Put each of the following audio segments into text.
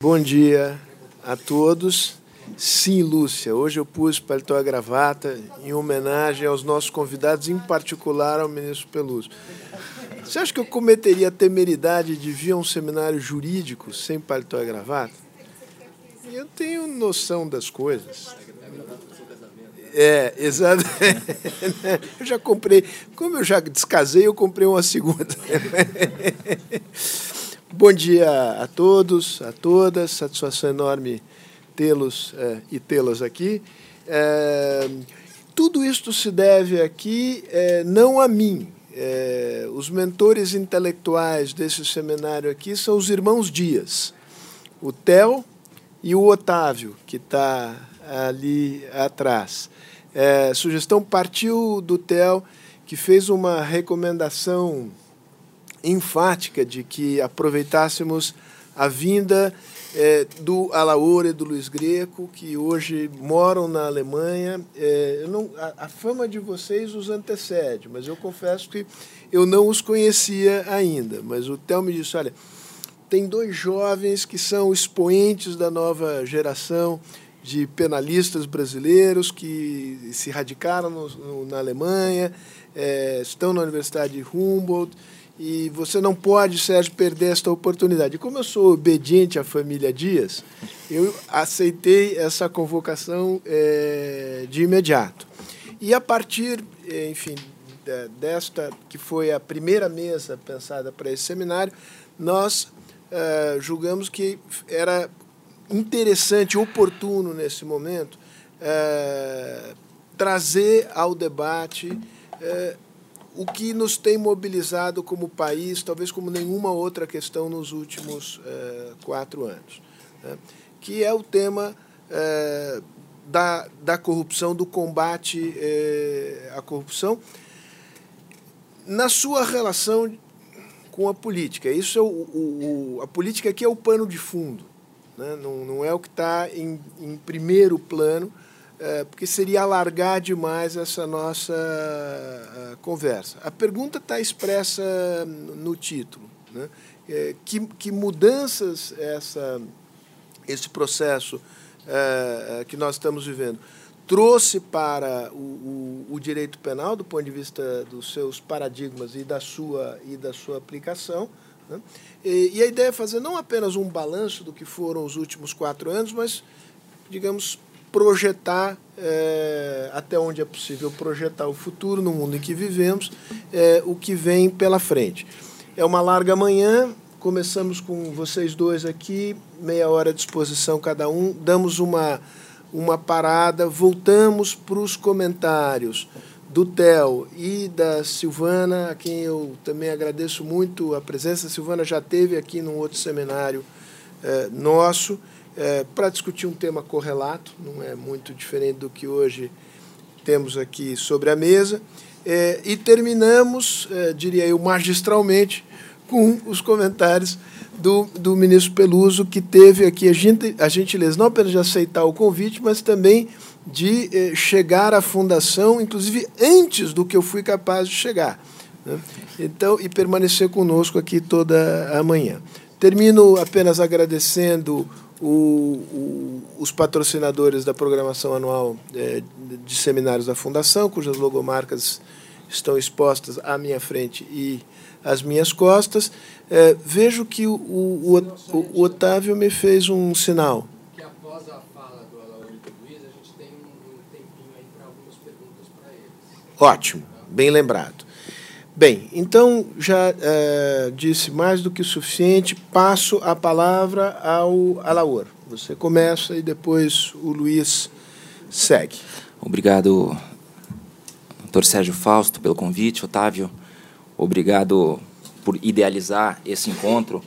Bom dia a todos. Sim, Lúcia, hoje eu pus paletó a gravata em homenagem aos nossos convidados, em particular ao ministro Peluso. Você acha que eu cometeria a temeridade de vir a um seminário jurídico sem paletó e gravata? Eu tenho noção das coisas. É, exato. Eu já comprei, como eu já descasei, eu comprei uma segunda. Bom dia a todos, a todas. Satisfação enorme tê-los é, e tê-las aqui. É, tudo isto se deve aqui é, não a mim. Os mentores intelectuais desse seminário aqui são os irmãos Dias, o Theo e o Otávio, que está ali atrás. Sugestão partiu do Theo, que fez uma recomendação enfática de que aproveitássemos a vinda é, do Alaor e do Luiz Greco, que hoje moram na Alemanha. É, não, a, a, fama de vocês os antecede, mas eu confesso que eu não os conhecia ainda. Mas o Theo me disse: olha, tem dois jovens que são expoentes da nova geração de penalistas brasileiros que se radicaram no, no, na Alemanha, é, estão na Universidade de Humboldt e você não pode, Sérgio, perder esta oportunidade. Como eu sou obediente à família Dias, eu aceitei essa convocação é, de imediato. E a partir, eh, enfim, desta, que foi a primeira mesa pensada para esse seminário, nós é, julgamos que era interessante, oportuno nesse momento, é, trazer ao debate o que nos tem mobilizado como país, talvez como nenhuma outra questão nos últimos é, quatro anos, né? que é o tema é, da, da corrupção, do combate é, à corrupção, na sua relação com a política. Isso é o, o, o a política aqui é o pano de fundo, né? não, não é o que está em, em primeiro plano é, porque seria alargar demais essa nossa uh, conversa. A pergunta está expressa no título. Né? É, que, que mudanças essa, esse processo que nós estamos vivendo trouxe para o, o, o, direito penal, do ponto de vista dos seus paradigmas e da sua, e da sua aplicação? Né? E, e a ideia é fazer não apenas um balanço do que foram os últimos quatro anos, mas, digamos, projetar é, até onde é possível projetar o futuro no mundo em que vivemos, é, o que vem pela frente. É uma larga manhã, começamos com vocês dois aqui, meia hora à disposição cada um, damos uma, uma parada, voltamos para os comentários do Theo e da Silvana, a quem eu também agradeço muito a presença. A Silvana já teve aqui num outro seminário é, nosso é, para discutir um tema correlato, não é muito diferente do que hoje temos aqui sobre a mesa. É, e terminamos, é, diria eu, magistralmente, com os comentários do, do ministro Peluso, que teve aqui a, gente, a gentileza não apenas de aceitar o convite, mas também de é, chegar à fundação, inclusive antes do que eu fui capaz de chegar. Né? Então, e permanecer conosco aqui toda a manhã. Termino apenas agradecendo o, o, os patrocinadores da programação anual é, de seminários da Fundação, cujas logomarcas estão expostas à minha frente e às minhas costas. É, vejo que o, o, o, Otávio me fez um sinal. Que após a fala do Luiz, a gente tem um tempinho aí para algumas perguntas para eles. Ótimo, bem lembrado. Bem, então já é, disse mais do que o suficiente. Passo a palavra ao Alaor. Você começa e depois o Luiz segue. Obrigado, doutor Sérgio Fausto, pelo convite. Otávio, obrigado por idealizar esse encontro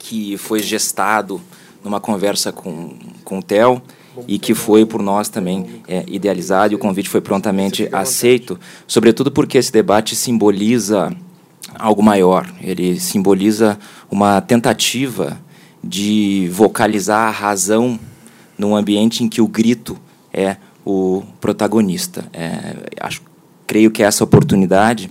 que foi gestado numa conversa com, com o Theo e que foi por nós também é, idealizado e o convite foi prontamente aceito, sobretudo porque esse debate simboliza algo maior. Ele simboliza uma tentativa de vocalizar a razão num ambiente em que o grito é o protagonista. É, acho, creio que essa oportunidade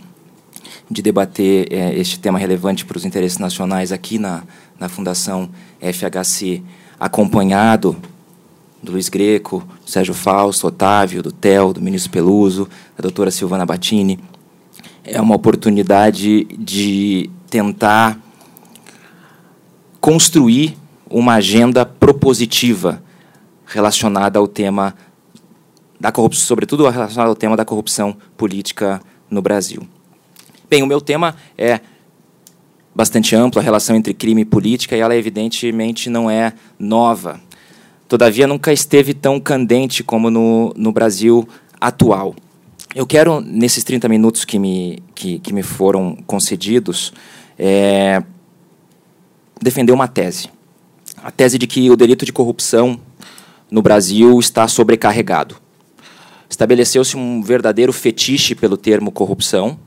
de debater é, este tema relevante para os interesses nacionais aqui na, na Fundação FHC, acompanhado do Luiz Greco, do Sérgio Fausto, Otávio, do Theo, do ministro Peluso, da doutora Silvana Battini. É uma oportunidade de tentar construir uma agenda propositiva relacionada ao tema da corrupção, sobretudo relacionada ao tema da corrupção política no Brasil. Bem, o meu tema é bastante amplo, a relação entre crime e política, e ela evidentemente não é nova. Todavia, nunca esteve tão candente como no, no Brasil atual. Eu quero, nesses 30 minutos que me, que, que me foram concedidos, é, defender uma tese. A tese de que o delito de corrupção no Brasil está sobrecarregado. Estabeleceu-se um verdadeiro fetiche pelo termo corrupção,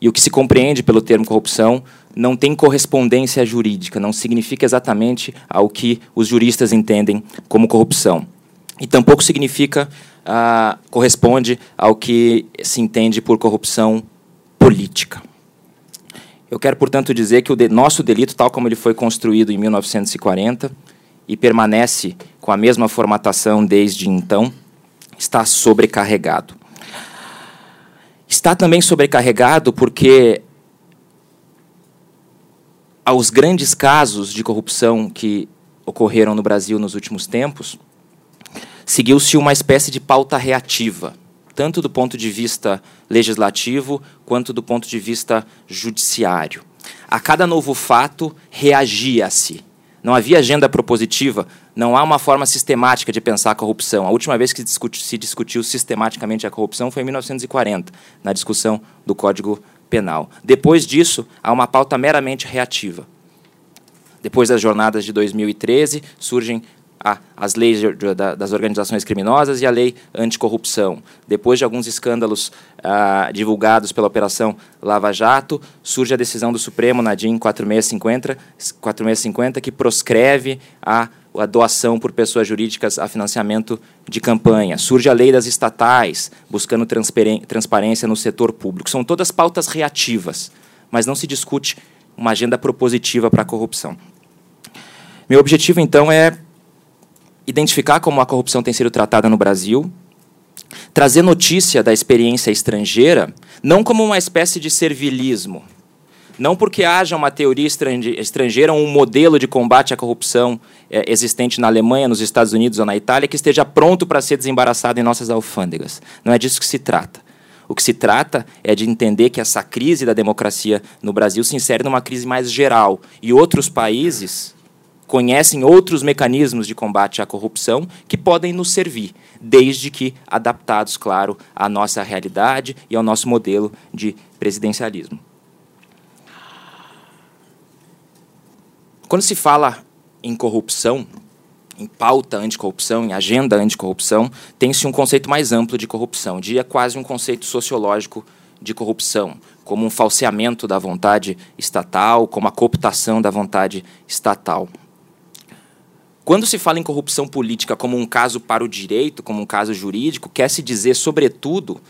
e o que se compreende pelo termo corrupção não tem correspondência jurídica, não significa exatamente ao que os juristas entendem como corrupção. E tampouco significa, ah, corresponde ao que se entende por corrupção política. Eu quero, portanto, dizer que o de nosso delito, tal como ele foi construído em 1940 e permanece com a mesma formatação desde então, está sobrecarregado. Está também sobrecarregado porque aos grandes casos de corrupção que ocorreram no Brasil nos últimos tempos, seguiu-se uma espécie de pauta reativa tanto do ponto de vista legislativo quanto do ponto de vista judiciário. A cada novo fato, reagia-se. Não havia agenda propositiva, não há uma forma sistemática de pensar a corrupção. A última vez que se discutiu sistematicamente a corrupção foi em 1940, na discussão do Código Penal. Depois disso, há uma pauta meramente reativa. Depois das jornadas de 2013, surgem a, as leis de, das organizações criminosas e a lei anticorrupção. Depois de alguns escândalos ah, divulgados pela Operação Lava Jato, surge a decisão do Supremo, na DIN 4650, 4650 que proscreve a, a doação por pessoas jurídicas a financiamento de campanha. Surge a lei das estatais, buscando transparência no setor público. São todas pautas reativas, mas não se discute uma agenda propositiva para a corrupção. Meu objetivo, então, é identificar como a corrupção tem sido tratada no Brasil, trazer notícia da experiência estrangeira, não como uma espécie de servilismo, não porque haja uma teoria estrangeira, um modelo de combate à corrupção é, existente na Alemanha, nos Estados Unidos ou na Itália que esteja pronto para ser desembaraçado em nossas alfândegas. Não é disso que se trata. O que se trata é de entender que essa crise da democracia no Brasil se insere numa crise mais geral e outros países conhecem outros mecanismos de combate à corrupção que podem nos servir, desde que adaptados, claro, à nossa realidade e ao nosso modelo de presidencialismo. Quando se fala em corrupção, em pauta anticorrupção, em agenda anticorrupção, tem-se um conceito mais amplo de corrupção, diria quase um conceito sociológico de corrupção, como um falseamento da vontade estatal, como a cooptação da vontade estatal. Quando se fala em corrupção política como um caso para o direito, como um caso jurídico, quer se dizer, sobretudo,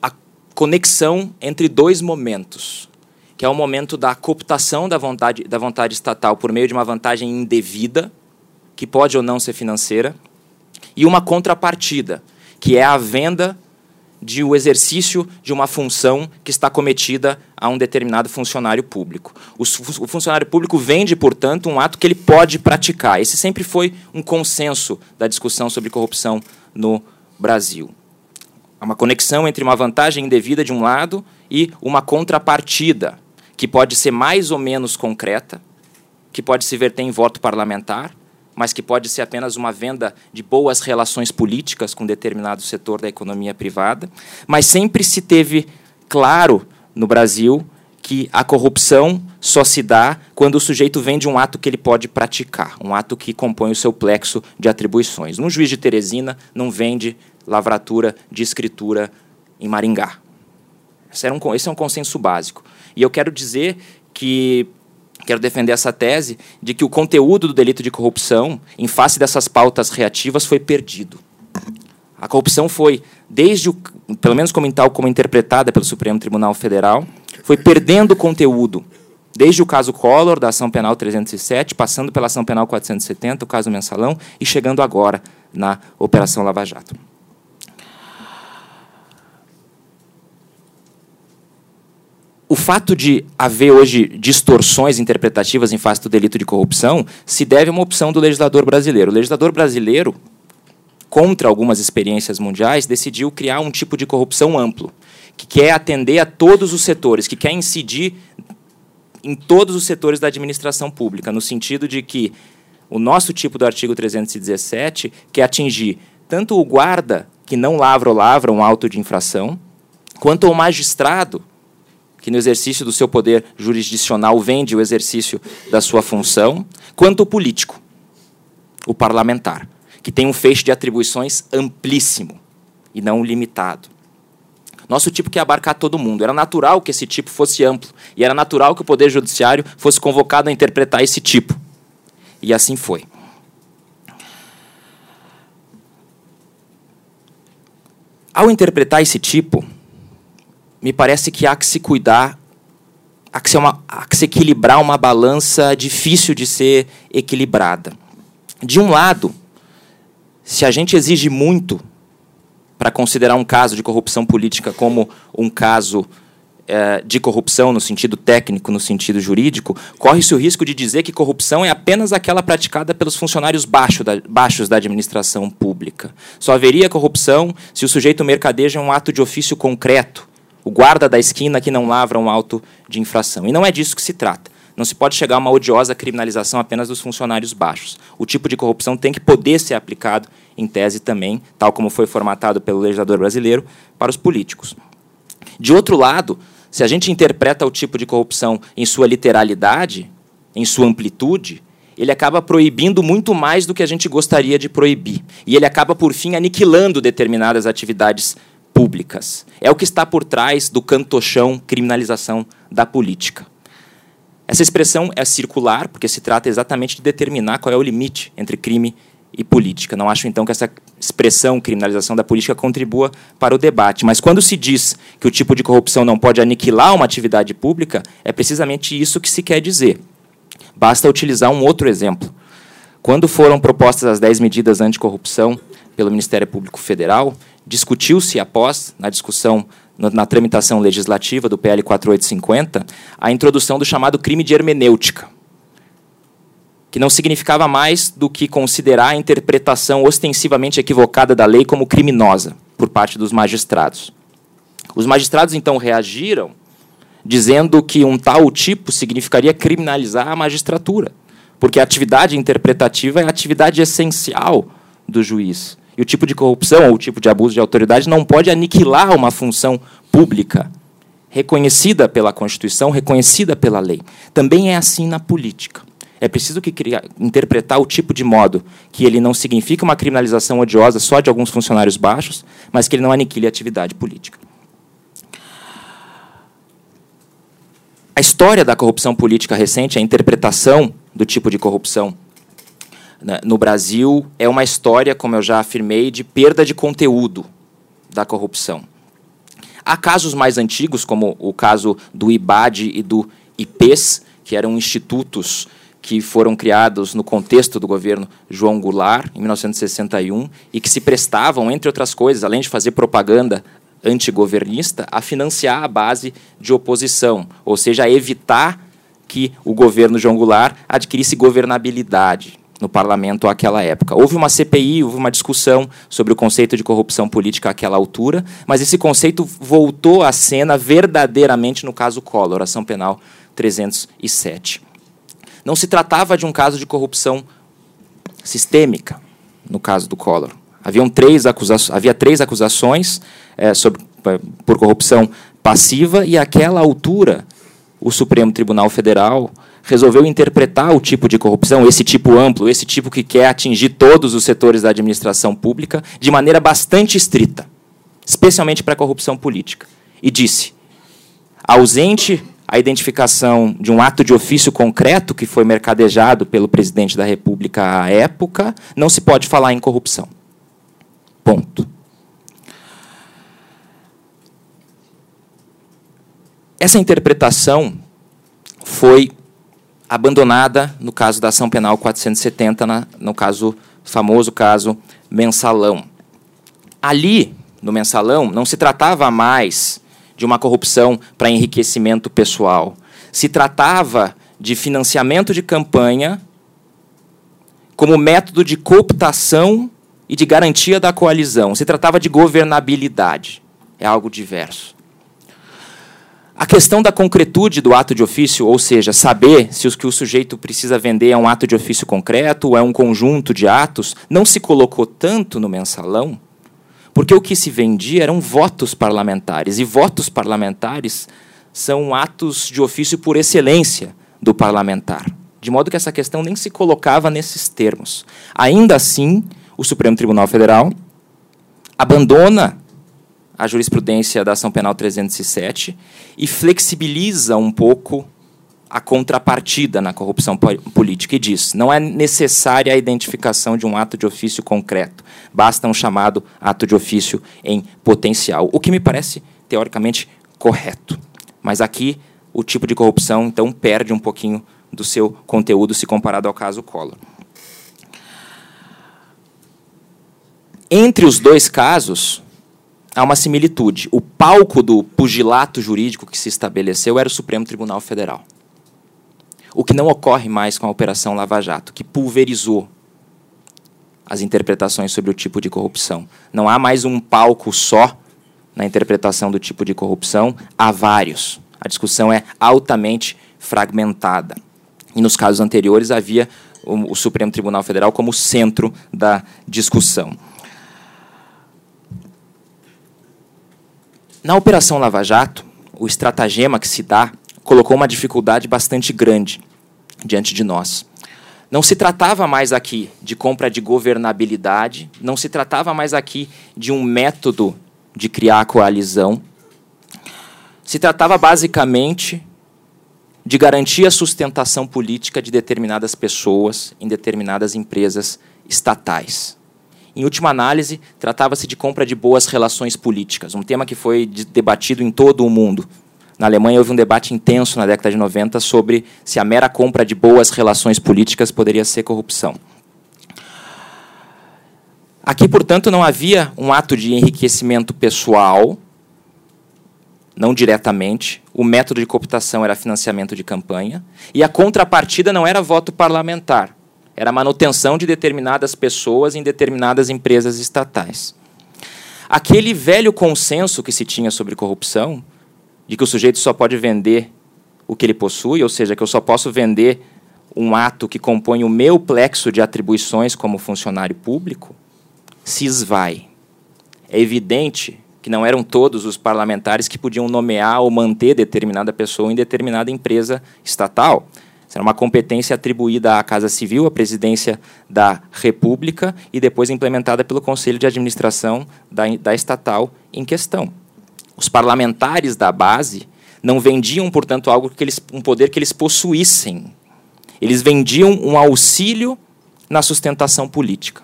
a conexão entre dois momentos, que é o momento da cooptação da vontade, da vontade estatal por meio de uma vantagem indevida, que pode ou não ser financeira, e uma contrapartida, que é a venda de o exercício de uma função que está cometida a um determinado funcionário público. O, o, funcionário público vende, portanto, um ato que ele pode praticar. Esse sempre foi um consenso da discussão sobre corrupção no Brasil. Há uma conexão entre uma vantagem indevida de um lado e uma contrapartida, que pode ser mais ou menos concreta, que pode se verter em voto parlamentar, mas que pode ser apenas uma venda de boas relações políticas com determinado setor da economia privada. Mas sempre se teve claro no Brasil que a corrupção só se dá quando o sujeito vende um ato que ele pode praticar, um ato que compõe o seu plexo de atribuições. Um juiz de Teresina não vende lavratura de escritura em Maringá. Esse, esse é um consenso básico. E eu quero dizer que quero defender essa tese de que o conteúdo do delito de corrupção, em face dessas pautas reativas, foi perdido. A corrupção foi, desde o, pelo menos como tal como interpretada pelo Supremo Tribunal Federal, foi perdendo conteúdo Desde o caso Collor, da ação penal 307, passando pela ação penal 470, o caso Mensalão, e chegando agora na Operação Lava Jato. O fato de haver hoje distorções interpretativas em face do delito de corrupção se deve a uma opção do legislador brasileiro. O legislador brasileiro, contra algumas experiências mundiais, decidiu criar um tipo de corrupção amplo, que quer atender a todos os setores, que quer incidir em todos os setores da administração pública, no sentido de que o nosso tipo do artigo 317 quer atingir tanto o guarda, que não lavra ou lavra um auto de infração, quanto o magistrado, que no exercício do seu poder jurisdicional vende o exercício da sua função, quanto o político, o parlamentar, que tem um feixe de atribuições amplíssimo e não limitado. Nosso tipo quer abarcar todo mundo. Era natural que esse tipo fosse amplo. E era natural que o Poder Judiciário fosse convocado a interpretar esse tipo. E assim foi. Ao interpretar esse tipo, me parece que há que se cuidar, há que, uma, há que se equilibrar uma balança difícil de ser equilibrada. De um lado, se a gente exige muito para considerar um caso de corrupção política como um caso é, de corrupção no sentido técnico, no sentido jurídico, corre-se o risco de dizer que corrupção é apenas aquela praticada pelos funcionários baixo da, baixos da administração pública. Só haveria corrupção se o sujeito mercadeja um ato de ofício concreto, o guarda da esquina que não lavra um auto de infração. E não é disso que se trata. Não se pode chegar a uma odiosa criminalização apenas dos funcionários baixos. O tipo de corrupção tem que poder ser aplicado, em tese também, tal como foi formatado pelo legislador brasileiro, para os políticos. De outro lado, se a gente interpreta o tipo de corrupção em sua literalidade, em sua amplitude, ele acaba proibindo muito mais do que a gente gostaria de proibir. E ele acaba, por fim, aniquilando determinadas atividades públicas. É o que está por trás do cantochão criminalização da política. Essa expressão é circular, porque se trata exatamente de determinar qual é o limite entre crime e política. Não acho, então, que essa expressão criminalização da política contribua para o debate. Mas quando se diz que o tipo de corrupção não pode aniquilar uma atividade pública, é precisamente isso que se quer dizer. Basta utilizar um outro exemplo. Quando foram propostas as 10 medidas anticorrupção pelo Ministério Público Federal, discutiu-se após, na discussão, na tramitação legislativa do PL 4850, a introdução do chamado crime de hermenêutica, que não significava mais do que considerar a interpretação ostensivamente equivocada da lei como criminosa por parte dos magistrados. Os magistrados então reagiram dizendo que um tal tipo significaria criminalizar a magistratura, porque a atividade interpretativa é a atividade essencial do juiz. E o tipo de corrupção ou o tipo de abuso de autoridade não pode aniquilar uma função pública reconhecida pela Constituição, reconhecida pela lei. Também é assim na política. É preciso que interpretar o tipo de modo que ele não significa uma criminalização odiosa só de alguns funcionários baixos, mas que ele não aniquile a atividade política. A história da corrupção política recente, a interpretação do tipo de corrupção no Brasil é uma história, como eu já afirmei, de perda de conteúdo da corrupção. Há casos mais antigos, como o caso do IBAD e do IPES, que eram institutos que foram criados no contexto do governo João Goulart, em 1961, e que se prestavam, entre outras coisas, além de fazer propaganda antigovernista, a financiar a base de oposição, ou seja, a evitar que o governo João Goulart adquirisse governabilidade no parlamento àquela época. Houve uma CPI, houve uma discussão sobre o conceito de corrupção política àquela altura, mas esse conceito voltou à cena verdadeiramente no caso Collor, ação penal 307. Não se tratava de um caso de corrupção sistêmica, no caso do Collor. Haviam três havia três acusações é, sobre, por corrupção passiva, e àquela altura o Supremo Tribunal Federal resolveu interpretar o tipo de corrupção, esse tipo amplo, esse tipo que quer atingir todos os setores da administração pública, de maneira bastante estrita, especialmente para a corrupção política. E disse: ausente a identificação de um ato de ofício concreto que foi mercadejado pelo presidente da República à época, não se pode falar em corrupção. Ponto. Essa interpretação foi abandonada no caso da ação penal 470, na, no caso famoso caso mensalão. Ali, no mensalão, não se tratava mais de uma corrupção para enriquecimento pessoal. Se tratava de financiamento de campanha como método de cooptação e de garantia da coalizão. Se tratava de governabilidade. É algo diverso. A questão da concretude do ato de ofício, ou seja, saber se o que o sujeito precisa vender é um ato de ofício concreto ou é um conjunto de atos, não se colocou tanto no mensalão, porque o que se vendia eram votos parlamentares, e votos parlamentares são atos de ofício por excelência do parlamentar. De modo que essa questão nem se colocava nesses termos. Ainda assim, o Supremo Tribunal Federal abandona a jurisprudência da ação penal 307 e flexibiliza um pouco a contrapartida na corrupção política e diz: não é necessária a identificação de um ato de ofício concreto, basta um chamado ato de ofício em potencial, o que me parece teoricamente correto. Mas aqui o tipo de corrupção então perde um pouquinho do seu conteúdo se comparado ao caso Collor. Entre os dois casos, há uma similitude. O palco do pugilato jurídico que se estabeleceu era o Supremo Tribunal Federal. O que não ocorre mais com a Operação Lava Jato, que pulverizou as interpretações sobre o tipo de corrupção. Não há mais um palco só na interpretação do tipo de corrupção, há vários. A discussão é altamente fragmentada. E nos casos anteriores havia o, Supremo Tribunal Federal como centro da discussão. Na Operação Lava Jato, o estratagema que se dá colocou uma dificuldade bastante grande diante de nós. Não se tratava mais aqui de compra de governabilidade, não se tratava mais aqui de um método de criar coalizão. Se tratava basicamente de garantir a sustentação política de determinadas pessoas em determinadas empresas estatais. Em última análise, tratava-se de compra de boas relações políticas, um tema que foi debatido em todo o mundo. Na Alemanha houve um debate intenso na década de 90 sobre se a mera compra de boas relações políticas poderia ser corrupção. Aqui, portanto, não havia um ato de enriquecimento pessoal, não diretamente. O método de cooptação era financiamento de campanha. E a contrapartida não era voto parlamentar era a manutenção de determinadas pessoas em determinadas empresas estatais. Aquele velho consenso que se tinha sobre corrupção, de que o sujeito só pode vender o que ele possui, ou seja, que eu só posso vender um ato que compõe o meu plexo de atribuições como funcionário público, se esvai. É evidente que não eram todos os parlamentares que podiam nomear ou manter determinada pessoa em determinada empresa estatal. Será uma competência atribuída à Casa Civil, à presidência da República e depois implementada pelo Conselho de Administração da, da estatal em questão. Os parlamentares da base não vendiam, portanto, algo que eles, um poder que eles possuíssem. Eles vendiam um auxílio na sustentação política.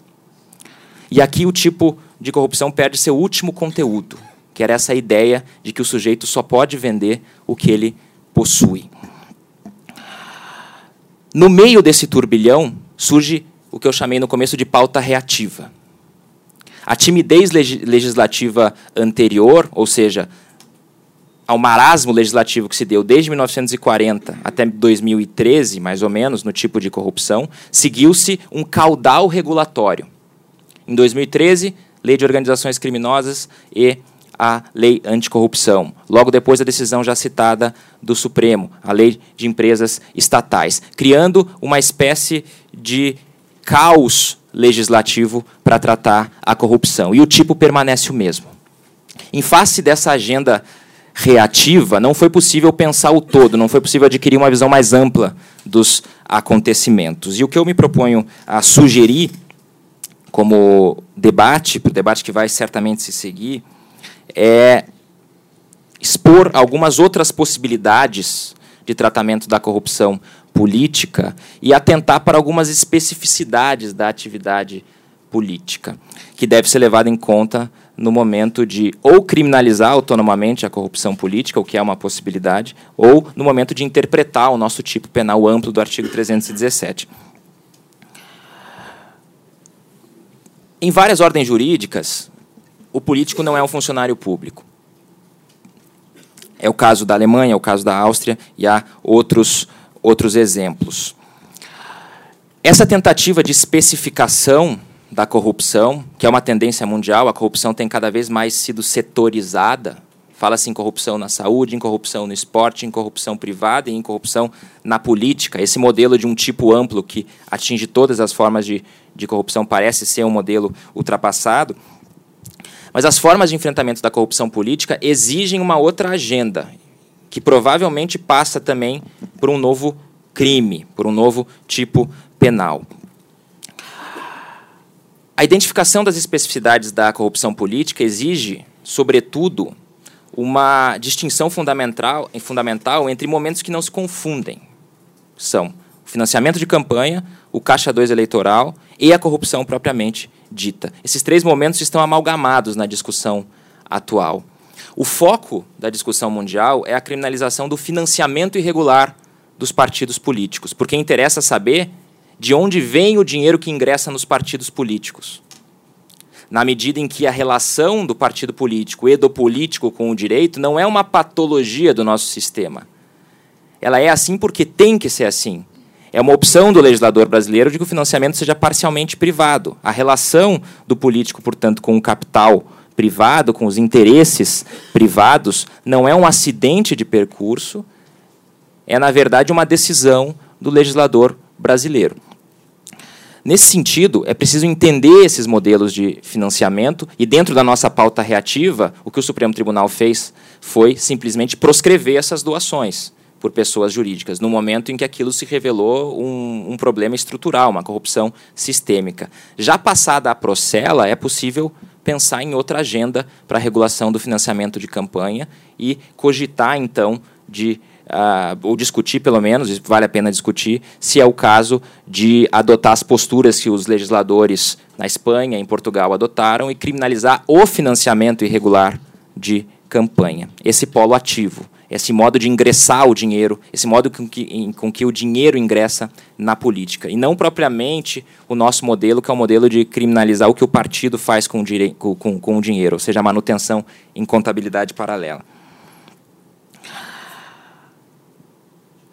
E aqui o tipo de corrupção perde seu último conteúdo, que era essa ideia de que o sujeito só pode vender o que ele possui. No meio desse turbilhão surge o que eu chamei no começo de pauta reativa. A timidez legislativa anterior, ou seja, ao marasmo legislativo que se deu desde 1940 até 2013, mais ou menos, no tipo de corrupção, seguiu-se um caudal regulatório. Em 2013, Lei de Organizações Criminosas e a lei anticorrupção. Logo depois da decisão já citada do Supremo, a lei de empresas estatais, criando uma espécie de caos legislativo para tratar a corrupção. E o tipo permanece o mesmo. Em face dessa agenda reativa, não foi possível pensar o todo, não foi possível adquirir uma visão mais ampla dos acontecimentos. E o que eu me proponho a sugerir como debate, para o debate que vai certamente se seguir, é expor algumas outras possibilidades de tratamento da corrupção política e atentar para algumas especificidades da atividade política, que deve ser levada em conta no momento de ou criminalizar autonomamente a corrupção política, o que é uma possibilidade, ou no momento de interpretar o nosso tipo penal amplo do artigo 317. Em várias ordens jurídicas, o político não é um funcionário público. É o caso da Alemanha, é o caso da Áustria e há outros, outros exemplos. Essa tentativa de especificação da corrupção, que é uma tendência mundial, a corrupção tem cada vez mais sido setorizada. Fala-se em corrupção na saúde, em corrupção no esporte, em corrupção privada e em corrupção na política. Esse modelo de um tipo amplo que atinge todas as formas de, de corrupção parece ser um modelo ultrapassado. Mas as formas de enfrentamento da corrupção política exigem uma outra agenda, que provavelmente passa também por um novo crime, por um novo tipo penal. A identificação das especificidades da corrupção política exige, sobretudo, uma distinção fundamental, fundamental entre momentos que não se confundem. São o financiamento de campanha, o caixa 2 eleitoral e a corrupção propriamente dita. Esses três momentos estão amalgamados na discussão atual. O foco da discussão mundial é a criminalização do financiamento irregular dos partidos políticos, porque interessa saber de onde vem o dinheiro que ingressa nos partidos políticos. Na medida em que a relação do partido político e do político com o direito não é uma patologia do nosso sistema. Ela é assim porque tem que ser assim. É uma opção do legislador brasileiro de que o financiamento seja parcialmente privado. A relação do político, portanto, com o capital privado, com os interesses privados, não é um acidente de percurso, é, na verdade, uma decisão do legislador brasileiro. Nesse sentido, é preciso entender esses modelos de financiamento e, dentro da nossa pauta reativa, o que o Supremo Tribunal fez foi simplesmente proscrever essas doações por pessoas jurídicas, no momento em que aquilo se revelou um, um problema estrutural, uma corrupção sistêmica. Já passada a procela, é possível pensar em outra agenda para a regulação do financiamento de campanha e cogitar, então, de uh, ou discutir, pelo menos, vale a pena discutir, se é o caso de adotar as posturas que os legisladores na Espanha, em Portugal, adotaram e criminalizar o financiamento irregular de campanha. Esse polo ativo esse modo de ingressar o dinheiro, esse modo com que, com que o dinheiro ingressa na política. E não propriamente o nosso modelo, que é o modelo de criminalizar o que o partido faz com o, com, com o dinheiro, ou seja, a manutenção em contabilidade paralela.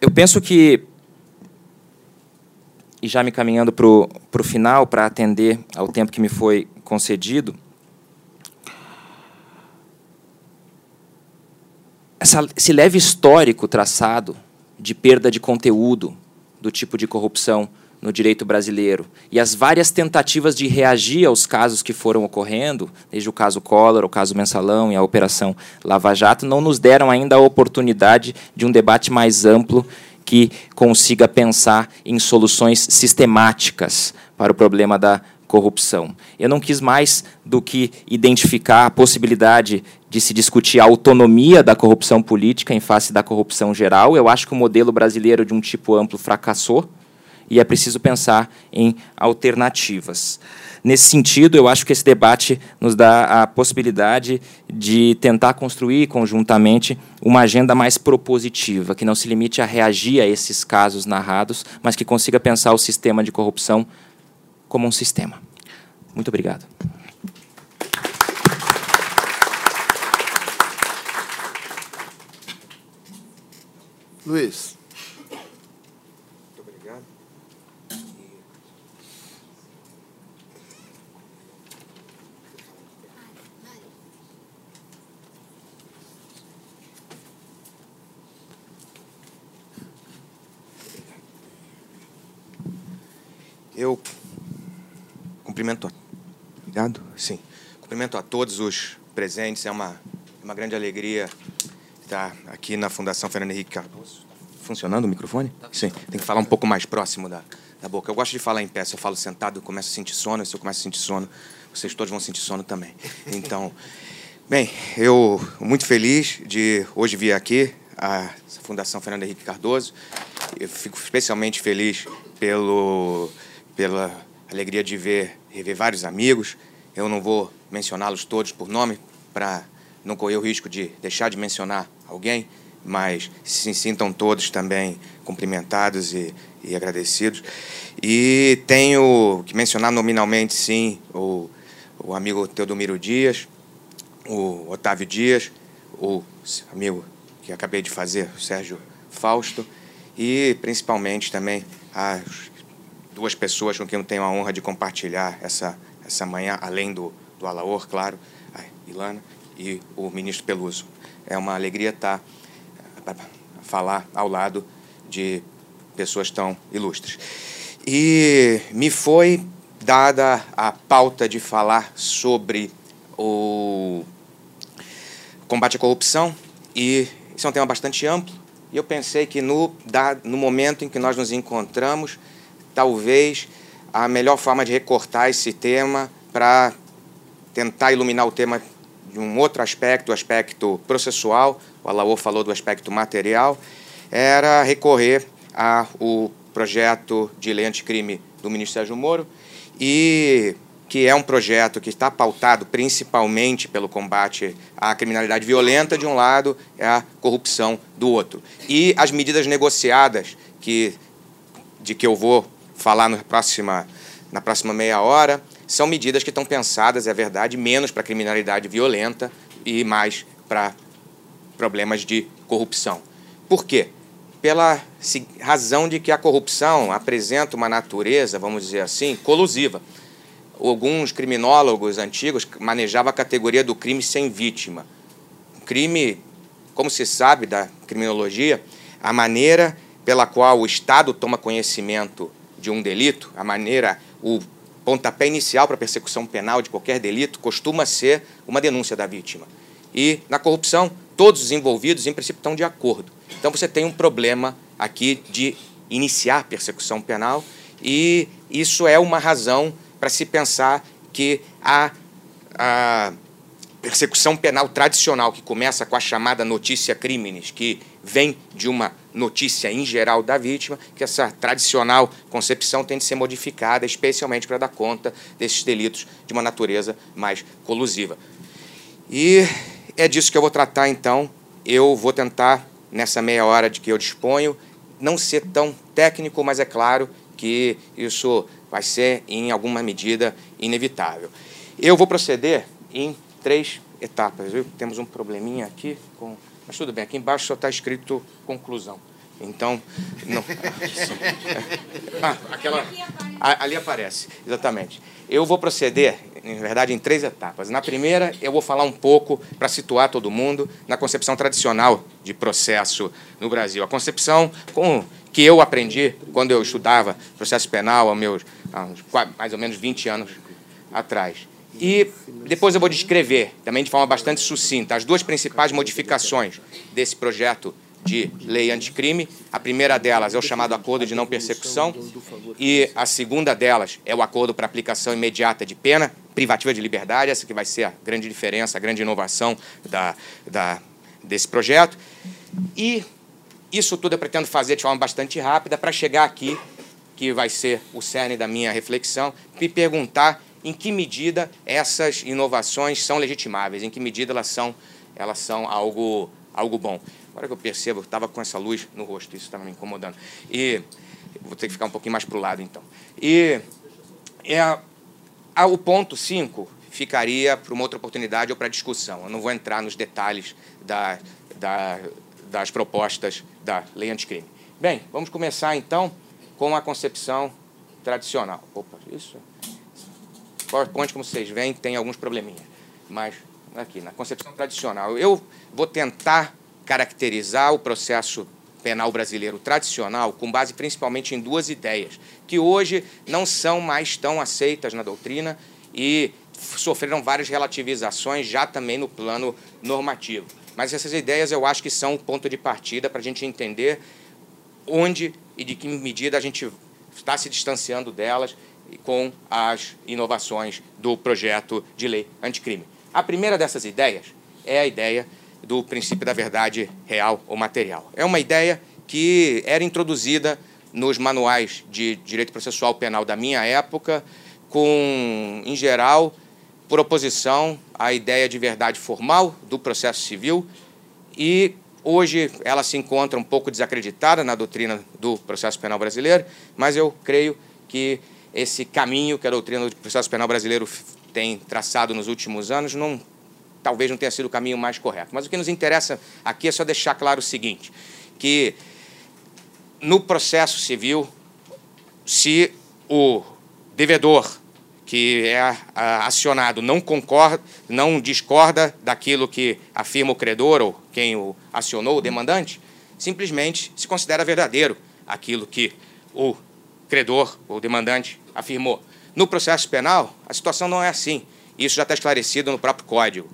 Eu penso que, e já me caminhando para o final, para atender ao tempo que me foi concedido, essa, esse leve histórico traçado de perda de conteúdo do tipo de corrupção no direito brasileiro e as várias tentativas de reagir aos casos que foram ocorrendo, desde o caso Collor, o caso Mensalão e a Operação Lava Jato, não nos deram ainda a oportunidade de um debate mais amplo que consiga pensar em soluções sistemáticas para o problema da corrupção. Eu não quis mais do que identificar a possibilidade de se discutir a autonomia da corrupção política em face da corrupção geral. Eu acho que o modelo brasileiro de um tipo amplo fracassou e é preciso pensar em alternativas. Nesse sentido, eu acho que esse debate nos dá a possibilidade de tentar construir conjuntamente uma agenda mais propositiva, que não se limite a reagir a esses casos narrados, mas que consiga pensar o sistema de corrupção como um sistema. Muito obrigado. Luiz. Muito obrigado. Eu Cumprimento a... Obrigado. Sim. Cumprimento a todos os presentes. É uma, uma grande alegria estar aqui na Fundação Fernando Henrique Cardoso. Funcionando o microfone? Sim. Tem que falar um pouco mais próximo da, da boca. Eu gosto de falar em pé. Se eu falo sentado, eu começo a sentir sono. Se eu começo a sentir sono, vocês todos vão sentir sono também. Então, bem, eu muito feliz de hoje vir aqui à Fundação Fernando Henrique Cardoso. Eu fico especialmente feliz pelo, pela alegria de ver rever vários amigos. eu não vou mencioná-los todos por nome para não correr o risco de deixar de mencionar alguém, mas se sintam todos também cumprimentados e, e agradecidos. E tenho que mencionar nominalmente, sim, o, o amigo Teodomiro Dias, o Otávio Dias, o amigo que acabei de fazer, o Sérgio Fausto, e principalmente também as duas pessoas com quem eu tenho a honra de compartilhar essa, essa manhã, além do, do Alaor, claro, a Ilana e o ministro Peluso. É uma alegria estar a falar ao lado de pessoas tão ilustres. E me foi dada a pauta de falar sobre o combate à corrupção, e isso é um tema bastante amplo, e eu pensei que no, no momento em que nós nos encontramos, talvez a melhor forma de recortar esse tema para tentar iluminar o tema de um outro aspecto, o aspecto processual, o Alaô falou do aspecto material, era recorrer ao projeto de lei anticrime do ministro Sérgio Moro e que é um projeto que está pautado principalmente pelo combate à criminalidade violenta de um lado, é a corrupção do outro. E as medidas negociadas que de que eu vou falar na próxima na próxima meia hora são medidas que estão pensadas, é verdade, menos para criminalidade violenta e mais para problemas de corrupção. Por quê? Pela razão de que a corrupção apresenta uma natureza, vamos dizer assim, colusiva. Alguns criminólogos antigos manejavam a categoria do crime sem vítima. crime, como se sabe da criminologia, a maneira pela qual o Estado toma conhecimento de um delito, a maneira, o pontapé inicial para a persecução penal de qualquer delito costuma ser uma denúncia da vítima. E na corrupção, todos os envolvidos, em princípio, estão de acordo. Então você tem um problema aqui de iniciar persecução penal, e isso é uma razão para se pensar que a, a persecução penal tradicional, que começa com a chamada notícia crimes, que vem de uma notícia em geral da vítima, que essa tradicional concepção tem de ser modificada, especialmente para dar conta desses delitos de uma natureza mais colusiva. E é disso que eu vou tratar, então. Eu vou tentar, nessa meia hora de que eu disponho, não ser tão técnico, mas é claro que isso vai ser, em alguma medida, inevitável. Eu vou proceder em três etapas. Viu? Temos um probleminha aqui, com... mas tudo bem, aqui embaixo só está escrito conclusão. Então, não. Ah, aquela, ali aparece, exatamente. Eu vou proceder, na verdade, em três etapas. Na primeira, eu vou falar um pouco, para situar todo mundo, na concepção tradicional de processo no Brasil. A concepção com, que eu aprendi quando eu estudava processo penal há, meus, há uns, mais ou menos 20 anos atrás. E depois eu vou descrever, também de forma bastante sucinta, as duas principais modificações desse projeto de lei anticrime. A primeira delas é o chamado acordo de não persecução e a segunda delas é o acordo para aplicação imediata de pena privativa de liberdade, essa que vai ser a grande diferença, a grande inovação da, da, desse projeto. E isso tudo eu pretendo fazer de forma bastante rápida para chegar aqui, que vai ser o cerne da minha reflexão, e perguntar em que medida essas inovações são legitimáveis, em que medida elas são, elas são algo, algo bom. Agora que eu percebo, estava com essa luz no rosto, isso estava me incomodando. E vou ter que ficar um pouquinho mais para o lado, então. E é, a, o ponto 5 ficaria para uma outra oportunidade ou para discussão. Eu não vou entrar nos detalhes da, da, das propostas da lei anticrime. Bem, vamos começar, então, com a concepção tradicional. Opa, isso PowerPoint, como vocês veem, tem alguns probleminhas. Mas aqui, na concepção tradicional, eu vou tentar caracterizar o processo penal brasileiro tradicional com base principalmente em duas ideias, que hoje não são mais tão aceitas na doutrina e sofreram várias relativizações já também no plano normativo. Mas essas ideias eu acho que são o ponto de partida para a gente entender onde e de que medida a gente está se distanciando delas com as inovações do projeto de lei anticrime. A primeira dessas ideias é a ideia do princípio da verdade real ou material. É uma ideia que era introduzida nos manuais de direito processual penal da minha época, com, em geral, por oposição à ideia de verdade formal do processo civil e hoje ela se encontra um pouco desacreditada na doutrina do processo penal brasileiro, mas eu creio que esse caminho que a doutrina do processo penal brasileiro tem traçado nos últimos anos não talvez não tenha sido o caminho mais correto. Mas o que nos interessa aqui é só deixar claro o seguinte, que no processo civil, se o devedor que é acionado não concorda, não discorda daquilo que afirma o credor ou quem o acionou, o demandante, simplesmente se considera verdadeiro aquilo que o credor ou demandante afirmou. No processo penal, a situação não é assim. Isso já está esclarecido no próprio Código.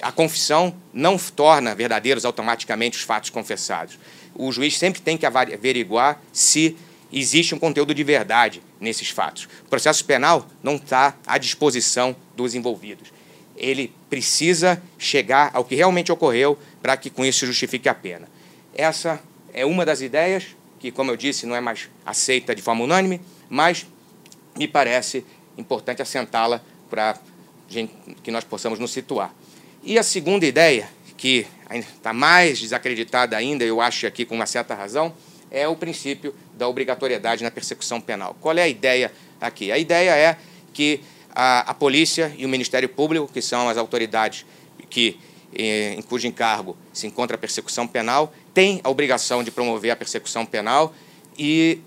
A confissão não torna verdadeiros automaticamente os fatos confessados. O juiz sempre tem que averiguar se existe um conteúdo de verdade nesses fatos. O processo penal não está à disposição dos envolvidos. Ele precisa chegar ao que realmente ocorreu para que com isso se justifique a pena. Essa é uma das ideias que, como eu disse, não é mais aceita de forma unânime, mas me parece importante assentá-la para que nós possamos nos situar. E a segunda ideia, que está mais desacreditada ainda, eu acho aqui com uma certa razão, é o princípio da obrigatoriedade na persecução penal. Qual é a ideia aqui? A ideia é que a, a polícia e o Ministério Público, que são as autoridades que eh, em cujo encargo se encontra a persecução penal, têm a obrigação de promover a persecução penal e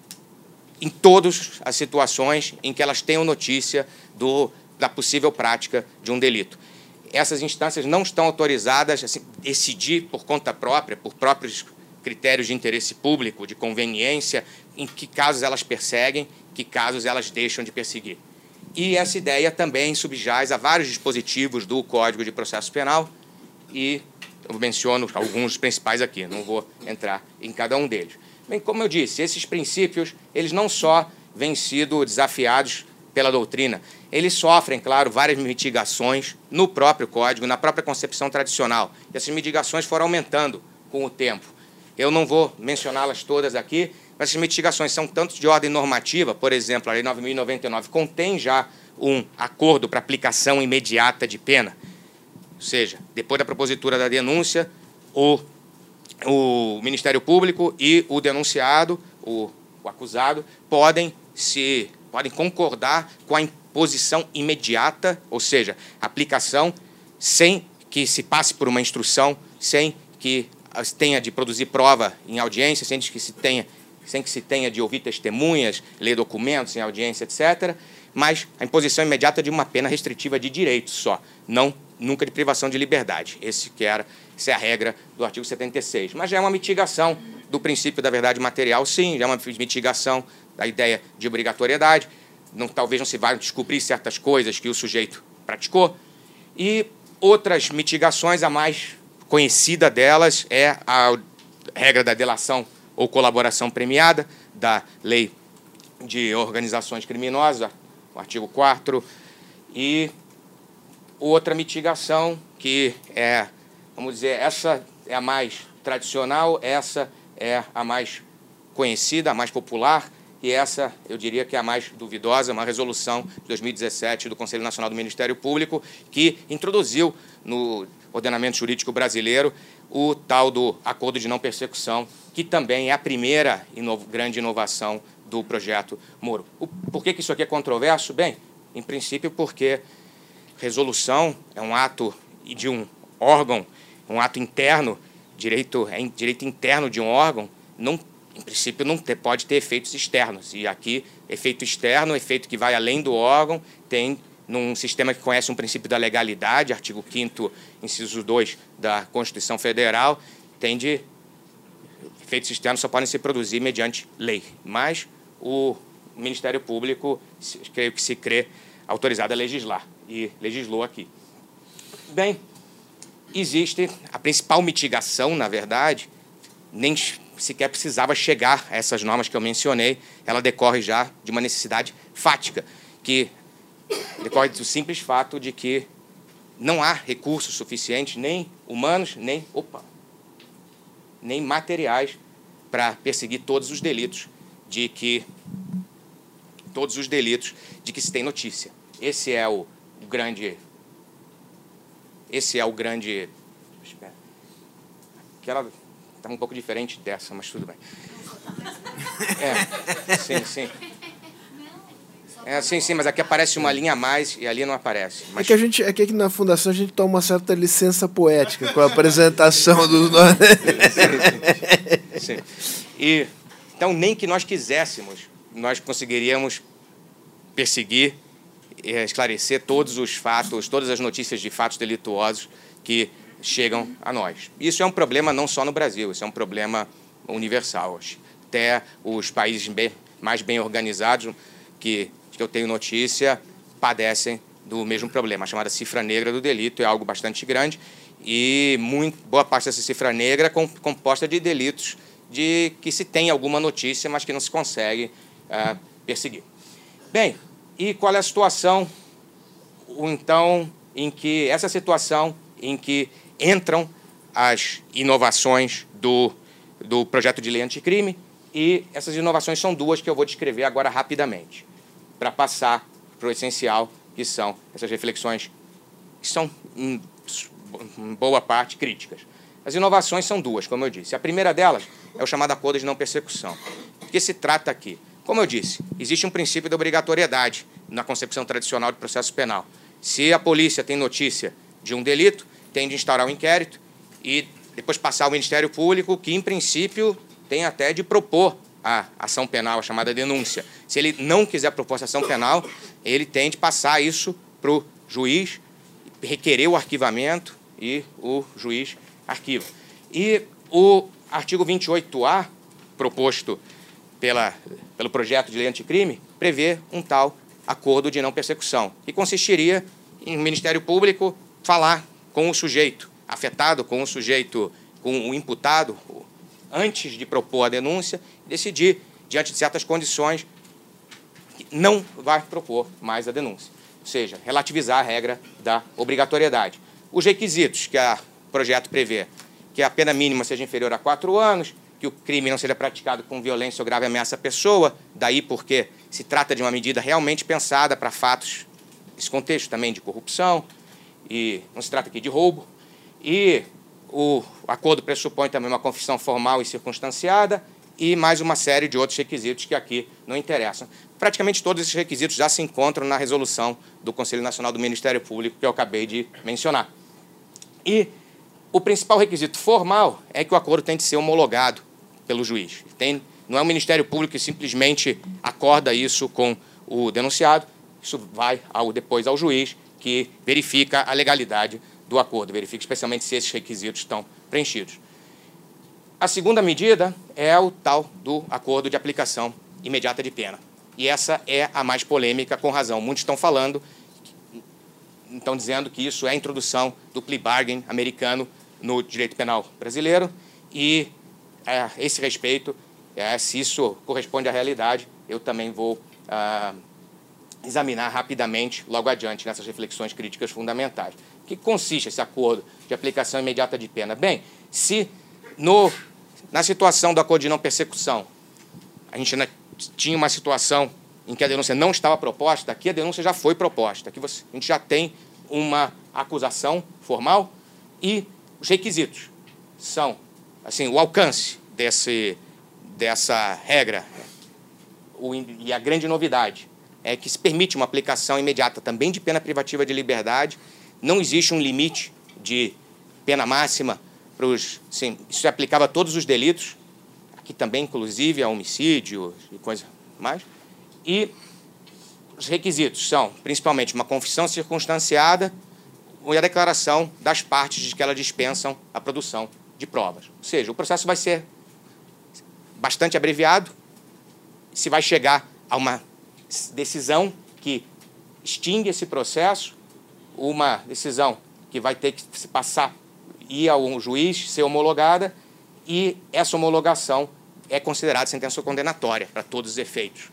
em todas as situações em que elas tenham notícia do, da possível prática de um delito. Essas instâncias não estão autorizadas a assim, decidir por conta própria, por próprios critérios de interesse público, de conveniência, em que casos elas perseguem, que casos elas deixam de perseguir. E essa ideia também subjaz a vários dispositivos do Código de Processo Penal e eu menciono alguns principais aqui, não vou entrar em cada um deles. Bem, como eu disse, esses princípios, eles não só vêm sido desafiados pela doutrina, eles sofrem, claro, várias mitigações no próprio código, na própria concepção tradicional. E essas mitigações foram aumentando com o tempo. Eu não vou mencioná-las todas aqui, mas essas mitigações são tanto de ordem normativa, por exemplo, a Lei 9.099 contém já um acordo para aplicação imediata de pena. Ou seja, depois da propositura da denúncia, o, o Ministério Público e o denunciado, o, o acusado, podem se podem concordar com a imposição imediata, ou seja, aplicação sem que se passe por uma instrução, sem que tenha de produzir prova em audiência, sem que se tenha, sem que se tenha de ouvir testemunhas, ler documentos em audiência, etc. Mas a imposição imediata de uma pena restritiva de direitos só, não nunca de privação de liberdade. Esse que era, essa é a regra do artigo 76. Mas já é uma mitigação do princípio da verdade material, sim, já é uma mitigação da ideia de obrigatoriedade. Não, talvez não se vá descobrir certas coisas que o sujeito praticou. E outras mitigações, a mais conhecida delas é a regra da delação ou colaboração premiada da lei de organizações criminosas, o artigo 4 e outra mitigação que é, vamos dizer, essa é a mais tradicional, essa é a mais conhecida, a mais popular, e essa, eu diria que é a mais duvidosa, uma resolução de 2017 do Conselho Nacional do Ministério Público, que introduziu no ordenamento jurídico brasileiro o tal do acordo de não persecução, que também é a primeira inov grande inovação do projeto Moro. O, por que, que isso aqui é controverso? Bem, em princípio porque resolução é um ato de um órgão, um ato interno, direito, é direito interno de um órgão, não em princípio, não ter, pode ter efeitos externos. E aqui, efeito externo, efeito que vai além do órgão, tem num sistema que conhece um princípio da legalidade, artigo 5 inciso 2 da Constituição Federal, tem de efeitos externos só podem ser produzidos mediante lei. Mas o Ministério Público, creio que se crê autorizado a legislar, e legislou aqui. Bem, existe a principal mitigação, na verdade, nem sequer precisava chegar a essas normas que eu mencionei, ela decorre já de uma necessidade fática, que decorre do simples fato de que não há recursos suficientes, nem humanos, nem, opa, nem materiais, para perseguir todos os delitos de que todos os delitos de que se tem notícia. Esse é o, o grande. Esse é o grande. Espera. Aquela está um pouco diferente dessa, mas tudo bem. É, sim, sim. É, sim, sim, mas aqui aparece uma linha a mais e ali não aparece. Mas... É que a gente, é que aqui na fundação a gente toma uma certa licença poética com a apresentação dos sim, sim, sim. E então nem que nós quiséssemos, nós conseguiríamos perseguir, esclarecer todos os fatos, todas as notícias de fatos delituosos que chegam a nós. Isso é um problema não só no Brasil, isso é um problema universal. Até os países bem, mais bem organizados que que eu tenho notícia padecem do mesmo problema. A chamada cifra negra do delito é algo bastante grande e muito, boa parte dessa cifra negra é composta de delitos de que se tem alguma notícia, mas que não se consegue uh, perseguir. Bem, e qual é a situação, então, em que essa situação em que entram as inovações do, do projeto de lei anticrime e essas inovações são duas que eu vou descrever agora rapidamente para passar para o essencial, que são essas reflexões que são, em boa parte, críticas. As inovações são duas, como eu disse. A primeira delas é o chamado acordo de não persecução. O que se trata aqui? Como eu disse, existe um princípio de obrigatoriedade na concepção tradicional de processo penal. Se a polícia tem notícia de um delito, tem de instaurar um inquérito e depois passar ao Ministério Público, que, em princípio, tem até de propor a ação penal, a chamada denúncia. Se ele não quiser propor essa ação penal, ele tem de passar isso para o juiz, requerer o arquivamento e o juiz arquiva. E o artigo 28A, proposto pela, pelo projeto de lei anticrime, prevê um tal acordo de não persecução, que consistiria em o Ministério Público falar com o sujeito afetado, com o sujeito, com o imputado, antes de propor a denúncia, decidir, diante de certas condições, que não vai propor mais a denúncia. Ou seja, relativizar a regra da obrigatoriedade. Os requisitos que o projeto prevê, que a pena mínima seja inferior a quatro anos, que o crime não seja praticado com violência ou grave ameaça à pessoa, daí porque se trata de uma medida realmente pensada para fatos, esse contexto também de corrupção, e não se trata aqui de roubo, e o acordo pressupõe também uma confissão formal e circunstanciada e mais uma série de outros requisitos que aqui não interessam. Praticamente todos esses requisitos já se encontram na resolução do Conselho Nacional do Ministério Público que eu acabei de mencionar. E o principal requisito formal é que o acordo tem de ser homologado pelo juiz. Tem, não é o Ministério Público que simplesmente acorda isso com o denunciado, isso vai ao, depois ao juiz, que verifica a legalidade do acordo, verifica especialmente se esses requisitos estão preenchidos. A segunda medida é o tal do acordo de aplicação imediata de pena. E essa é a mais polêmica, com razão. Muitos estão falando, estão dizendo que isso é a introdução do plea bargain americano no direito penal brasileiro. E a esse respeito, é, se isso corresponde à realidade, eu também vou ah, examinar rapidamente logo adiante nessas reflexões críticas fundamentais que consiste esse acordo de aplicação imediata de pena? Bem, se no, na situação do acordo de não persecução, a gente tinha uma situação em que a denúncia não estava proposta, aqui a denúncia já foi proposta, aqui você, a gente já tem uma acusação formal e os requisitos são assim o alcance desse, dessa regra o, e a grande novidade é que se permite uma aplicação imediata também de pena privativa de liberdade não existe um limite de pena máxima para os. Sim, isso é aplicava a todos os delitos, aqui também, inclusive, a homicídio e coisa mais. E os requisitos são, principalmente, uma confissão circunstanciada e a declaração das partes de que elas dispensam a produção de provas. Ou seja, o processo vai ser bastante abreviado, se vai chegar a uma decisão que extingue esse processo uma decisão que vai ter que se passar, ir ao juiz, ser homologada, e essa homologação é considerada sentença condenatória para todos os efeitos.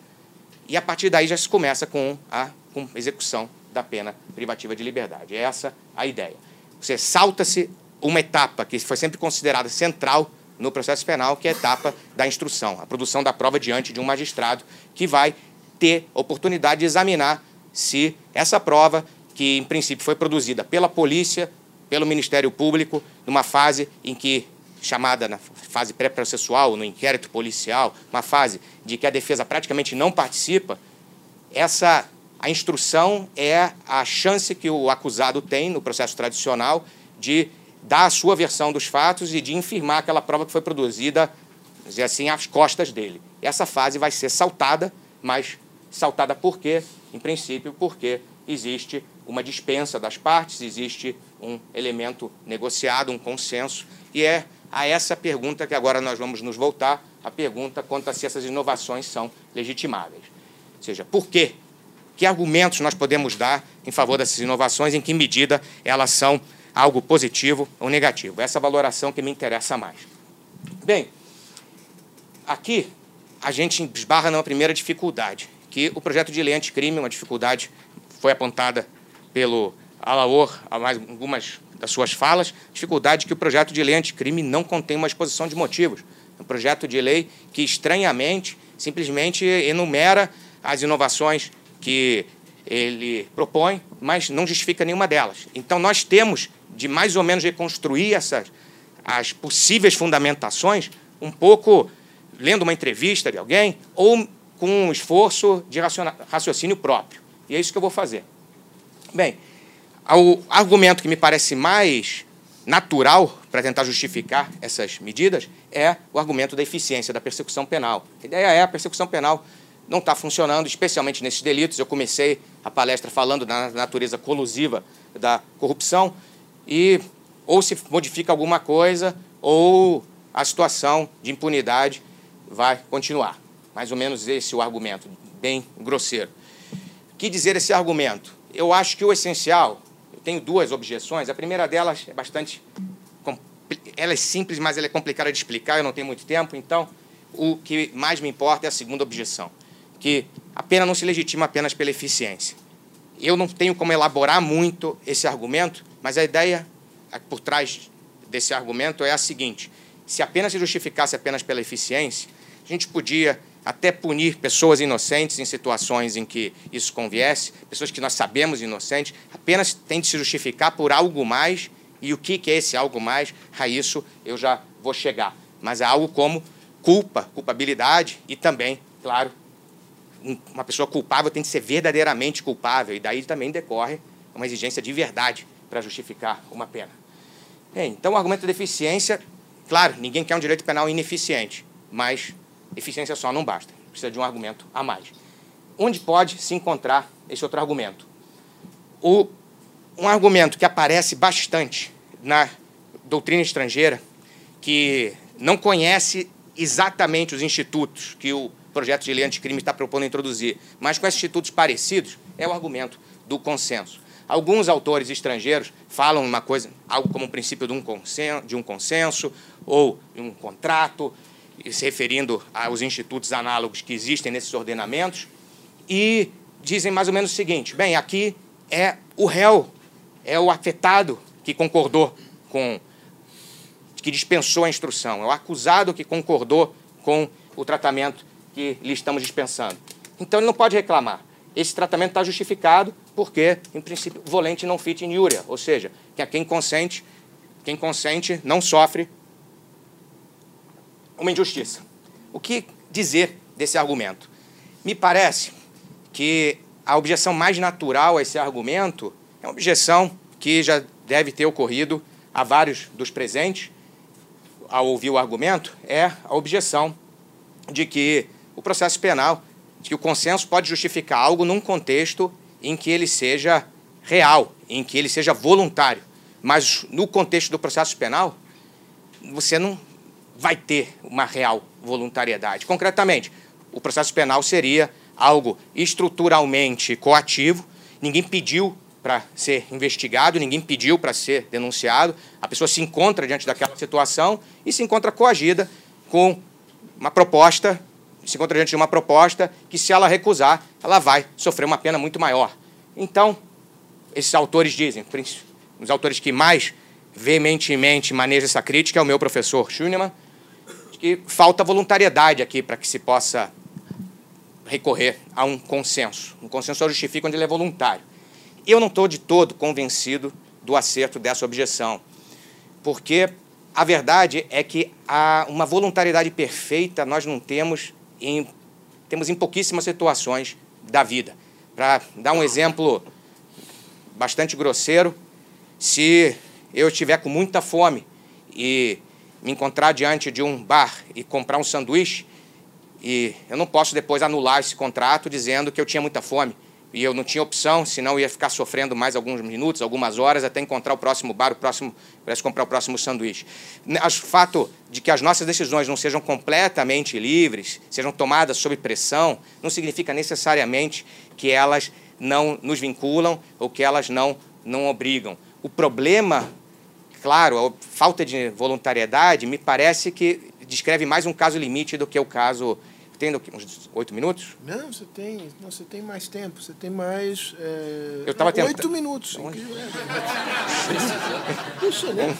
E a partir daí já se começa com a com execução da pena privativa de liberdade. É essa a ideia. Você salta-se uma etapa que foi sempre considerada central no processo penal, que é a etapa da instrução, a produção da prova diante de um magistrado que vai ter oportunidade de examinar se essa prova que, em princípio, foi produzida pela polícia, pelo Ministério Público, numa fase em que, chamada na fase pré-processual, no inquérito policial, uma fase de que a defesa praticamente não participa, essa a instrução é a chance que o acusado tem no processo tradicional de dar a sua versão dos fatos e de infirmar aquela prova que foi produzida, dizer assim, às costas dele. Essa fase vai ser saltada, mas saltada por quê? Em princípio, porque existe uma dispensa das partes, existe um elemento negociado, um consenso, e é a essa pergunta que agora nós vamos nos voltar, a pergunta quanto a se essas inovações são legitimáveis. Ou seja, por quê? Que argumentos nós podemos dar em favor dessas inovações, em que medida elas são algo positivo ou negativo? Essa valoração que me interessa mais. Bem, aqui a gente esbarra numa primeira dificuldade, que o projeto de lei anticrime, uma dificuldade foi apontada pelo Alaor a mais algumas das suas falas, dificuldade que o projeto de lei anticrime não contém uma exposição de motivos. É um projeto de lei que, estranhamente, simplesmente enumera as inovações que ele propõe, mas não justifica nenhuma delas. Então, nós temos de mais ou menos reconstruir essas as possíveis fundamentações um pouco lendo uma entrevista de alguém ou com um esforço de raciocínio próprio. E é isso que eu vou fazer. Bem, o argumento que me parece mais natural para tentar justificar essas medidas é o argumento da eficiência da persecução penal. A ideia é a persecução penal não está funcionando, especialmente nesses delitos. Eu comecei a palestra falando da natureza colusiva da corrupção e ou se modifica alguma coisa ou a situação de impunidade vai continuar. Mais ou menos esse é o argumento, bem grosseiro. O que dizer esse argumento? Eu acho que o essencial, eu tenho duas objeções. A primeira delas é bastante ela é simples, mas ela é complicada de explicar, eu não tenho muito tempo, então o que mais me importa é a segunda objeção que a pena não se legitima apenas pela eficiência. Eu não tenho como elaborar muito esse argumento, mas a ideia por trás desse argumento é a seguinte: se a pena se justificasse apenas pela eficiência, a gente podia até punir pessoas inocentes em situações em que isso conviesse, pessoas que nós sabemos inocentes, apenas tem de se justificar por algo mais, e o que é esse algo mais? A isso eu já vou chegar. Mas é algo como culpa, culpabilidade e também, claro, uma pessoa culpável tem que ser verdadeiramente culpável, e daí também decorre uma exigência de verdade para justificar uma pena. Bem, então, o argumento da eficiência, claro, ninguém quer um direito penal ineficiente, mas eficiência só não basta, precisa de um argumento a mais. Onde pode se encontrar esse outro argumento? O, um argumento que aparece bastante na doutrina estrangeira, que não conhece exatamente os institutos que o projeto de lei anticrime está propondo introduzir, mas com institutos parecidos, é o argumento do consenso. Alguns autores estrangeiros falam uma coisa, algo como o princípio de um consenso, de um consenso ou um contrato, se referindo aos institutos análogos que existem nesses ordenamentos, e dizem mais ou menos o seguinte: bem, aqui é o réu, é o afetado que concordou com, que dispensou a instrução, é o acusado que concordou com o tratamento que lhe estamos dispensando. Então ele não pode reclamar. Esse tratamento está justificado porque, em princípio, volente não fit injúria, ou seja, que quem consente, quem consente não sofre uma injustiça. O que dizer desse argumento? Me parece que a objeção mais natural a esse argumento é uma objeção que já deve ter ocorrido a vários dos presentes ao ouvir o argumento, é a objeção de que o processo penal, que o consenso pode justificar algo num contexto em que ele seja real, em que ele seja voluntário. Mas no contexto do processo penal, você não vai ter uma real voluntariedade. Concretamente, o processo penal seria algo estruturalmente coativo, ninguém pediu para ser investigado, ninguém pediu para ser denunciado, a pessoa se encontra diante daquela situação e se encontra coagida com uma proposta se encontra diante de uma proposta que, se ela recusar, ela vai sofrer uma pena muito maior. Então, esses autores dizem, os autores que mais veementemente manejam essa crítica é o meu professor Schunemann, que falta voluntariedade aqui para que se possa recorrer a um consenso. Um consenso só justifica quando ele é voluntário. Eu não estou de todo convencido do acerto dessa objeção, porque a verdade é que há uma voluntariedade perfeita nós não temos em, temos em pouquíssimas situações da vida. Para dar um exemplo bastante grosseiro, se eu estiver com muita fome e me encontrar diante de um bar e comprar um sanduíche, e eu não posso depois anular esse contrato dizendo que eu tinha muita fome e eu não tinha opção, senão ia ficar sofrendo mais alguns minutos, algumas horas, até encontrar o próximo bar, o próximo, para comprar o próximo sanduíche. O fato de que as nossas decisões não sejam completamente livres, sejam tomadas sob pressão, não significa necessariamente que elas não nos vinculam ou que elas não, não obrigam. O problema, claro, a falta de voluntariedade, me parece que descreve mais um caso limite do que o caso tem uns oito minutos? Não, você tem, não, você tem mais tempo. Você tem mais. É, eu estava tentando. Oito minutos. Isso, né?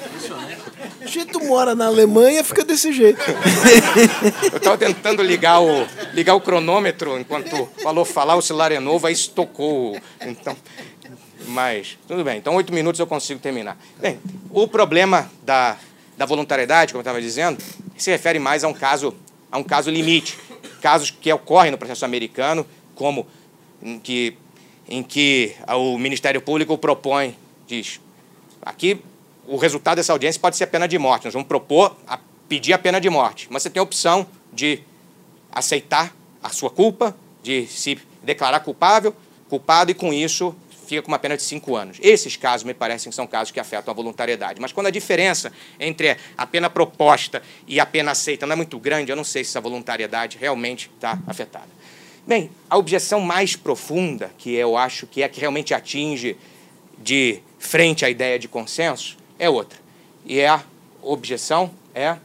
A gente mora na Alemanha, fica desse jeito. Eu estava tentando ligar o, ligar o cronômetro enquanto falou falar, o celular é novo, aí estocou. Então, mas, tudo bem. Então, oito minutos eu consigo terminar. Bem, o problema da, da voluntariedade, como eu estava dizendo, se refere mais a um caso, a um caso limite casos que ocorrem no processo americano, como em que, em que o Ministério Público propõe, diz, aqui o resultado dessa audiência pode ser a pena de morte, nós vamos propor a pedir a pena de morte, mas você tem a opção de aceitar a sua culpa, de se declarar culpável, culpado e com isso fica com uma pena de cinco anos. Esses casos me parecem são casos que afetam a voluntariedade. Mas quando a diferença entre a pena proposta e a pena aceita não é muito grande, eu não sei se essa voluntariedade realmente está afetada. Bem, a objeção mais profunda, que eu acho que é a que realmente atinge de frente à ideia de consenso, é outra. E é a objeção é,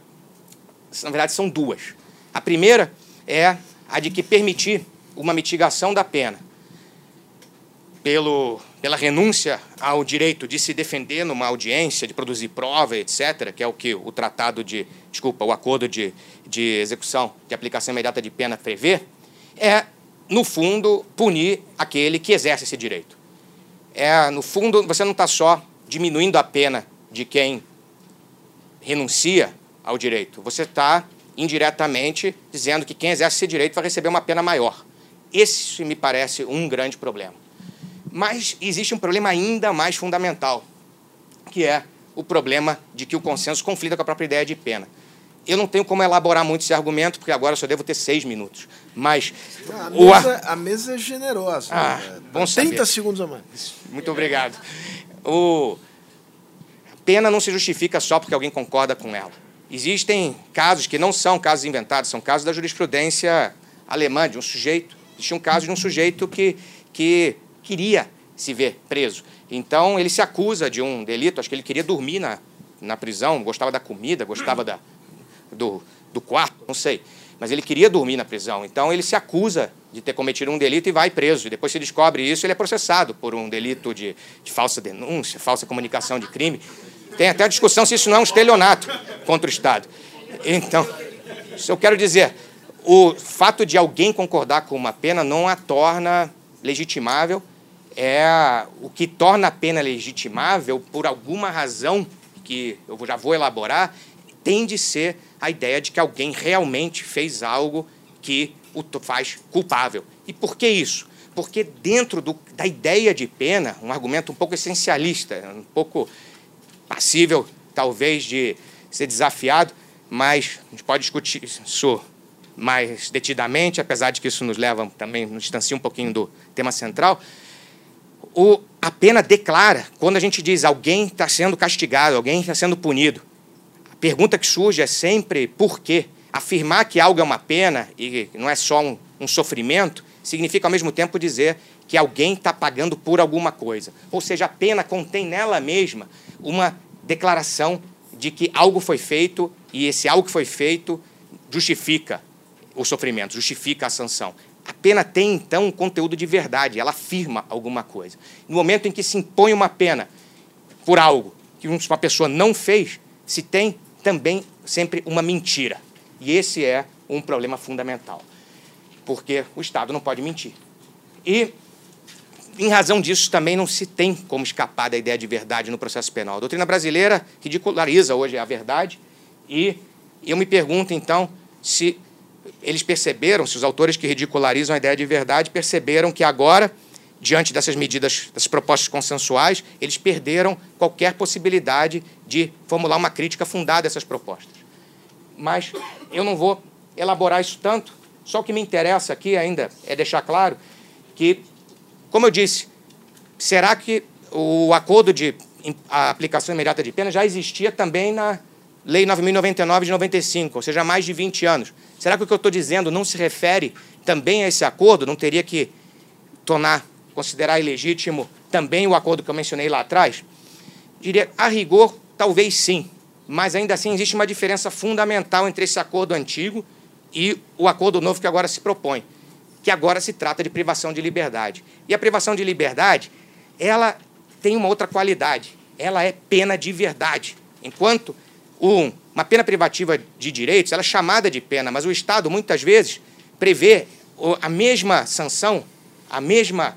na verdade, são duas. A primeira é a de que permitir uma mitigação da pena pelo, pela renúncia ao direito de se defender numa audiência, de produzir prova, etc., que é o que o tratado de, desculpa, o acordo de, de execução de aplicação imediata de pena prevê, é, no fundo, punir aquele que exerce esse direito. É, no fundo, você não está só diminuindo a pena de quem renuncia ao direito, você está indiretamente dizendo que quem exerce esse direito vai receber uma pena maior. Esse me parece um grande problema. Mas existe um problema ainda mais fundamental, que é o problema de que o consenso conflita com a própria ideia de pena. Eu não tenho como elaborar muito esse argumento, porque agora só devo ter seis minutos. Mas. A mesa, a mesa é generosa. Ah, né? bom 30 saber. segundos a mais. Muito obrigado. O... A pena não se justifica só porque alguém concorda com ela. Existem casos que não são casos inventados, são casos da jurisprudência alemã, de um sujeito. Existe um caso de um sujeito que, que queria se ver preso. Então, ele se acusa de um delito, acho que ele queria dormir na, na prisão, gostava da comida, gostava da, do, do quarto, não sei. Mas ele queria dormir na prisão. Então, ele se acusa de ter cometido um delito e vai preso. E depois se descobre isso, ele é processado por um delito de, de falsa denúncia, falsa comunicação de crime. Tem até a discussão se isso não é um estelionato contra o Estado. Então, eu quero dizer, o fato de alguém concordar com uma pena não a torna legitimável é o que torna a pena legitimável por alguma razão que eu já vou elaborar, tem de ser a ideia de que alguém realmente fez algo que o faz culpável. E por que isso? Porque dentro do, da ideia de pena, um argumento um pouco essencialista, um pouco passível, talvez, de ser desafiado, mas a gente pode discutir isso mais detidamente, apesar de que isso nos leva também, nos distancia um pouquinho do tema central o, a pena declara, quando a gente diz alguém está sendo castigado, alguém está sendo punido, a pergunta que surge é sempre por quê? Afirmar que algo é uma pena e não é só um, um sofrimento significa ao mesmo tempo dizer que alguém está pagando por alguma coisa. Ou seja, a pena contém nela mesma uma declaração de que algo foi feito e esse algo que foi feito justifica o sofrimento, justifica a sanção. Pena tem, então, um conteúdo de verdade, ela afirma alguma coisa. No momento em que se impõe uma pena por algo que uma pessoa não fez, se tem também sempre uma mentira. E esse é um problema fundamental, porque o Estado não pode mentir. E em razão disso, também não se tem como escapar da ideia de verdade no processo penal. A doutrina brasileira ridiculariza hoje a verdade e eu me pergunto, então, se eles perceberam, se os autores que ridicularizam a ideia de verdade perceberam que agora, diante dessas medidas, dessas propostas consensuais, eles perderam qualquer possibilidade de formular uma crítica fundada a essas propostas. Mas eu não vou elaborar isso tanto, só o que me interessa aqui ainda é deixar claro que, como eu disse, será que o acordo de aplicação imediata de pena já existia também na Lei 9.099 de 95, ou seja, há mais de 20 anos. Será que o que eu estou dizendo não se refere também a esse acordo? Não teria que tornar, considerar ilegítimo também o acordo que eu mencionei lá atrás? Diria, a rigor, talvez sim, mas ainda assim existe uma diferença fundamental entre esse acordo antigo e o acordo novo que agora se propõe, que agora se trata de privação de liberdade. E a privação de liberdade, ela tem uma outra qualidade, ela é pena de verdade. Enquanto um, uma pena privativa de direitos, ela é chamada de pena, mas o Estado muitas vezes prevê a mesma sanção, a mesma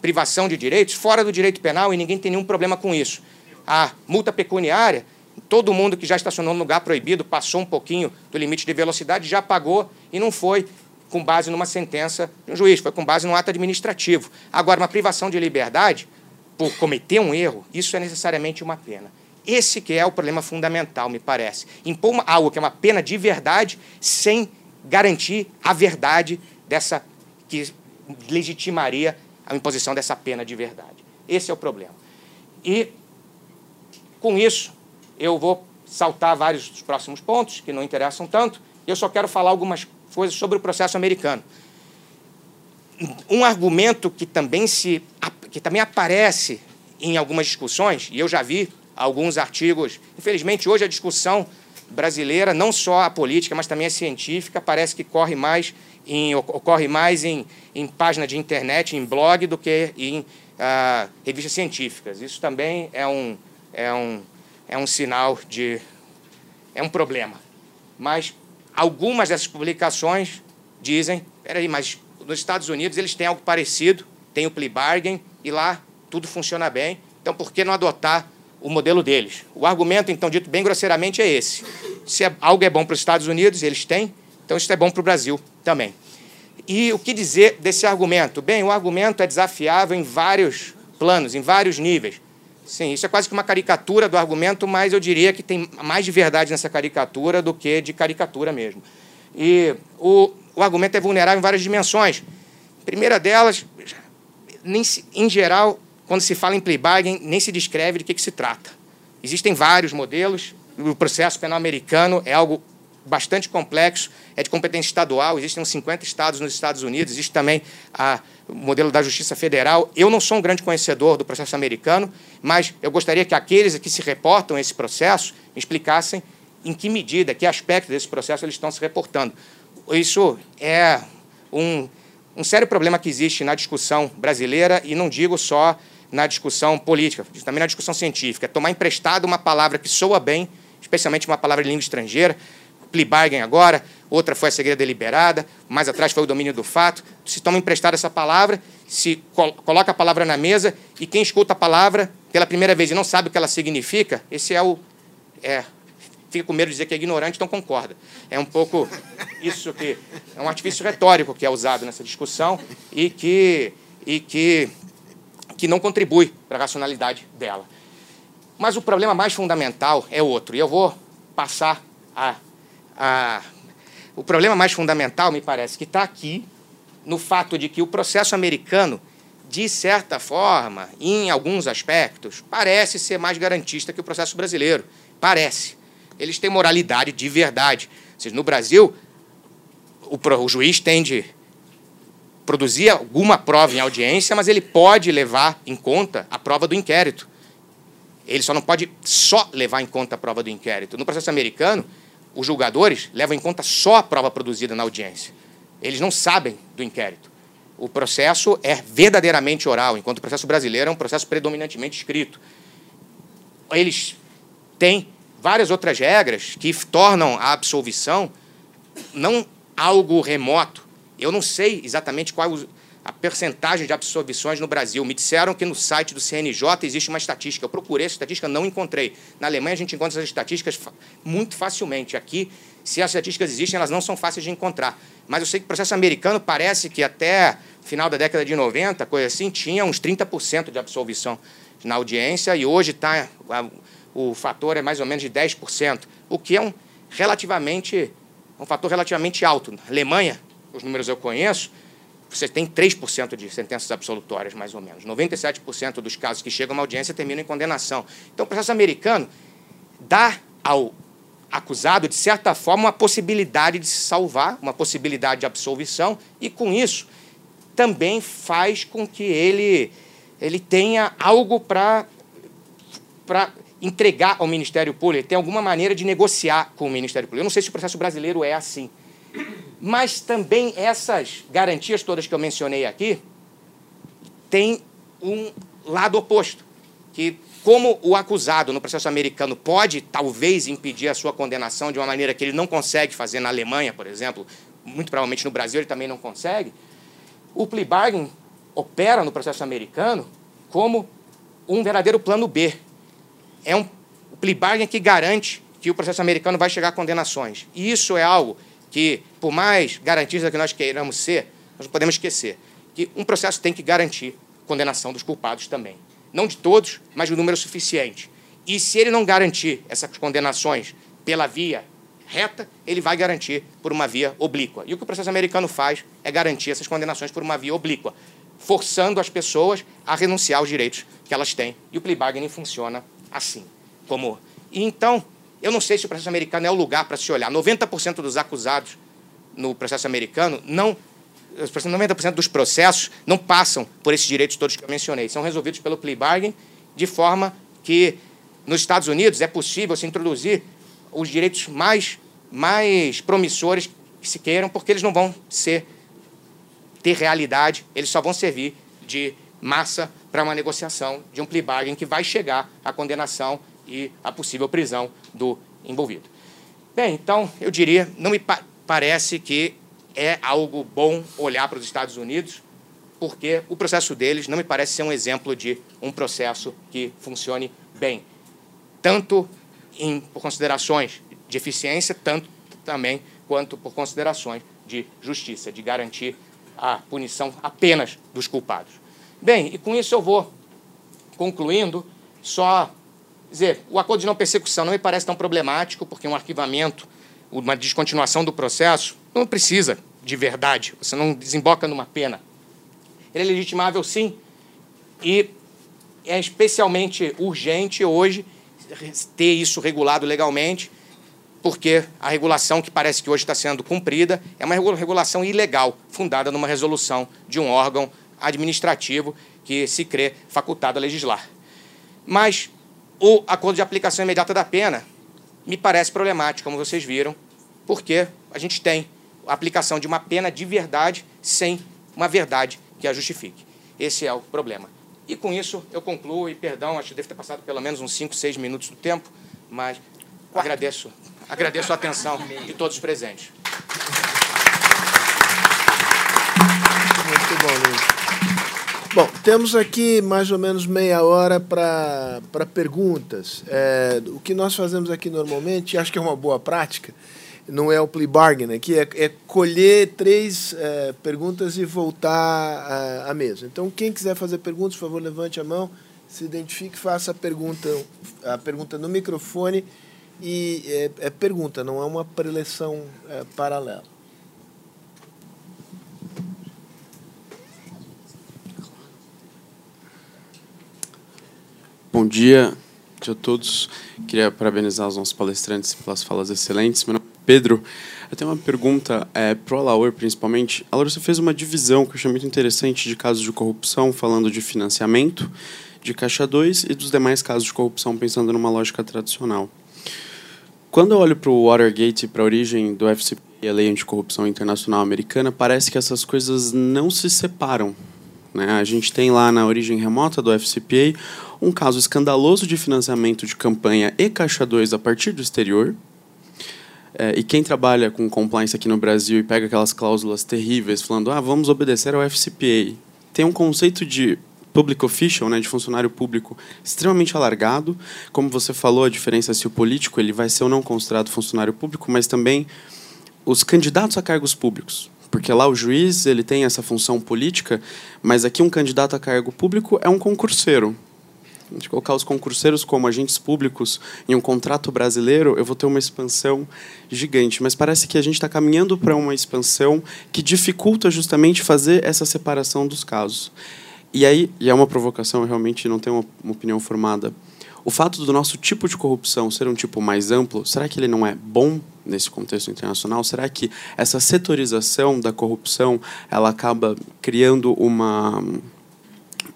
privação de direitos fora do direito penal e ninguém tem nenhum problema com isso. A multa pecuniária, todo mundo que já estacionou no lugar proibido, passou um pouquinho do limite de velocidade, já pagou e não foi com base numa sentença de um juiz, foi com base num ato administrativo. Agora, uma privação de liberdade por cometer um erro, isso é necessariamente uma pena. Esse que é o problema fundamental, me parece. Impor uma, algo que é uma pena de verdade sem garantir a verdade dessa que legitimaria a imposição dessa pena de verdade. Esse é o problema. E com isso, eu vou saltar vários dos próximos pontos que não interessam tanto. Eu só quero falar algumas coisas sobre o processo americano. Um argumento que também se que também aparece em algumas discussões, e eu já vi alguns artigos. Infelizmente, hoje a discussão brasileira, não só a política, mas também a científica, parece que corre mais em, ocorre mais em, em página de internet, em blog, do que em ah, revistas científicas. Isso também é um, é, um, é um sinal de. é um problema. Mas algumas dessas publicações dizem: peraí, mas nos Estados Unidos eles têm algo parecido, tem o plea bargain, e lá tudo funciona bem, então por que não adotar o modelo deles. O argumento, então, dito bem grosseiramente, é esse. Se é, algo é bom para os Estados Unidos, eles têm, então isso é bom para o Brasil também. E o que dizer desse argumento? Bem, o argumento é desafiável em vários planos, em vários níveis. Sim, isso é quase que uma caricatura do argumento, mas eu diria que tem mais de verdade nessa caricatura do que de caricatura mesmo. E o, o argumento é vulnerável em várias dimensões. primeira delas, em geral, quando se fala em plea bargain, nem se descreve de que, que se trata. Existem vários modelos. O processo penal americano é algo bastante complexo, é de competência estadual, existem uns 50 estados nos Estados Unidos, existe também a, o modelo da Justiça Federal. Eu não sou um grande conhecedor do processo americano, mas eu gostaria que aqueles que se reportam esse processo explicassem em que medida, que aspecto desse processo eles estão se reportando. Isso é um, um sério problema que existe na discussão brasileira, e não digo só na discussão política, também na discussão científica. Tomar emprestado uma palavra que soa bem, especialmente uma palavra de língua estrangeira, plea bargain agora, outra foi a cegueira deliberada, mais atrás foi o domínio do fato. Se toma emprestado essa palavra, se coloca a palavra na mesa e quem escuta a palavra pela primeira vez e não sabe o que ela significa, esse é o. É, fica com medo de dizer que é ignorante, então concorda. É um pouco isso que. É um artifício retórico que é usado nessa discussão e que, e que que não contribui para a racionalidade dela. Mas o problema mais fundamental é outro, e eu vou passar a. a o problema mais fundamental, me parece, que está aqui no fato de que o processo americano, de certa forma, em alguns aspectos, parece ser mais garantista que o processo brasileiro. Parece. Eles têm moralidade de verdade. Ou seja, no Brasil, o, o juiz tem de produzir alguma prova em audiência, mas ele pode levar em conta a prova do inquérito. Ele só não pode só levar em conta a prova do inquérito. No processo americano, os julgadores levam em conta só a prova produzida na audiência. Eles não sabem do inquérito. O processo é verdadeiramente oral, enquanto o processo brasileiro é um processo predominantemente escrito. Eles têm várias outras regras que tornam a absolvição não algo remoto, eu não sei exatamente qual a percentagem de absorvições no Brasil. Me disseram que no site do CNJ existe uma estatística. Eu procurei essa estatística, não encontrei. Na Alemanha a gente encontra essas estatísticas muito facilmente. Aqui, se as estatísticas existem, elas não são fáceis de encontrar. Mas eu sei que o processo americano parece que até final da década de 90, coisa assim, tinha uns 30% de absolvição na audiência e hoje está o fator é mais ou menos de 10%, o que é um relativamente um fator relativamente alto. Na Alemanha, os números eu conheço, você tem 3% de sentenças absolutórias, mais ou menos. 97% dos casos que chegam à audiência terminam em condenação. Então, o processo americano dá ao acusado, de certa forma, uma possibilidade de se salvar, uma possibilidade de absolvição, e com isso também faz com que ele, ele tenha algo para entregar ao Ministério Público, ele tem alguma maneira de negociar com o Ministério Público. Eu não sei se o processo brasileiro é assim. Mas também essas garantias todas que eu mencionei aqui têm um lado oposto, que como o acusado no processo americano pode talvez impedir a sua condenação de uma maneira que ele não consegue fazer na Alemanha, por exemplo, muito provavelmente no Brasil ele também não consegue, o plea bargain opera no processo americano como um verdadeiro plano B. É um plea bargain que garante que o processo americano vai chegar a condenações. E isso é algo que, por mais garantista que nós queiramos ser, nós não podemos esquecer que um processo tem que garantir condenação dos culpados também. Não de todos, mas de um número suficiente. E se ele não garantir essas condenações pela via reta, ele vai garantir por uma via oblíqua. E o que o processo americano faz é garantir essas condenações por uma via oblíqua, forçando as pessoas a renunciar aos direitos que elas têm. E o plea bargaining funciona assim. Como e então, eu não sei se o processo americano é o lugar para se olhar. 90% dos acusados no processo americano não 90% dos processos não passam por esses direitos todos que eu mencionei. São resolvidos pelo plea bargain, de forma que nos Estados Unidos é possível se introduzir os direitos mais, mais promissores que se queiram, porque eles não vão ser ter realidade, eles só vão servir de massa para uma negociação de um plea bargain que vai chegar à condenação e a possível prisão do envolvido. Bem, então, eu diria, não me pa parece que é algo bom olhar para os Estados Unidos, porque o processo deles não me parece ser um exemplo de um processo que funcione bem, tanto em, por considerações de eficiência, tanto também quanto por considerações de justiça, de garantir a punição apenas dos culpados. Bem, e com isso eu vou concluindo, só dizer, o acordo de não persecução não me parece tão problemático, porque um arquivamento, uma descontinuação do processo, não precisa de verdade, você não desemboca numa pena. Ele é legitimável, sim, e é especialmente urgente hoje ter isso regulado legalmente, porque a regulação que parece que hoje está sendo cumprida é uma regulação ilegal, fundada numa resolução de um órgão administrativo que se crê facultado a legislar. Mas o acordo de aplicação imediata da pena me parece problemático, como vocês viram, porque a gente tem a aplicação de uma pena de verdade sem uma verdade que a justifique. Esse é o problema. E com isso eu concluo, e perdão, acho que devo ter passado pelo menos uns 5, 6 minutos do tempo, mas agradeço, agradeço a atenção de todos os presentes. Muito bom, Luiz. Bom, temos aqui mais ou menos meia hora para perguntas. É, o que nós fazemos aqui normalmente, acho que é uma boa prática, não é o plea bargain aqui, é, é colher três é, perguntas e voltar à, mesa. Então, quem quiser fazer perguntas, por favor, levante a mão, se identifique, faça a pergunta, a pergunta no microfone. E é, é pergunta, não é uma preleção é, paralela. Bom dia a todos. Queria parabenizar os nossos palestrantes pelas falas excelentes. Meu nome é Pedro. Eu tenho uma pergunta é, para o Alaur, principalmente. Alaur, você fez uma divisão que eu achei muito interessante de casos de corrupção, falando de financiamento, de Caixa 2 e dos demais casos de corrupção, pensando numa lógica tradicional. Quando eu olho para o Watergate e para a origem do FCP e a Lei Anticorrupção Internacional Americana, parece que essas coisas não se separam. Né? A gente tem lá na origem remota do FCPA um caso escandaloso de financiamento de campanha e caixa 2 a partir do exterior. É, e quem trabalha com compliance aqui no Brasil e pega aquelas cláusulas terríveis, falando, ah, vamos obedecer ao FCPA, tem um conceito de public official, né, de funcionário público, extremamente alargado. Como você falou, a diferença é se o político ele vai ser ou não considerado funcionário público, mas também os candidatos a cargos públicos. Porque lá o juiz ele tem essa função política, mas aqui um candidato a cargo público é um concurseiro de colocar os concurseiros como agentes públicos em um contrato brasileiro, eu vou ter uma expansão gigante. Mas parece que a gente está caminhando para uma expansão que dificulta justamente fazer essa separação dos casos. E aí, e é uma provocação, eu realmente não tenho uma, opinião formada. O fato do nosso tipo de corrupção ser um tipo mais amplo, será que ele não é bom nesse contexto internacional? Será que essa setorização da corrupção ela acaba criando uma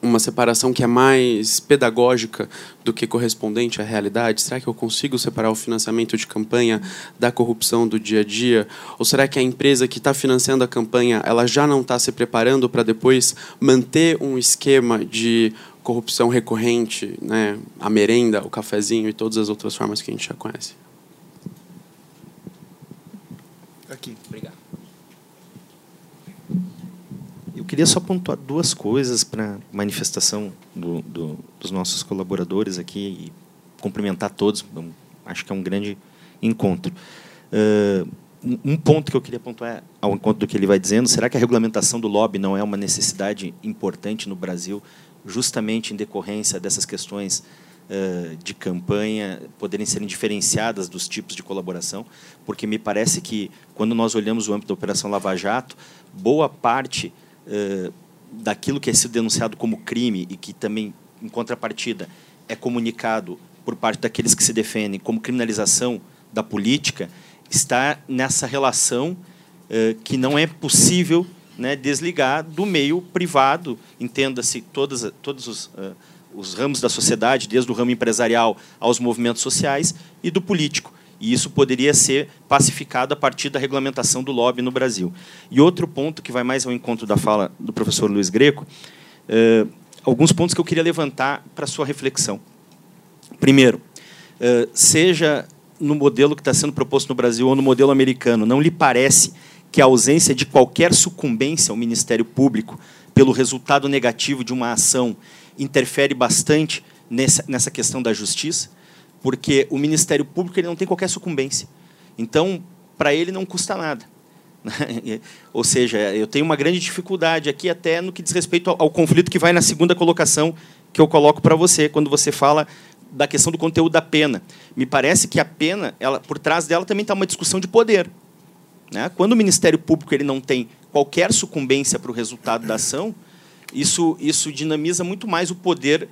uma separação que é mais pedagógica do que correspondente à realidade? Será que eu consigo separar o financiamento de campanha da corrupção do dia a dia? Ou será que a empresa que está financiando a campanha ela já não está se preparando para depois manter um esquema de corrupção recorrente, né? a merenda, o cafezinho e todas as outras formas que a gente já conhece? Aqui. Obrigado queria só pontuar duas coisas para manifestação do, do, dos nossos colaboradores aqui e cumprimentar todos. Acho que é um grande encontro. Uh, um ponto que eu queria pontuar ao encontro do que ele vai dizendo, será que a regulamentação do lobby não é uma necessidade importante no Brasil, justamente em decorrência dessas questões uh, de campanha poderem serem diferenciadas dos tipos de colaboração? Porque me parece que, quando nós olhamos o âmbito da Operação Lava Jato, boa parte eh, daquilo que é sido denunciado como crime e que também, em contrapartida, é comunicado por parte daqueles que se defendem como criminalização da política, está nessa relação uh, que não é possível né, desligar do meio privado, entenda-se todos, todos os, uh, os ramos da sociedade, desde o ramo empresarial aos movimentos sociais, e do político. E isso poderia ser pacificado a partir da regulamentação do lobby no Brasil. E outro ponto que vai mais ao encontro da fala do professor Luiz Greco, eh, alguns pontos que eu queria levantar para sua reflexão. Primeiro, eh, seja no modelo que está sendo proposto no Brasil ou no modelo americano, não lhe parece que a ausência de qualquer sucumbência ao Ministério Público pelo resultado negativo de uma ação interfere bastante nessa, nessa questão da justiça? Porque o Ministério Público ele não tem qualquer sucumbência. Então, para ele não custa nada. Ou seja, eu tenho uma grande dificuldade aqui até no que diz respeito ao, ao conflito que vai na segunda colocação que eu coloco para você, quando você fala da questão do conteúdo da pena. Me parece que a pena, ela, por trás dela também está uma discussão de poder. Né? Quando o Ministério Público ele não tem qualquer sucumbência para o resultado da ação, isso, isso dinamiza muito mais o poder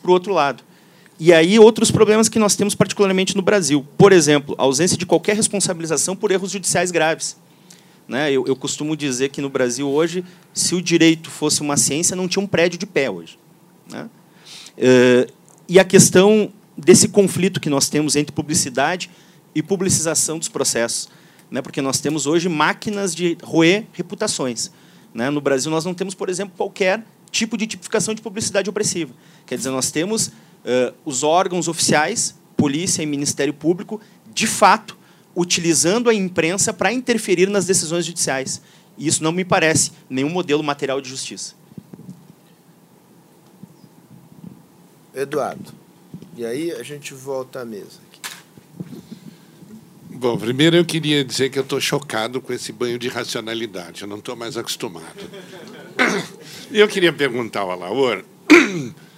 para o outro lado. E aí outros problemas que nós temos particularmente no Brasil. Por exemplo, a ausência de qualquer responsabilização por erros judiciais graves. Né? Eu, eu, costumo dizer que no Brasil hoje, se o direito fosse uma ciência, não tinha um prédio de pé hoje. Né? Uh, e a questão desse conflito que nós temos entre publicidade e publicização dos processos. Né? Porque nós temos hoje máquinas de roer reputações. Né? No Brasil, nós não temos, por exemplo, qualquer tipo de tipificação de publicidade opressiva. Quer dizer, nós temos uh, os órgãos oficiais, polícia e Ministério Público, de fato, utilizando a imprensa para interferir nas decisões judiciais. E isso não me parece nenhum modelo material de justiça. Eduardo, e aí a gente volta à mesa. Aqui. Bom, primeiro eu queria dizer que eu estou chocado com esse banho de racionalidade, eu não estou mais acostumado. E eu queria perguntar ao Alaor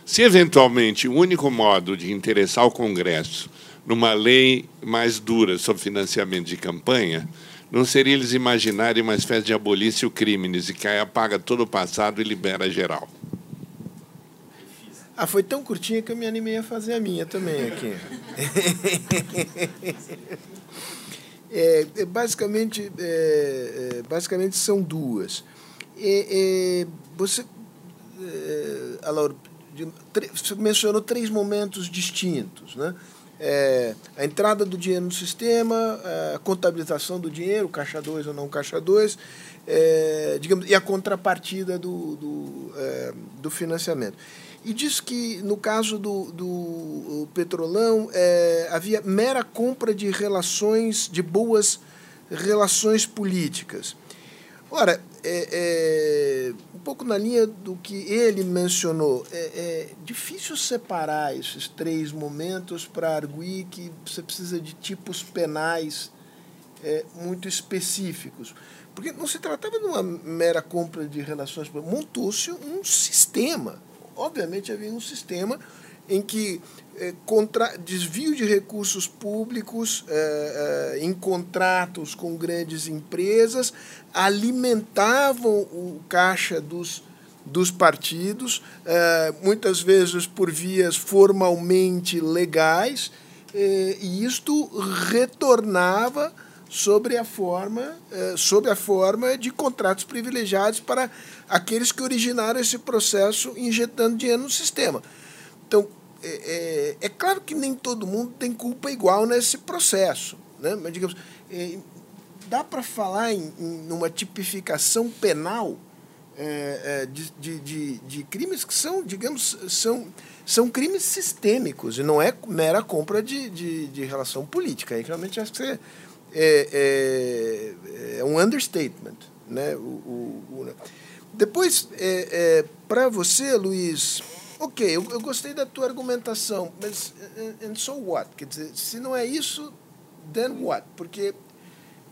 se eventualmente o único modo de interessar o Congresso numa lei mais dura sobre financiamento de campanha não seria eles imaginarem uma espécie de abolício crimes e que aí apaga todo o passado e libera geral. Ah, foi tão curtinha que eu me animei a fazer a minha também aqui. é, é, basicamente, é, é basicamente são duas. É, é você, é, Alauro, mencionou três momentos distintos. Né? é, a entrada do dinheiro no sistema, a contabilização do dinheiro, caixa 2 ou não caixa 2, é, digamos, e a contrapartida do, do, é, do financiamento. E diz que, no caso do, do Petrolão, é, havia mera compra de relações, de boas relações políticas. Ora, é, é, um pouco na linha do que ele mencionou, é, é difícil separar esses três momentos para arguir que você precisa de tipos penais é, muito específicos. Porque não se tratava de uma mera compra de relações, montou-se um sistema. Obviamente havia um sistema em que é, contra, desvio de recursos públicos é, em contratos com grandes empresas alimentavam o caixa dos, dos partidos, é, muitas vezes por vias formalmente legais, é, e isto retornava sobre a forma é, sob a forma de contratos privilegiados para aqueles que originaram esse processo injetando dinheiro no sistema. Então, é, é, é, claro que nem todo mundo tem culpa igual nesse processo, né? mas digamos, é, dá para falar em, em numa tipificação penal é, é, de, de, de, de, crimes que são, digamos, são, são crimes sistêmicos e não é mera compra de, de, de relação política. Aí realmente acho que você, é, é, é um understatement. Né? O, o, o depois, é, é, para você, Luiz, Ok, eu, eu, gostei da tua argumentação, mas and so what? Quer dizer, se não é isso, then what? Porque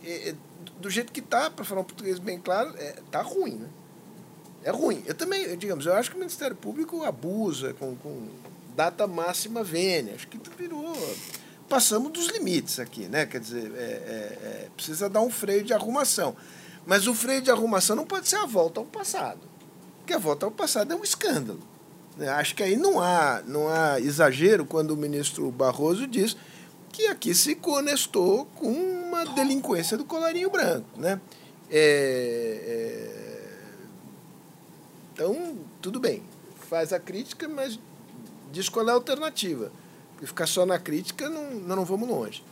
é, é do jeito que está, para falar um português bem claro, é, tá ruim, né? É ruim. Eu também, digamos, eu acho que o Ministério Público abusa com, com data máxima vênia. Acho que virou. Passamos dos limites aqui, né? Quer dizer, é, é, é, precisa dar um freio de arrumação. Mas o freio de arrumação não pode ser a volta ao passado. Porque a volta ao passado é um escândalo. Né? Acho que aí não há, não há exagero quando o ministro Barroso diz que aqui se conestou com uma delinquência do colarinho branco. Né? É, é, então, tudo bem, faz a crítica, mas diz qual é a alternativa. Porque ficar só na crítica, não, não vamos longe.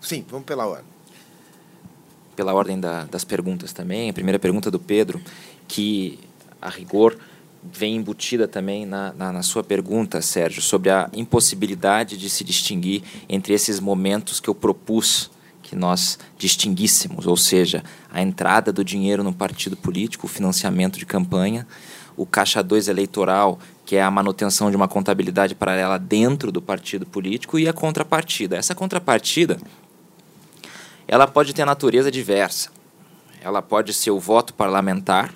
Sim, vamos pela ordem. Pela ordem da, das perguntas também. A primeira pergunta do Pedro, que a rigor vem embutida também na, na, na, sua pergunta, Sérgio, sobre a impossibilidade de se distinguir entre esses momentos que eu propus que nós distinguíssemos, ou seja, a entrada do dinheiro no partido político, o financiamento de campanha, o caixa 2 eleitoral, que é a manutenção de uma contabilidade paralela dentro do partido político, e a contrapartida. Essa contrapartida ela pode ter natureza diversa. Ela pode ser o voto parlamentar,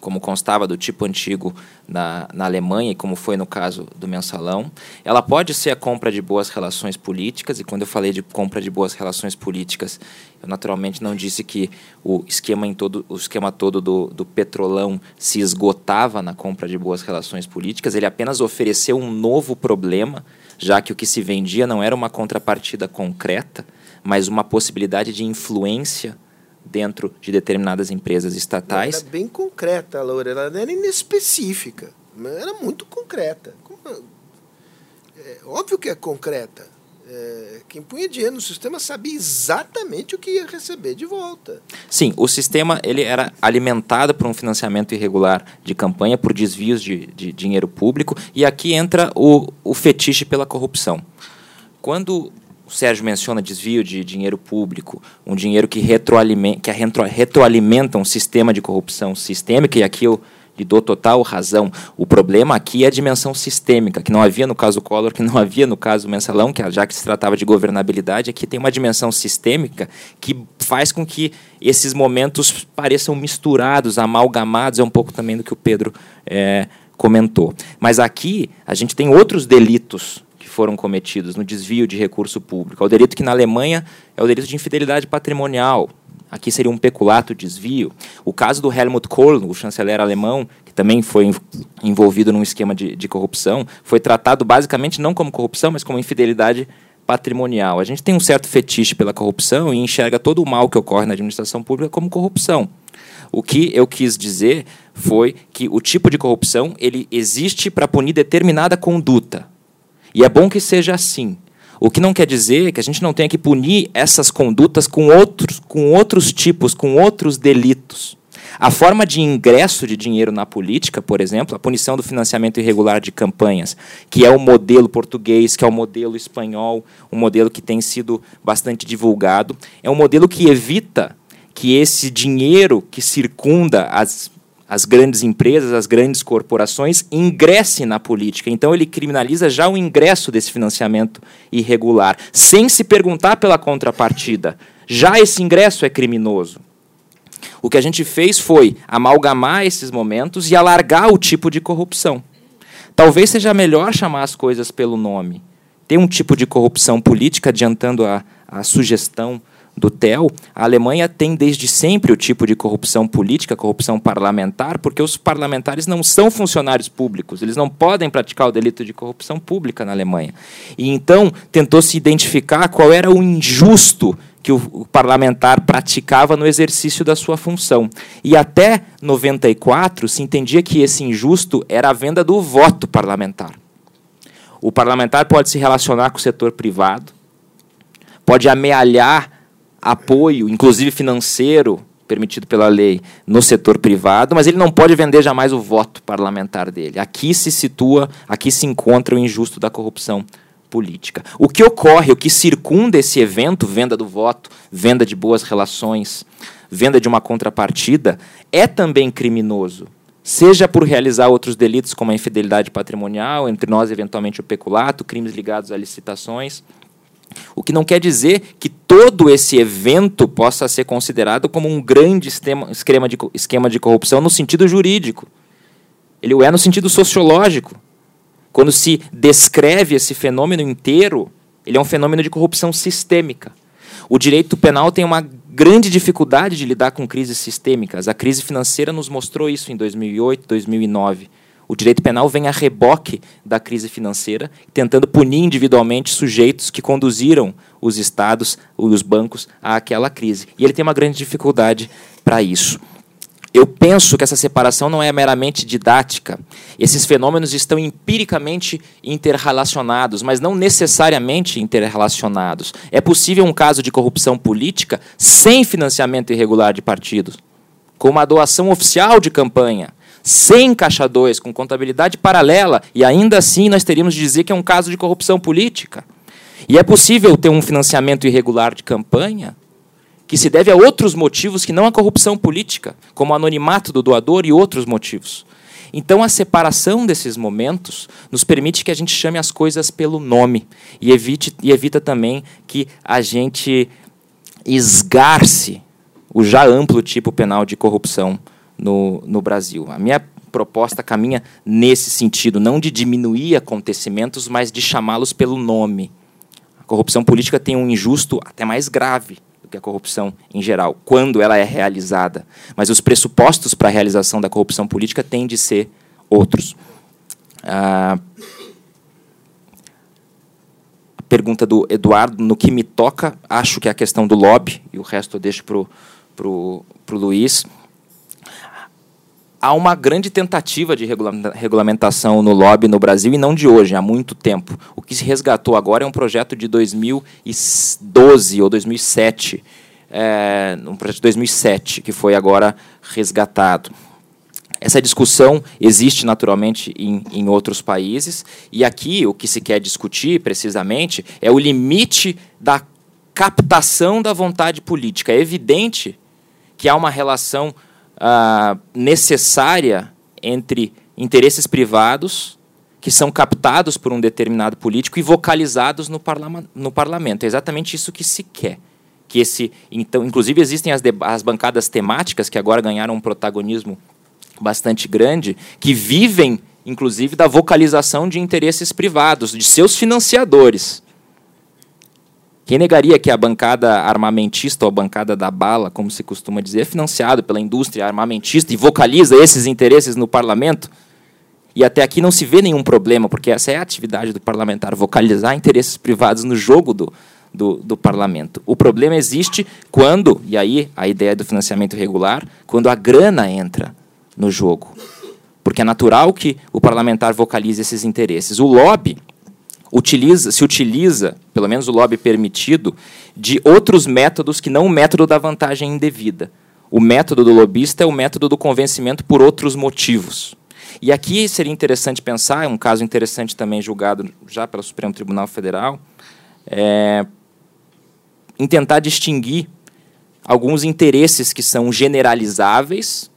como constava do tipo antigo na, na Alemanha e como foi no caso do mensalão. Ela pode ser a compra de boas relações políticas, e quando eu falei de compra de boas relações políticas, eu naturalmente não disse que o esquema, em todo, o esquema todo do, do petrolão se esgotava na compra de boas relações políticas, ele apenas ofereceu um novo problema, já que o que se vendia não era uma contrapartida concreta, mas uma possibilidade de influência dentro de determinadas empresas estatais. Era bem concreta, Laura. Ela não era inespecífica, era muito concreta. É, óbvio que é concreta. É, quem punha dinheiro no sistema sabia exatamente o que ia receber de volta. Sim, o sistema ele era alimentado por um financiamento irregular de campanha, por desvios de, de dinheiro público, e aqui entra o, o fetiche pela corrupção. Quando o Sérgio menciona desvio de dinheiro público, um dinheiro que retroalimenta, que retro, retroalimenta um sistema de corrupção sistêmica, e aqui eu lhe dou total razão. O problema aqui é a dimensão sistêmica, que não havia no caso Collor, que não havia no caso Mensalão, que já que se tratava de governabilidade, aqui tem uma dimensão sistêmica que faz com que esses momentos pareçam misturados, amalgamados, é um pouco também do que o Pedro é, comentou. Mas aqui a gente tem outros delitos foram cometidos no desvio de recurso público. É o delito que na Alemanha é o delito de infidelidade patrimonial. Aqui seria um peculato desvio. O caso do Helmut Kohl, o chanceler alemão, que também foi envolvido num esquema de, de corrupção, foi tratado basicamente não como corrupção, mas como infidelidade patrimonial. A gente tem um certo fetiche pela corrupção e enxerga todo o mal que ocorre na administração pública como corrupção. O que eu quis dizer foi que o tipo de corrupção ele existe para punir determinada conduta. E é bom que seja assim. O que não quer dizer que a gente não tenha que punir essas condutas com outros, com outros tipos, com outros delitos. A forma de ingresso de dinheiro na política, por exemplo, a punição do financiamento irregular de campanhas, que é o modelo português, que é o modelo espanhol, um modelo que tem sido bastante divulgado, é um modelo que evita que esse dinheiro que circunda as as grandes empresas, as grandes corporações ingressem na política. Então ele criminaliza já o ingresso desse financiamento irregular, sem se perguntar pela contrapartida. Já esse ingresso é criminoso. O que a gente fez foi amalgamar esses momentos e alargar o tipo de corrupção. Talvez seja melhor chamar as coisas pelo nome. Tem um tipo de corrupção política, adiantando a, a sugestão do TEL, a Alemanha tem desde sempre o tipo de corrupção política, corrupção parlamentar, porque os parlamentares não são funcionários públicos, eles não podem praticar o delito de corrupção pública na Alemanha. E então tentou se identificar qual era o injusto que o parlamentar praticava no exercício da sua função. E até 94 se entendia que esse injusto era a venda do voto parlamentar. O parlamentar pode se relacionar com o setor privado, pode amealhar apoio, inclusive financeiro, permitido pela lei, no setor privado, mas ele não pode vender jamais o voto parlamentar dele. Aqui se situa, aqui se encontra o injusto da corrupção política. O que ocorre, o que circunda esse evento, venda do voto, venda de boas relações, venda de uma contrapartida, é também criminoso. Seja por realizar outros delitos, como a infidelidade patrimonial, entre nós, eventualmente, o peculato, crimes ligados a licitações, o que não quer dizer que todo esse evento possa ser considerado como um grande esquema de, esquema de corrupção no sentido jurídico. Ele o é no sentido sociológico. Quando se descreve esse fenômeno inteiro, ele é um fenômeno de corrupção sistêmica. O direito penal tem uma grande dificuldade de lidar com crises sistêmicas. A crise financeira nos mostrou isso em 2008, 2009. O direito penal vem a reboque da crise financeira, tentando punir individualmente sujeitos que conduziram os estados, os bancos, àquela crise. E ele tem uma grande dificuldade para isso. Eu penso que essa separação não é meramente didática. Esses fenômenos estão empiricamente interrelacionados, mas não necessariamente interrelacionados. É possível um caso de corrupção política sem financiamento irregular de partidos, com uma doação oficial de campanha, sem caixa 2, com contabilidade paralela, e ainda assim nós teríamos de dizer que é um caso de corrupção política. E é possível ter um financiamento irregular de campanha que se deve a outros motivos que não a corrupção política, como o anonimato do doador e outros motivos. Então, a separação desses momentos nos permite que a gente chame as coisas pelo nome e evite e evita também que a gente esgarce o já amplo tipo penal de corrupção no, no Brasil. A minha proposta caminha nesse sentido, não de diminuir acontecimentos, mas de chamá-los pelo nome. A corrupção política tem um injusto até mais grave do que a corrupção em geral, quando ela é realizada. Mas os pressupostos para a realização da corrupção política têm de ser outros. Ah, a pergunta do Eduardo, no que me toca, acho que é a questão do lobby, e o resto eu deixo para o Luiz há uma grande tentativa de regulamentação no lobby no Brasil e não de hoje, há muito tempo. O que se resgatou agora é um projeto de 2012 ou 2007, é, um projeto de 2007 que foi agora resgatado. Essa discussão existe naturalmente em, em outros países e aqui o que se quer discutir precisamente é o limite da captação da vontade política. É evidente que há uma relação uh, necessária entre interesses privados que são captados por um determinado político e vocalizados no, parla no parlamento. É exatamente isso que se quer. Que esse, então, inclusive existem as, as bancadas temáticas que agora ganharam um protagonismo bastante grande, que vivem, inclusive, da vocalização de interesses privados, de seus financiadores. Quem negaria que a bancada armamentista ou a bancada da bala, como se costuma dizer, é financiado pela indústria armamentista e vocaliza esses interesses no parlamento? E até aqui não se vê nenhum problema, porque essa é a atividade do parlamentar, vocalizar interesses privados no jogo do, do, do, parlamento. O problema existe quando, e aí a ideia do financiamento regular, quando a grana entra no jogo. Porque é natural que o parlamentar vocalize esses interesses. O lobby utiliza, se utiliza, pelo menos o lobby permitido, de outros métodos que não o método da vantagem indevida. O método do lobista é o método do convencimento por outros motivos. E aqui seria interessante pensar, é um caso interessante também julgado já pelo Supremo Tribunal Federal, é, em tentar distinguir alguns interesses que são generalizáveis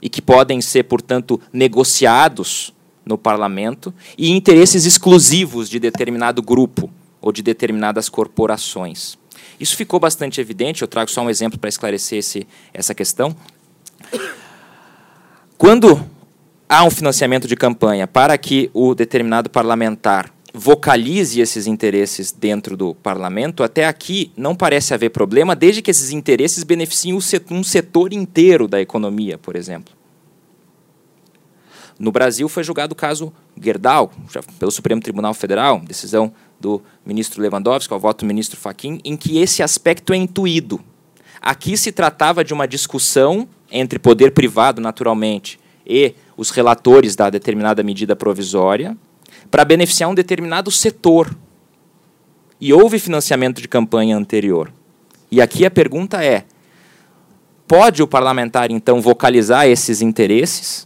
e que podem ser, portanto, negociados no parlamento, e interesses exclusivos de determinado grupo ou de determinadas corporações. Isso ficou bastante evidente, eu trago só um exemplo para esclarecer esse, essa questão. Quando há um financiamento de campanha para que o determinado parlamentar vocalize esses interesses dentro do parlamento, até aqui não parece haver problema, desde que esses interesses beneficiem um setor inteiro da economia, por exemplo. No Brasil foi julgado o caso Gerdau, pelo Supremo Tribunal Federal, decisão do ministro Lewandowski, ao voto do ministro Fachin, em que esse aspecto é intuído. Aqui se tratava de uma discussão entre poder privado, naturalmente, e os relatores da determinada medida provisória, para beneficiar um determinado setor. E houve financiamento de campanha anterior. E aqui a pergunta é: pode o parlamentar, então, vocalizar esses interesses,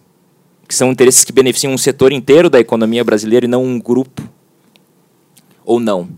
que são interesses que beneficiam um setor inteiro da economia brasileira e não um grupo? ou não.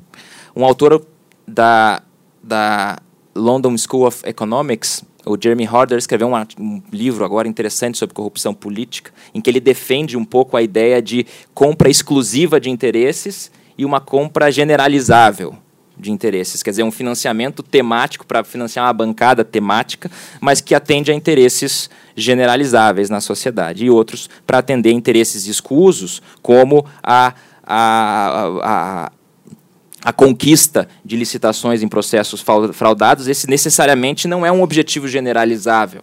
Um autor da, da London School of Economics, o Jeremy Horder, escreveu um, um, livro agora interessante sobre corrupção política, em que ele defende um pouco a ideia de compra exclusiva de interesses e uma compra generalizável de interesses, quer dizer, um financiamento temático para financiar uma bancada temática, mas que atende a interesses generalizáveis na sociedade, e outros para atender interesses escusos, como a, a, a, a conquista de licitações em processos fraudados, esse necessariamente não é um objetivo generalizável.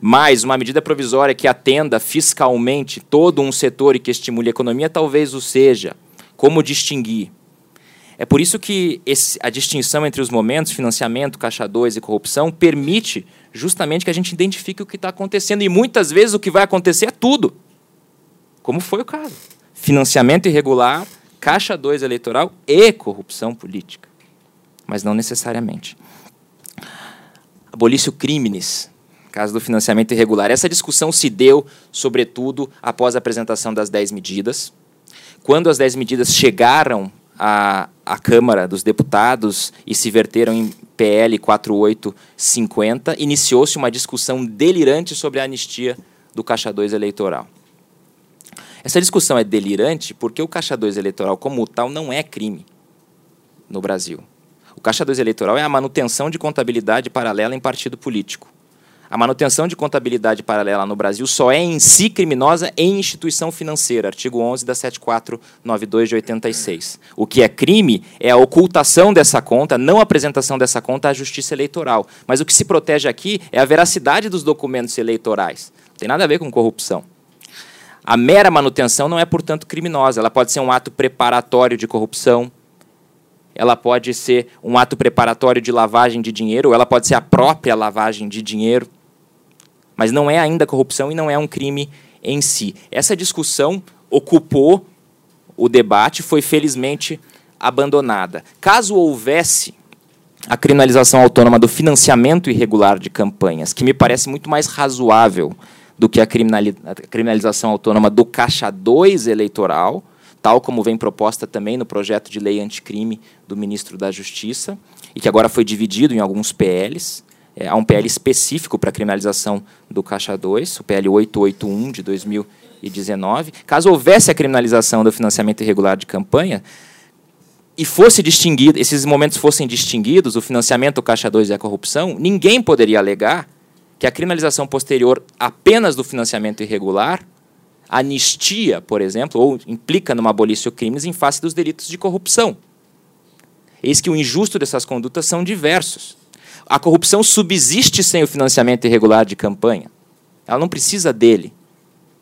Mas uma medida provisória que atenda fiscalmente todo um setor e que estimule a economia talvez o seja. Como distinguir? É por isso que esse, a distinção entre os momentos, financiamento, caixa 2 e corrupção, permite justamente que a gente identifique o que está acontecendo. E muitas vezes o que vai acontecer é tudo. Como foi o caso. Financiamento irregular, caixa 2 eleitoral e corrupção política. Mas não necessariamente. Abolício crimes, caso do financiamento irregular. Essa discussão se deu, sobretudo, após a apresentação das 10 medidas. Quando as 10 medidas chegaram à, à Câmara dos Deputados e se verteram em PL 4850, iniciou-se uma discussão delirante sobre a anistia do Caixa 2 eleitoral. Essa discussão é delirante porque o Caixa 2 eleitoral, como tal, não é crime no Brasil. O Caixa 2 eleitoral é a manutenção de contabilidade paralela em partido político. A manutenção de contabilidade paralela no Brasil só é em si criminosa em instituição financeira, artigo 11 da 7492 de 86. O que é crime é a ocultação dessa conta, não a apresentação dessa conta à justiça eleitoral. Mas o que se protege aqui é a veracidade dos documentos eleitorais. Não tem nada a ver com corrupção. A mera manutenção não é, portanto, criminosa. Ela pode ser um ato preparatório de corrupção, ela pode ser um ato preparatório de lavagem de dinheiro, ou ela pode ser a própria lavagem de dinheiro. Mas não é ainda corrupção e não é um crime em si. Essa discussão ocupou o debate, foi felizmente abandonada. Caso houvesse a criminalização autônoma do financiamento irregular de campanhas, que me parece muito mais razoável do que a criminalização autônoma do caixa 2 eleitoral, tal como vem proposta também no projeto de lei anticrime do ministro da Justiça, e que agora foi dividido em alguns PLs. É, há um PL específico para a criminalização do caixa 2, o PL 881 de 2019. Caso houvesse a criminalização do financiamento irregular de campanha, e fosse distinguido, esses momentos fossem distinguidos, o financiamento, o caixa 2 e a corrupção, ninguém poderia alegar que a criminalização posterior apenas do financiamento irregular anistia, por exemplo, ou implica numa abolição crimes em face dos delitos de corrupção. Eis que o injusto dessas condutas são diversos. A corrupção subsiste sem o financiamento irregular de campanha. Ela não precisa dele.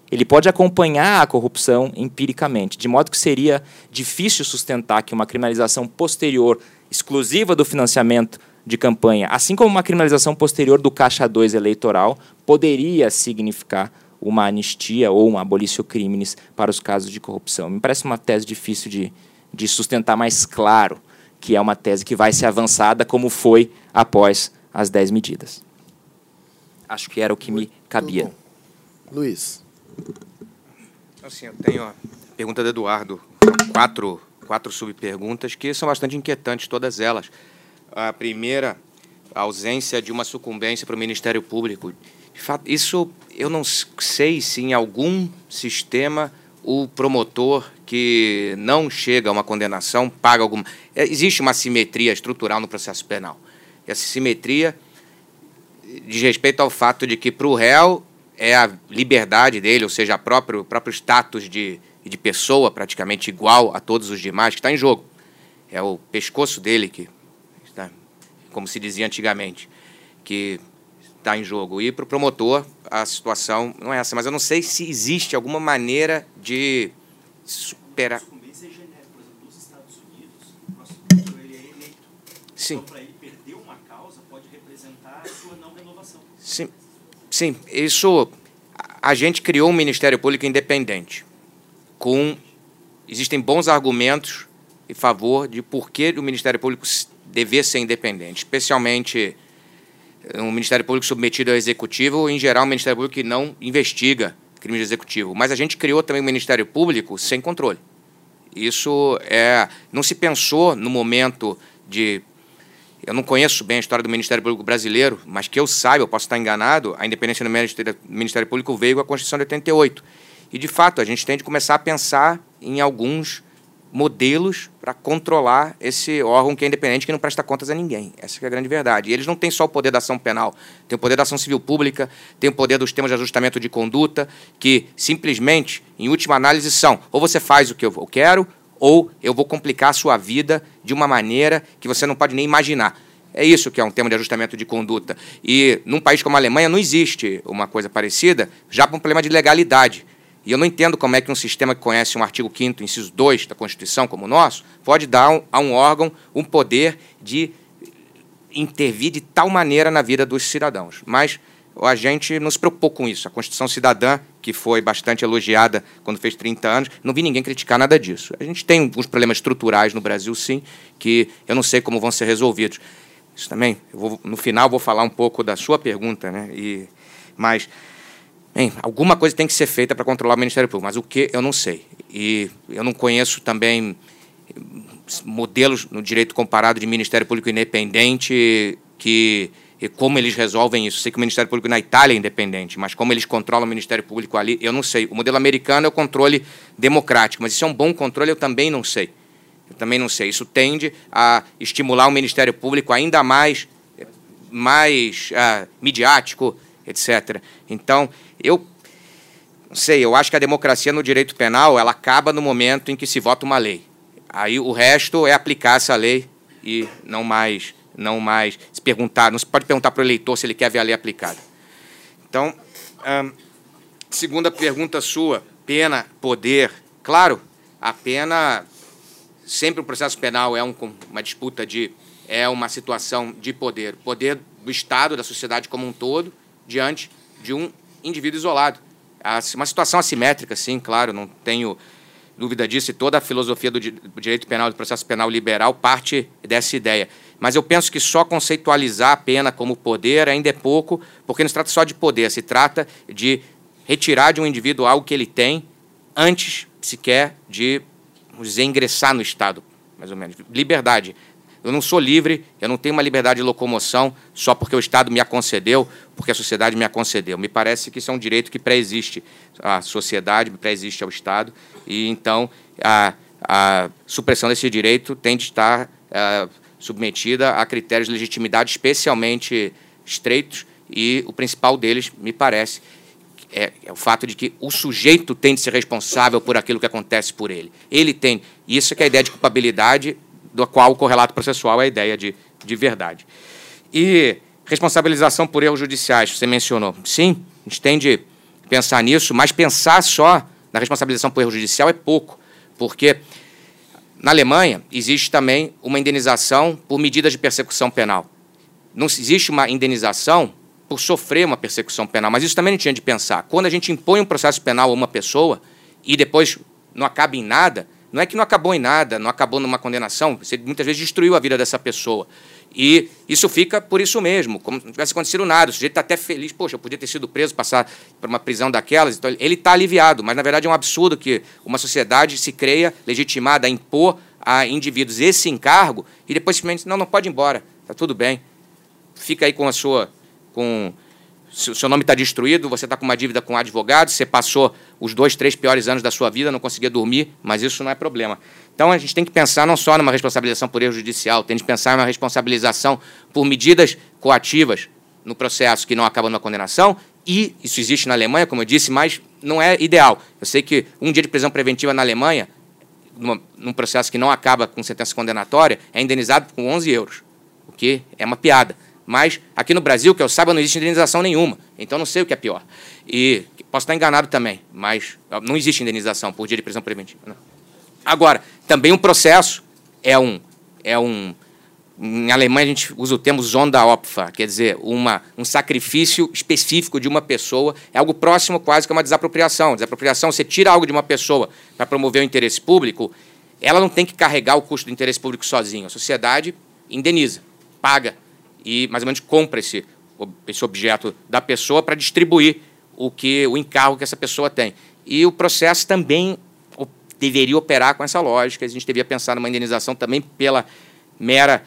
ele pode acompanhar a corrupção empiricamente, de modo que seria difícil sustentar que uma criminalização posterior exclusiva do financiamento de campanha, assim como uma criminalização posterior do caixa 2 eleitoral, poderia significar uma anistia ou uma abolição crimes para os casos de corrupção. Me parece uma tese difícil de, de sustentar mais claro que é uma tese que vai ser avançada como foi após as 10 medidas. Acho que era o que me cabia. Luiz. Assim, eu tenho a pergunta do Eduardo, quatro, quatro subperguntas que são bastante inquietantes, todas elas. A primeira, a ausência de uma sucumbência para o Ministério Público. Isso eu não sei se em algum sistema o promotor que não chega a uma condenação paga alguma. É, existe uma simetria estrutural no processo penal. Essa simetria diz respeito ao fato de que para o réu é a liberdade dele, ou seja, o próprio, próprio status de, de pessoa praticamente igual a todos os demais que está em jogo. É o pescoço dele que está, como se dizia antigamente, que está em jogo. E para o promotor, a situação não é essa. Mas eu não sei se existe alguma maneira de superar. Sim. Então, para ele perder uma causa, pode representar a sua não renovação. Sim. Sim, isso. A gente criou um Ministério Público independente. Com. Existem bons argumentos em favor de por que o Ministério Público dever ser independente, especialmente um Ministério Público submetido ao Executivo, em geral, um Ministério Público que não investiga crimes de executivo. Mas a gente criou também um Ministério Público sem controle. Isso é. Não se pensou no momento de eu não conheço bem a história do Ministério Público brasileiro, mas que eu saiba, eu posso estar enganado, a independência do Ministério Público veio com a Constituição de 88. E, de fato, a gente tem de começar a pensar em alguns modelos para controlar esse órgão que é independente, que não presta contas a ninguém. Essa é a grande verdade. E eles não têm só o poder da ação penal, tem o poder da ação civil pública, tem o poder dos temas de ajustamento de conduta, que simplesmente, em última análise, são ou você faz o que eu quero, ou eu vou complicar a sua vida de uma maneira que você não pode nem imaginar. É isso que é um tema de ajustamento de conduta. E num país como a Alemanha não existe uma coisa parecida, já por um problema de legalidade. E eu não entendo como é que um sistema que conhece um artigo 5 inciso 2 da Constituição, como o nosso, pode dar a um órgão um poder de intervir de tal maneira na vida dos cidadãos. Mas a gente não se preocupou com isso. A Constituição Cidadã, que foi bastante elogiada quando fez 30 anos, não vi ninguém criticar nada disso. A gente tem alguns problemas estruturais no Brasil, sim, que eu não sei como vão ser resolvidos. Isso também, vou, no final, vou falar um pouco da sua pergunta, né? E, mas, bem, alguma coisa tem que ser feita para controlar o Ministério Público, mas o que eu não sei. E eu não conheço também modelos no direito comparado de Ministério Público independente que e como eles resolvem isso. Sei que o Ministério Público na Itália é independente, mas como eles controlam o Ministério Público ali, eu não sei. O modelo americano é o controle democrático, mas isso é um bom controle, eu também não sei. Eu também não sei. Isso tende a estimular o Ministério Público ainda mais, mais uh, midiático, etc. Então, eu não sei, eu acho que a democracia no direito penal ela acaba no momento em que se vota uma lei. Aí o resto é aplicar essa lei e não mais não mais se perguntar, não se pode perguntar para o eleitor se ele quer ver a lei aplicada. Então, hum, segunda pergunta sua, pena, poder. Claro, a pena, sempre o processo penal é um, uma disputa de, é uma situação de poder. Poder do Estado, da sociedade como um todo, diante de um indivíduo isolado. Uma situação assimétrica, sim, claro, não tenho dúvida disso, e toda a filosofia do direito penal, do processo penal liberal, parte dessa ideia. Mas eu penso que só conceitualizar a pena como poder ainda é pouco, porque não se trata só de poder, se trata de retirar de um indivíduo algo que ele tem antes sequer de, dizer, ingressar no Estado, mais ou menos. Liberdade. Eu não sou livre, eu não tenho uma liberdade de locomoção só porque o Estado me a concedeu, porque a sociedade me a concedeu. Me parece que isso é um direito que pré-existe à sociedade, pré-existe ao Estado, e então a, a supressão desse direito tem de estar uh, submetida a critérios de legitimidade especialmente estreitos, e o principal deles, me parece, é, é, o fato de que o sujeito tem de ser responsável por aquilo que acontece por ele. Ele tem. Isso é que é a ideia de culpabilidade, do qual o correlato processual é a ideia de, de verdade. E responsabilização por erros judiciais, você mencionou. Sim, a gente tem de pensar nisso, mas pensar só na responsabilização por erro judicial é pouco, porque na Alemanha existe também uma indenização por medidas de persecução penal. Não existe uma indenização por sofrer uma persecução penal, mas isso também gente tinha de pensar. Quando a gente impõe um processo penal a uma pessoa e depois não acaba em nada, não é que não acabou em nada, não acabou numa condenação, você muitas vezes destruiu a vida dessa pessoa. E isso fica por isso mesmo, como se não tivesse acontecido nada. O sujeito está até feliz, poxa, eu podia ter sido preso, passar por uma prisão daquelas. Então, ele está aliviado, mas na verdade é um absurdo que uma sociedade se creia legitimada a impor a indivíduos esse encargo e depois simplesmente, não, não pode ir embora, está tudo bem. Fica aí com a sua. com o seu nome está destruído, você está com uma dívida com um advogado, você passou os dois, três piores anos da sua vida, não conseguia dormir, mas isso não é problema. Então a gente tem que pensar não só numa responsabilização por erro judicial, tem que pensar numa responsabilização por medidas coativas no processo que não acabam na condenação, e isso existe na Alemanha, como eu disse, mas não é ideal. Eu sei que um dia de prisão preventiva na Alemanha, numa, num processo que não acaba com sentença condenatória, é indenizado com 11 euros, o que é uma piada. Mas aqui no Brasil, que eu saiba, não existe indenização nenhuma. Então não sei o que é pior. E posso estar enganado também, mas não existe indenização por dia de prisão preventiva. Não. Agora, também um processo é um. É um em Alemanha a gente usa o termo Sonderopfer, quer dizer, uma, um sacrifício específico de uma pessoa, é algo próximo quase que a uma desapropriação. Desapropriação, você tira algo de uma pessoa para promover o interesse público, ela não tem que carregar o custo do interesse público sozinho. A sociedade indeniza, paga e mais ou menos compra esse, esse objeto da pessoa para distribuir o que o encargo que essa pessoa tem. E o processo também deveria operar com essa lógica. A gente devia pensar numa indenização também pela mera,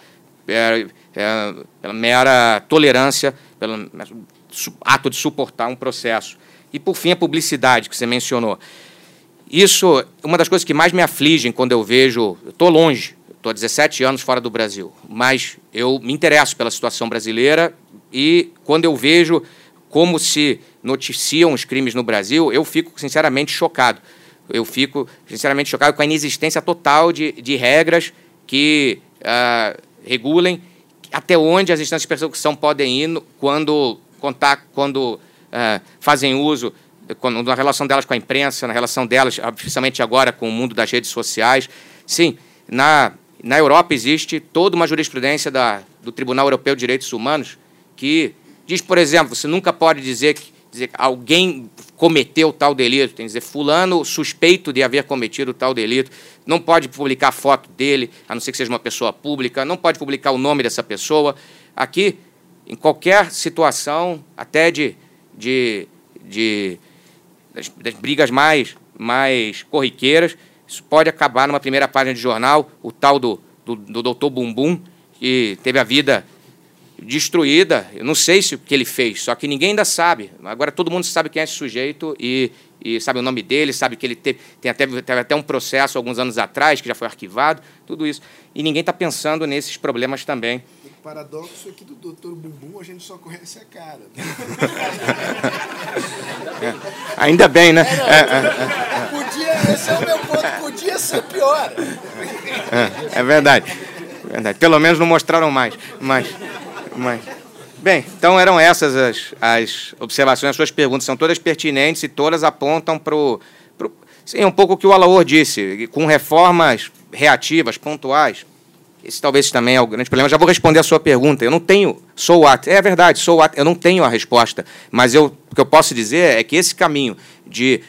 é, é, pela mera tolerância, pelo ato de suportar um processo. E, por fim, a publicidade que você mencionou. Isso, uma das coisas que mais me afligem quando eu vejo. Estou longe estou há 17 anos fora do Brasil, mas eu me interesso pela situação brasileira e quando eu vejo como se noticiam os crimes no Brasil, eu fico sinceramente chocado. Eu fico sinceramente chocado com a inexistência total de, de regras que uh, regulem até onde as instâncias de persecução podem ir quando, contar, quando uh, fazem uso quando, na relação delas com a imprensa, na relação delas, principalmente agora com o mundo das redes sociais. Sim, na na Europa existe toda uma jurisprudência da, do Tribunal Europeu de Direitos Humanos que diz, por exemplo, você nunca pode dizer que, dizer que alguém cometeu tal delito, tem que dizer fulano suspeito de haver cometido tal delito, não pode publicar foto dele, a não ser que seja uma pessoa pública, não pode publicar o nome dessa pessoa. Aqui, em qualquer situação, até de, de, de das, das brigas mais, mais corriqueiras, isso pode acabar numa primeira página de jornal, o tal do, do, do doutor Bumbum, que teve a vida destruída. Eu não sei se o que ele fez, só que ninguém ainda sabe. Agora todo mundo sabe quem é esse sujeito e, e sabe o nome dele, sabe que ele teve, tem até, teve até um processo alguns anos atrás que já foi arquivado, tudo isso. E ninguém está pensando nesses problemas também. O paradoxo é que do doutor Bumbum a gente só conhece a cara. É. Ainda bem, né? É, é, é, podia, esse é o meu ponto, podia ser pior. É, verdade. verdade. Pelo menos não mostraram mais. Mas, mas. Bem, então eram essas as, as observações, as suas perguntas são todas pertinentes e todas apontam para o. Sim, um pouco o que o Alaor disse, com reformas reativas, pontuais, esse talvez também é o grande problema. Já vou responder a sua pergunta. Eu não tenho. Sou what? É verdade, sou what? Eu não tenho a resposta. Mas eu, o que eu posso dizer é que esse caminho de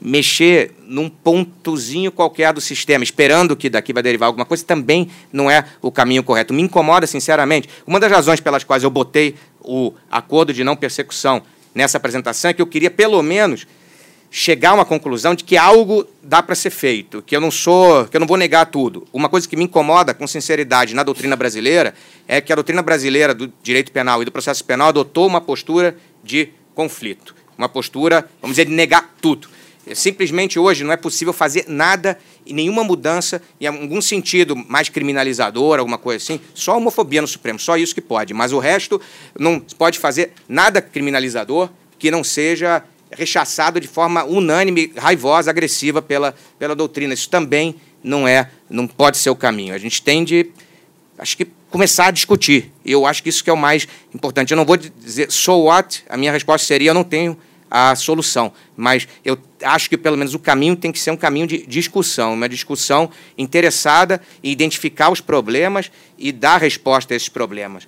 mexer num pontozinho qualquer do sistema, esperando que daqui vai derivar alguma coisa, também não é o caminho correto. Me incomoda, sinceramente. Uma das razões pelas quais eu botei o acordo de não persecução nessa apresentação é que eu queria, pelo menos, chegar a uma conclusão de que algo dá para ser feito, que eu não sou, que eu não vou negar tudo. Uma coisa que me incomoda com sinceridade na doutrina brasileira é que a doutrina brasileira do direito penal e do processo penal adotou uma postura de conflito, uma postura, vamos dizer, de negar tudo. Simplesmente hoje não é possível fazer nada e nenhuma mudança em algum sentido mais criminalizador, alguma coisa assim. Só a homofobia no Supremo, só isso que pode. Mas o resto não pode fazer nada criminalizador que não seja rechaçado de forma unânime, raivosa, agressiva pela, pela doutrina. Isso também não é, não pode ser o caminho. A gente tem de, acho que, começar a discutir. Eu acho que isso que é o mais importante. Eu não vou dizer so what, a minha resposta seria eu não tenho a solução. Mas eu acho que, pelo menos, o caminho tem que ser um caminho de discussão, uma discussão interessada em identificar os problemas e dar resposta a esses problemas.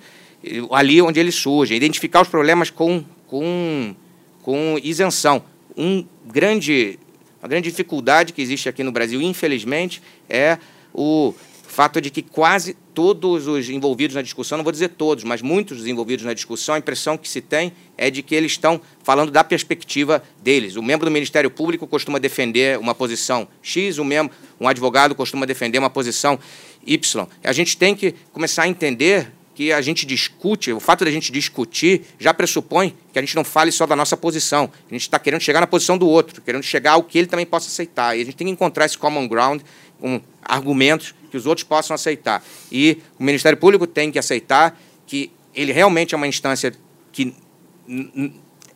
Ali onde eles surgem, identificar os problemas com, com, com isenção. Um grande, uma grande dificuldade que existe aqui no Brasil, infelizmente, é o fato de que quase todos os envolvidos na discussão, não vou dizer todos, mas muitos dos envolvidos na discussão, a impressão que se tem é de que eles estão falando da perspectiva deles. O membro do Ministério Público costuma defender uma posição X, o membro, um advogado costuma defender uma posição Y. A gente tem que começar a entender que a gente discute, o fato de a gente discutir já pressupõe que a gente não fale só da nossa posição. A gente está querendo chegar na posição do outro, querendo chegar ao que ele também possa aceitar. E a gente tem que encontrar esse common ground com argumentos que os outros possam aceitar. E o Ministério Público tem que aceitar que ele realmente é uma instância que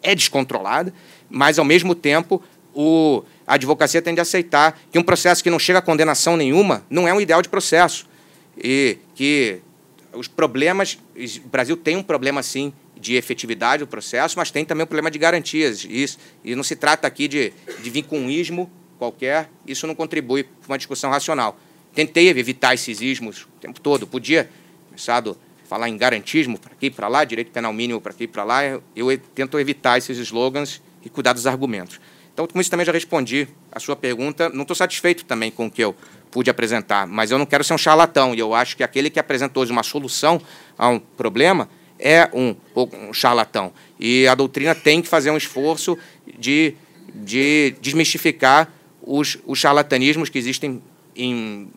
é descontrolada, mas, ao mesmo tempo, o, a advocacia tem de aceitar que um processo que não chega a condenação nenhuma não é um ideal de processo. E que os problemas. O Brasil tem um problema, sim, de efetividade do processo, mas tem também um problema de garantias. Isso, e não se trata aqui de, de vir com um ismo qualquer, isso não contribui para uma discussão racional. Tentei evitar esses ismos o tempo todo. Podia a falar em garantismo para aqui para lá, direito penal mínimo para aqui para lá. Eu, eu tento evitar esses slogans e cuidar dos argumentos. Então, com isso também já respondi a sua pergunta. Não estou satisfeito também com o que eu pude apresentar, mas eu não quero ser um charlatão. E eu acho que aquele que apresentou uma solução a um problema é um, um charlatão. E a doutrina tem que fazer um esforço de, de desmistificar os, os charlatanismos que existem em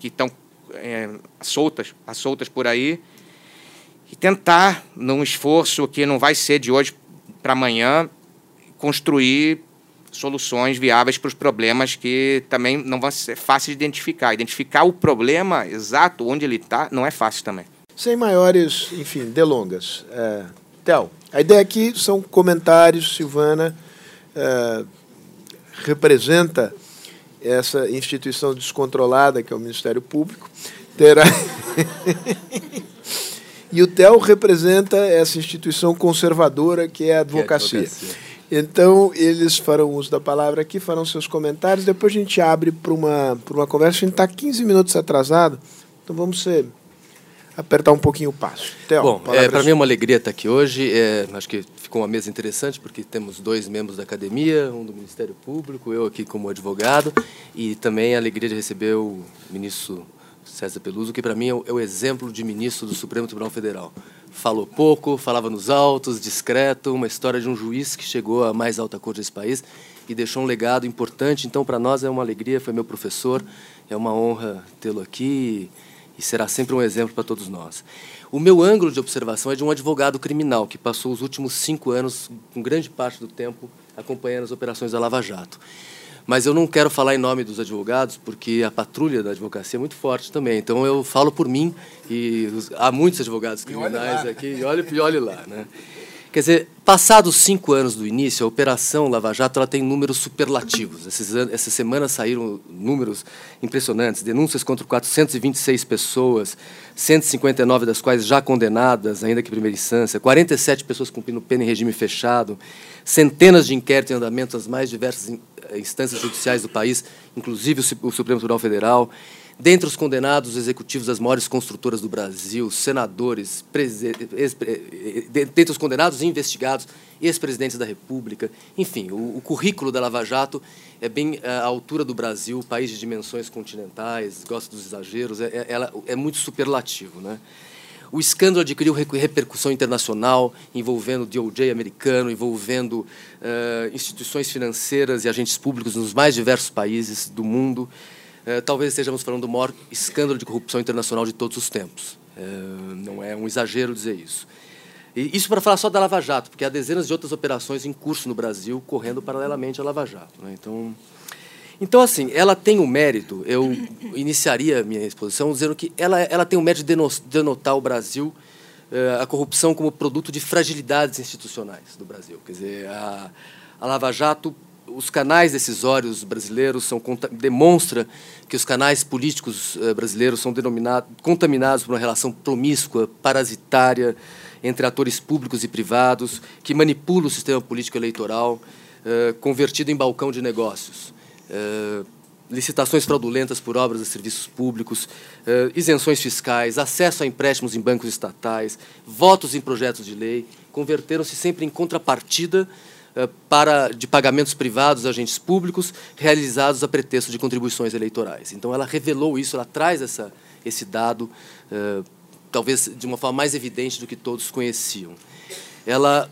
que estão é, soltas, soltas por aí, e tentar, num esforço que não vai ser de hoje para amanhã, construir soluções viáveis para os problemas que também não vão ser fáceis de identificar. Identificar o problema exato onde ele está não é fácil também. Sem maiores, enfim, delongas. É, Tel, a ideia aqui são comentários, Silvana é, representa essa instituição descontrolada que é o Ministério Público, terá. e o TEL representa essa instituição conservadora que é a advocacia. É a advocacia. Então, eles farão uso da palavra aqui, farão seus comentários, depois a gente abre para uma, uma conversa. A gente está 15 minutos atrasado, então vamos ser apertar um pouquinho o passo. Theo, Bom, é, para mim é uma alegria estar aqui hoje. É, acho que ficou uma mesa interessante, porque temos dois membros da academia, um do Ministério Público, eu aqui como advogado, e também a alegria de receber o ministro César Peluso, que para mim é o, é o, exemplo de ministro do Supremo Tribunal Federal. Falou pouco, falava nos altos, discreto, uma história de um juiz que chegou à mais alta corte desse país e deixou um legado importante. Então, para nós é uma alegria, foi meu professor, é uma honra tê-lo aqui e será sempre um exemplo para todos nós. O meu ângulo de observação é de um advogado criminal que passou os últimos cinco anos, com grande parte do tempo, acompanhando as operações da Lava Jato. Mas eu não quero falar em nome dos advogados, porque a patrulha da advocacia é muito forte também. Então eu falo por mim e há muitos advogados criminais aqui. E olhe, e olhe lá, né? Quer dizer, passados cinco anos do início, a Operação Lava Jato ela tem números superlativos. Esses, essa semana saíram números impressionantes, denúncias contra 426 pessoas, 159 das quais já condenadas, ainda que em primeira instância, 47 pessoas cumprindo pena em regime fechado, centenas de inquéritos em andamento nas mais diversas instâncias judiciais do país, inclusive o Supremo Tribunal Federal, Dentre os condenados, os executivos das maiores construtoras do Brasil, senadores, dentre os condenados e investigados, ex-presidentes da República, enfim, o, o, currículo da Lava Jato é bem à altura do Brasil, país de dimensões continentais, gosta dos exageros, é, é, ela, é muito superlativo. Né? O escândalo adquiriu repercussão internacional, envolvendo DOJ americano, envolvendo uh, instituições financeiras e agentes públicos nos mais diversos países do mundo. É, talvez estejamos falando do maior escândalo de corrupção internacional de todos os tempos. É, não é um exagero dizer isso. E isso para falar só da Lava Jato, porque há dezenas de outras operações em curso no Brasil, correndo paralelamente à Lava Jato. Né? Então, então, assim, ela tem o mérito, eu iniciaria minha exposição dizendo que ela, ela tem o mérito de denotar o Brasil, é, a corrupção como produto de fragilidades institucionais do Brasil. Quer dizer, a, a Lava Jato os canais decisórios brasileiros são demonstra que os canais políticos uh, brasileiros são denominados contaminados por uma relação promíscua, parasitária entre atores públicos e privados, que manipula o sistema político eleitoral, uh, convertido em balcão de negócios. Uh, licitações fraudulentas por obras e serviços públicos, isenções fiscais, acesso a empréstimos em bancos estatais, votos em projetos de lei, converteram-se sempre em contrapartida eh, para, de pagamentos privados a agentes públicos realizados a pretexto de contribuições eleitorais. Então, ela revelou isso, ela traz essa, esse dado, uh, talvez de uma forma mais evidente do que todos conheciam. Ela,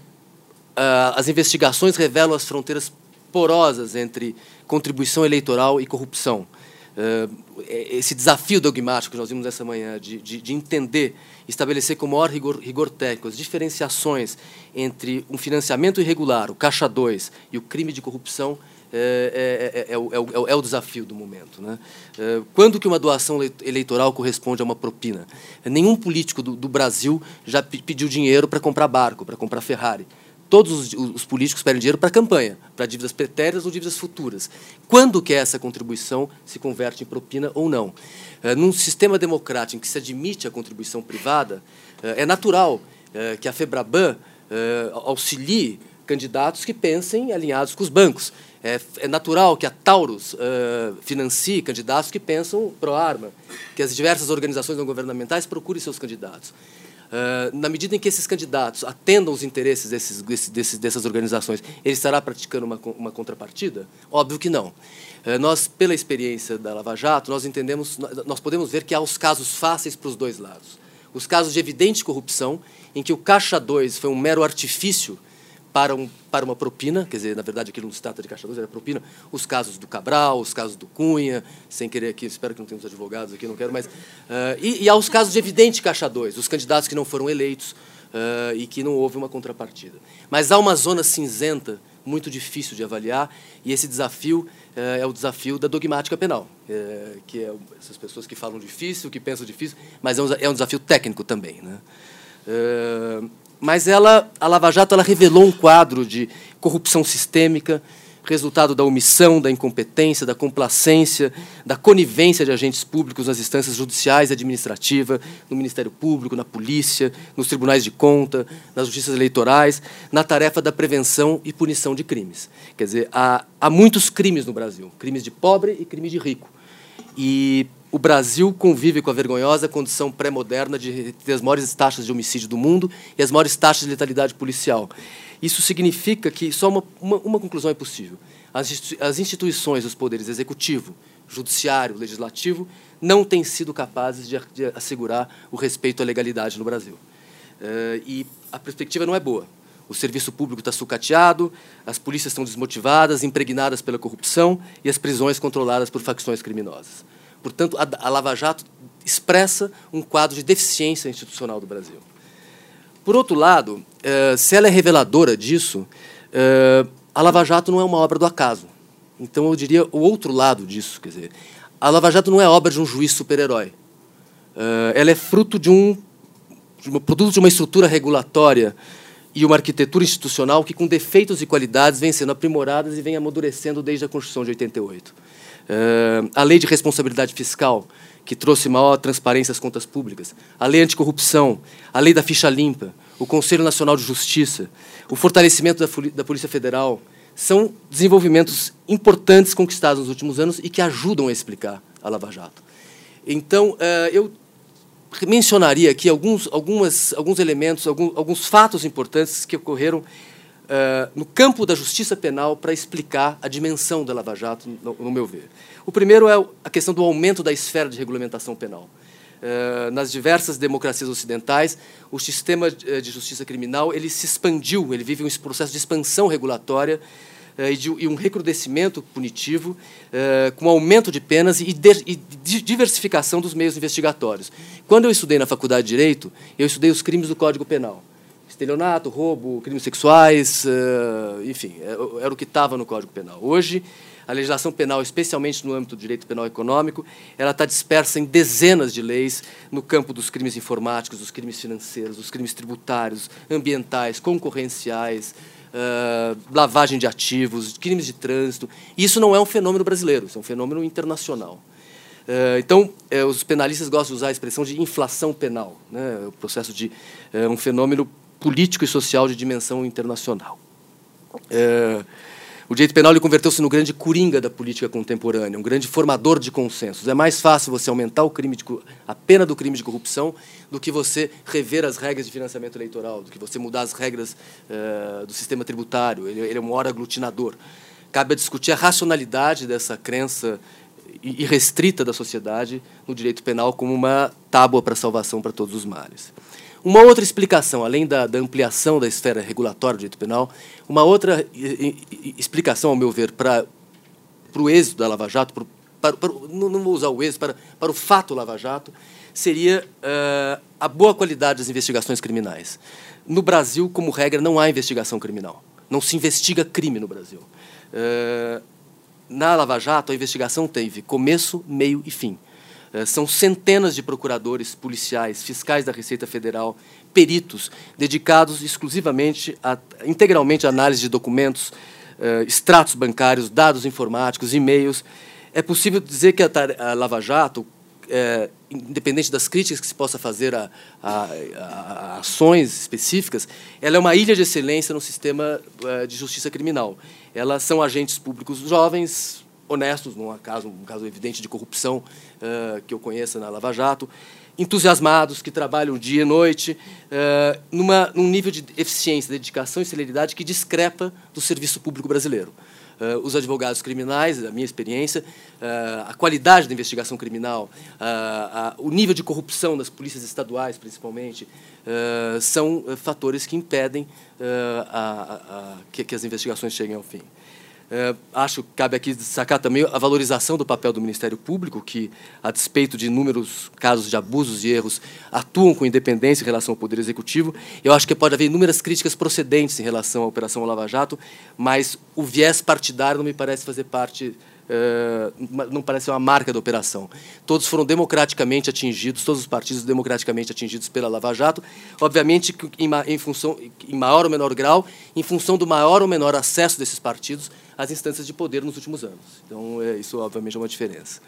uh, as investigações revelam as fronteiras porosas entre contribuição eleitoral e corrupção. Uh, esse desafio dogmático que nós vimos essa manhã, de, de, de entender estabelecer com maior rigor, rigor técnico as diferenciações entre um financiamento irregular, o Caixa 2, e o crime de corrupção é, é, é, o, é, o, desafio do momento. Né? quando que uma doação eleitoral corresponde a uma propina? Nenhum político do, do Brasil já pediu dinheiro para comprar barco, para comprar Ferrari todos os, os, políticos pedem dinheiro para campanha, para dívidas pretéritas ou dívidas futuras. Quando que essa contribuição se converte em propina ou não? Uh, num sistema democrático em que se admite a contribuição privada, uh, é natural uh, que a FEBRABAN auxilie candidatos que pensem alinhados com os bancos. É, é natural que a Taurus financie candidatos que pensam pró-arma, que as diversas organizações não governamentais procurem seus candidatos. Uh, na medida em que esses candidatos atendam os interesses desses, desses, dessas organizações, ele estará praticando uma, uma contrapartida? Óbvio que não. Uh, nós, pela experiência da Lava Jato, nós entendemos, nós podemos ver que há os casos fáceis para os dois lados. Os casos de evidente corrupção, em que o Caixa 2 foi um mero artifício para, um, para uma propina, quer dizer, na verdade aquilo não se trata de caixa 2, era propina, os casos do Cabral, os casos do Cunha, sem querer aqui, espero que não tenhamos advogados aqui, não quero mais, uh, e, e há os casos de evidente caixa 2, os candidatos que não foram eleitos uh, e que não houve uma contrapartida. Mas há uma zona cinzenta muito difícil de avaliar, e esse desafio uh, é o desafio da dogmática penal, que é essas pessoas que falam difícil, que pensam difícil, mas é um, é um desafio técnico também. Né? Mas ela, a Lava Jato ela revelou um quadro de corrupção sistêmica, resultado da omissão, da incompetência, da complacência, da conivência de agentes públicos nas instâncias judiciais e administrativas, no Ministério Público, na polícia, nos tribunais de conta, nas justiças eleitorais, na tarefa da prevenção e punição de crimes. Quer dizer, há, há muitos crimes no Brasil, crimes de pobre e crimes de rico. E o Brasil convive com a vergonhosa condição pré-moderna de ter as maiores taxas de homicídio do mundo e as maiores taxas de letalidade policial. Isso significa que só uma, uma, uma conclusão é possível. As, as instituições, os poderes executivo, judiciário, legislativo, não têm sido capazes de, de assegurar o respeito à legalidade no Brasil. Uh, e a perspectiva não é boa. O serviço público está sucateado, as polícias estão desmotivadas, impregnadas pela corrupção e as prisões controladas por facções criminosas. Portanto, a, a Lava Jato expressa um quadro de deficiência institucional do Brasil. Por outro lado, eh, se ela é reveladora disso, eh, a Lava Jato não é uma obra do acaso. Então, eu diria o outro lado disso. Quer dizer, a Lava Jato não é obra de um juiz super-herói. Eh, ela é fruto de um, de um produto de uma estrutura regulatória e uma arquitetura institucional que, com defeitos e qualidades, vem sendo aprimoradas e vem amadurecendo desde a Constituição de 88. Uh, a lei de responsabilidade fiscal, que trouxe maior transparência às contas públicas, a lei anticorrupção, a lei da ficha limpa, o Conselho Nacional de Justiça, o fortalecimento da, da Polícia Federal, são desenvolvimentos importantes conquistados nos últimos anos e que ajudam a explicar a Lava Jato. Então, uh, eu mencionaria aqui alguns, algumas, alguns elementos, alguns, alguns fatos importantes que ocorreram uh, no campo da justiça penal para explicar a dimensão da Lava Jato, no, no, meu ver. O primeiro é a questão do aumento da esfera de regulamentação penal. Uh, nas diversas democracias ocidentais, o sistema de justiça criminal ele se expandiu, ele vive um processo de expansão regulatória uh, e, de, e, um recrudescimento punitivo, com aumento de penas e, de, e diversificação dos meios investigatórios. Quando eu estudei na faculdade de Direito, eu estudei os crimes do Código Penal estelionato, roubo, crimes sexuais, uh, enfim, é, era o que estava no Código Penal. Hoje, a legislação penal, especialmente no âmbito do direito penal econômico, ela está dispersa em dezenas de leis no campo dos crimes informáticos, dos crimes financeiros, dos crimes tributários, ambientais, concorrenciais, uh, lavagem de ativos, crimes de trânsito. Isso não é um fenômeno brasileiro, isso é um fenômeno internacional. Uh, então, uh, os penalistas gostam de usar a expressão de inflação penal, né? o processo de um fenômeno político e social de dimensão internacional. O direito penal converteu-se no grande coringa da política contemporânea, um grande formador de consensos. É mais fácil você aumentar o crime de, a pena do crime de corrupção do que você rever as regras de financiamento eleitoral, do que você mudar as regras uh, do sistema tributário. Ele, ele é um hora aglutinador. Cabe a discutir a racionalidade dessa crença irrestrita da sociedade no direito penal como uma tábua para salvação para todos os males. Uma outra explicação, além da, da, ampliação da esfera regulatória do direito penal, uma outra explicação, ao meu ver, para, o êxito da Lava Jato, para, para, para, não vou usar o êxito, para, para o fato Lava Jato, seria uh, a boa qualidade das investigações criminais. No Brasil, como regra, não há investigação criminal. Não se investiga crime no Brasil. Uh, na Lava Jato, a investigação teve começo, meio e fim. Eh, são centenas de procuradores policiais, fiscais da Receita Federal, peritos, dedicados exclusivamente, a, integralmente à análise de documentos, uh, extratos bancários, dados informáticos, e-mails. É possível dizer que a, a Lava Jato, é, independente das críticas que se possa fazer a, a, a, ações específicas, ela é uma ilha de excelência no sistema de justiça criminal. Elas são agentes públicos jovens, honestos, num caso, um caso evidente de corrupção uh, que eu conheça na Lava Jato, entusiasmados, que trabalham dia e noite, uh, numa, num nível de eficiência, dedicação e celeridade que discrepa do serviço público brasileiro. Uh, os advogados criminais, a minha experiência, uh, a qualidade da investigação criminal, uh, o nível de corrupção das polícias estaduais, principalmente, são fatores que impedem a, a, que, que as investigações cheguem ao fim. É, acho que cabe aqui destacar também a valorização do papel do Ministério Público, que, a despeito de inúmeros casos de abusos e erros, atuam com independência em relação ao Poder Executivo. Eu acho que pode haver inúmeras críticas procedentes em relação à Operação Lava Jato, mas o viés partidário não me parece fazer parte não parece uma marca da operação. Todos foram democraticamente atingidos, todos os partidos democraticamente atingidos pela Lava Jato, obviamente em, em, função, em maior ou menor grau, em função do maior ou menor acesso desses partidos às instâncias de poder nos últimos anos. Então, é, isso obviamente é uma diferença.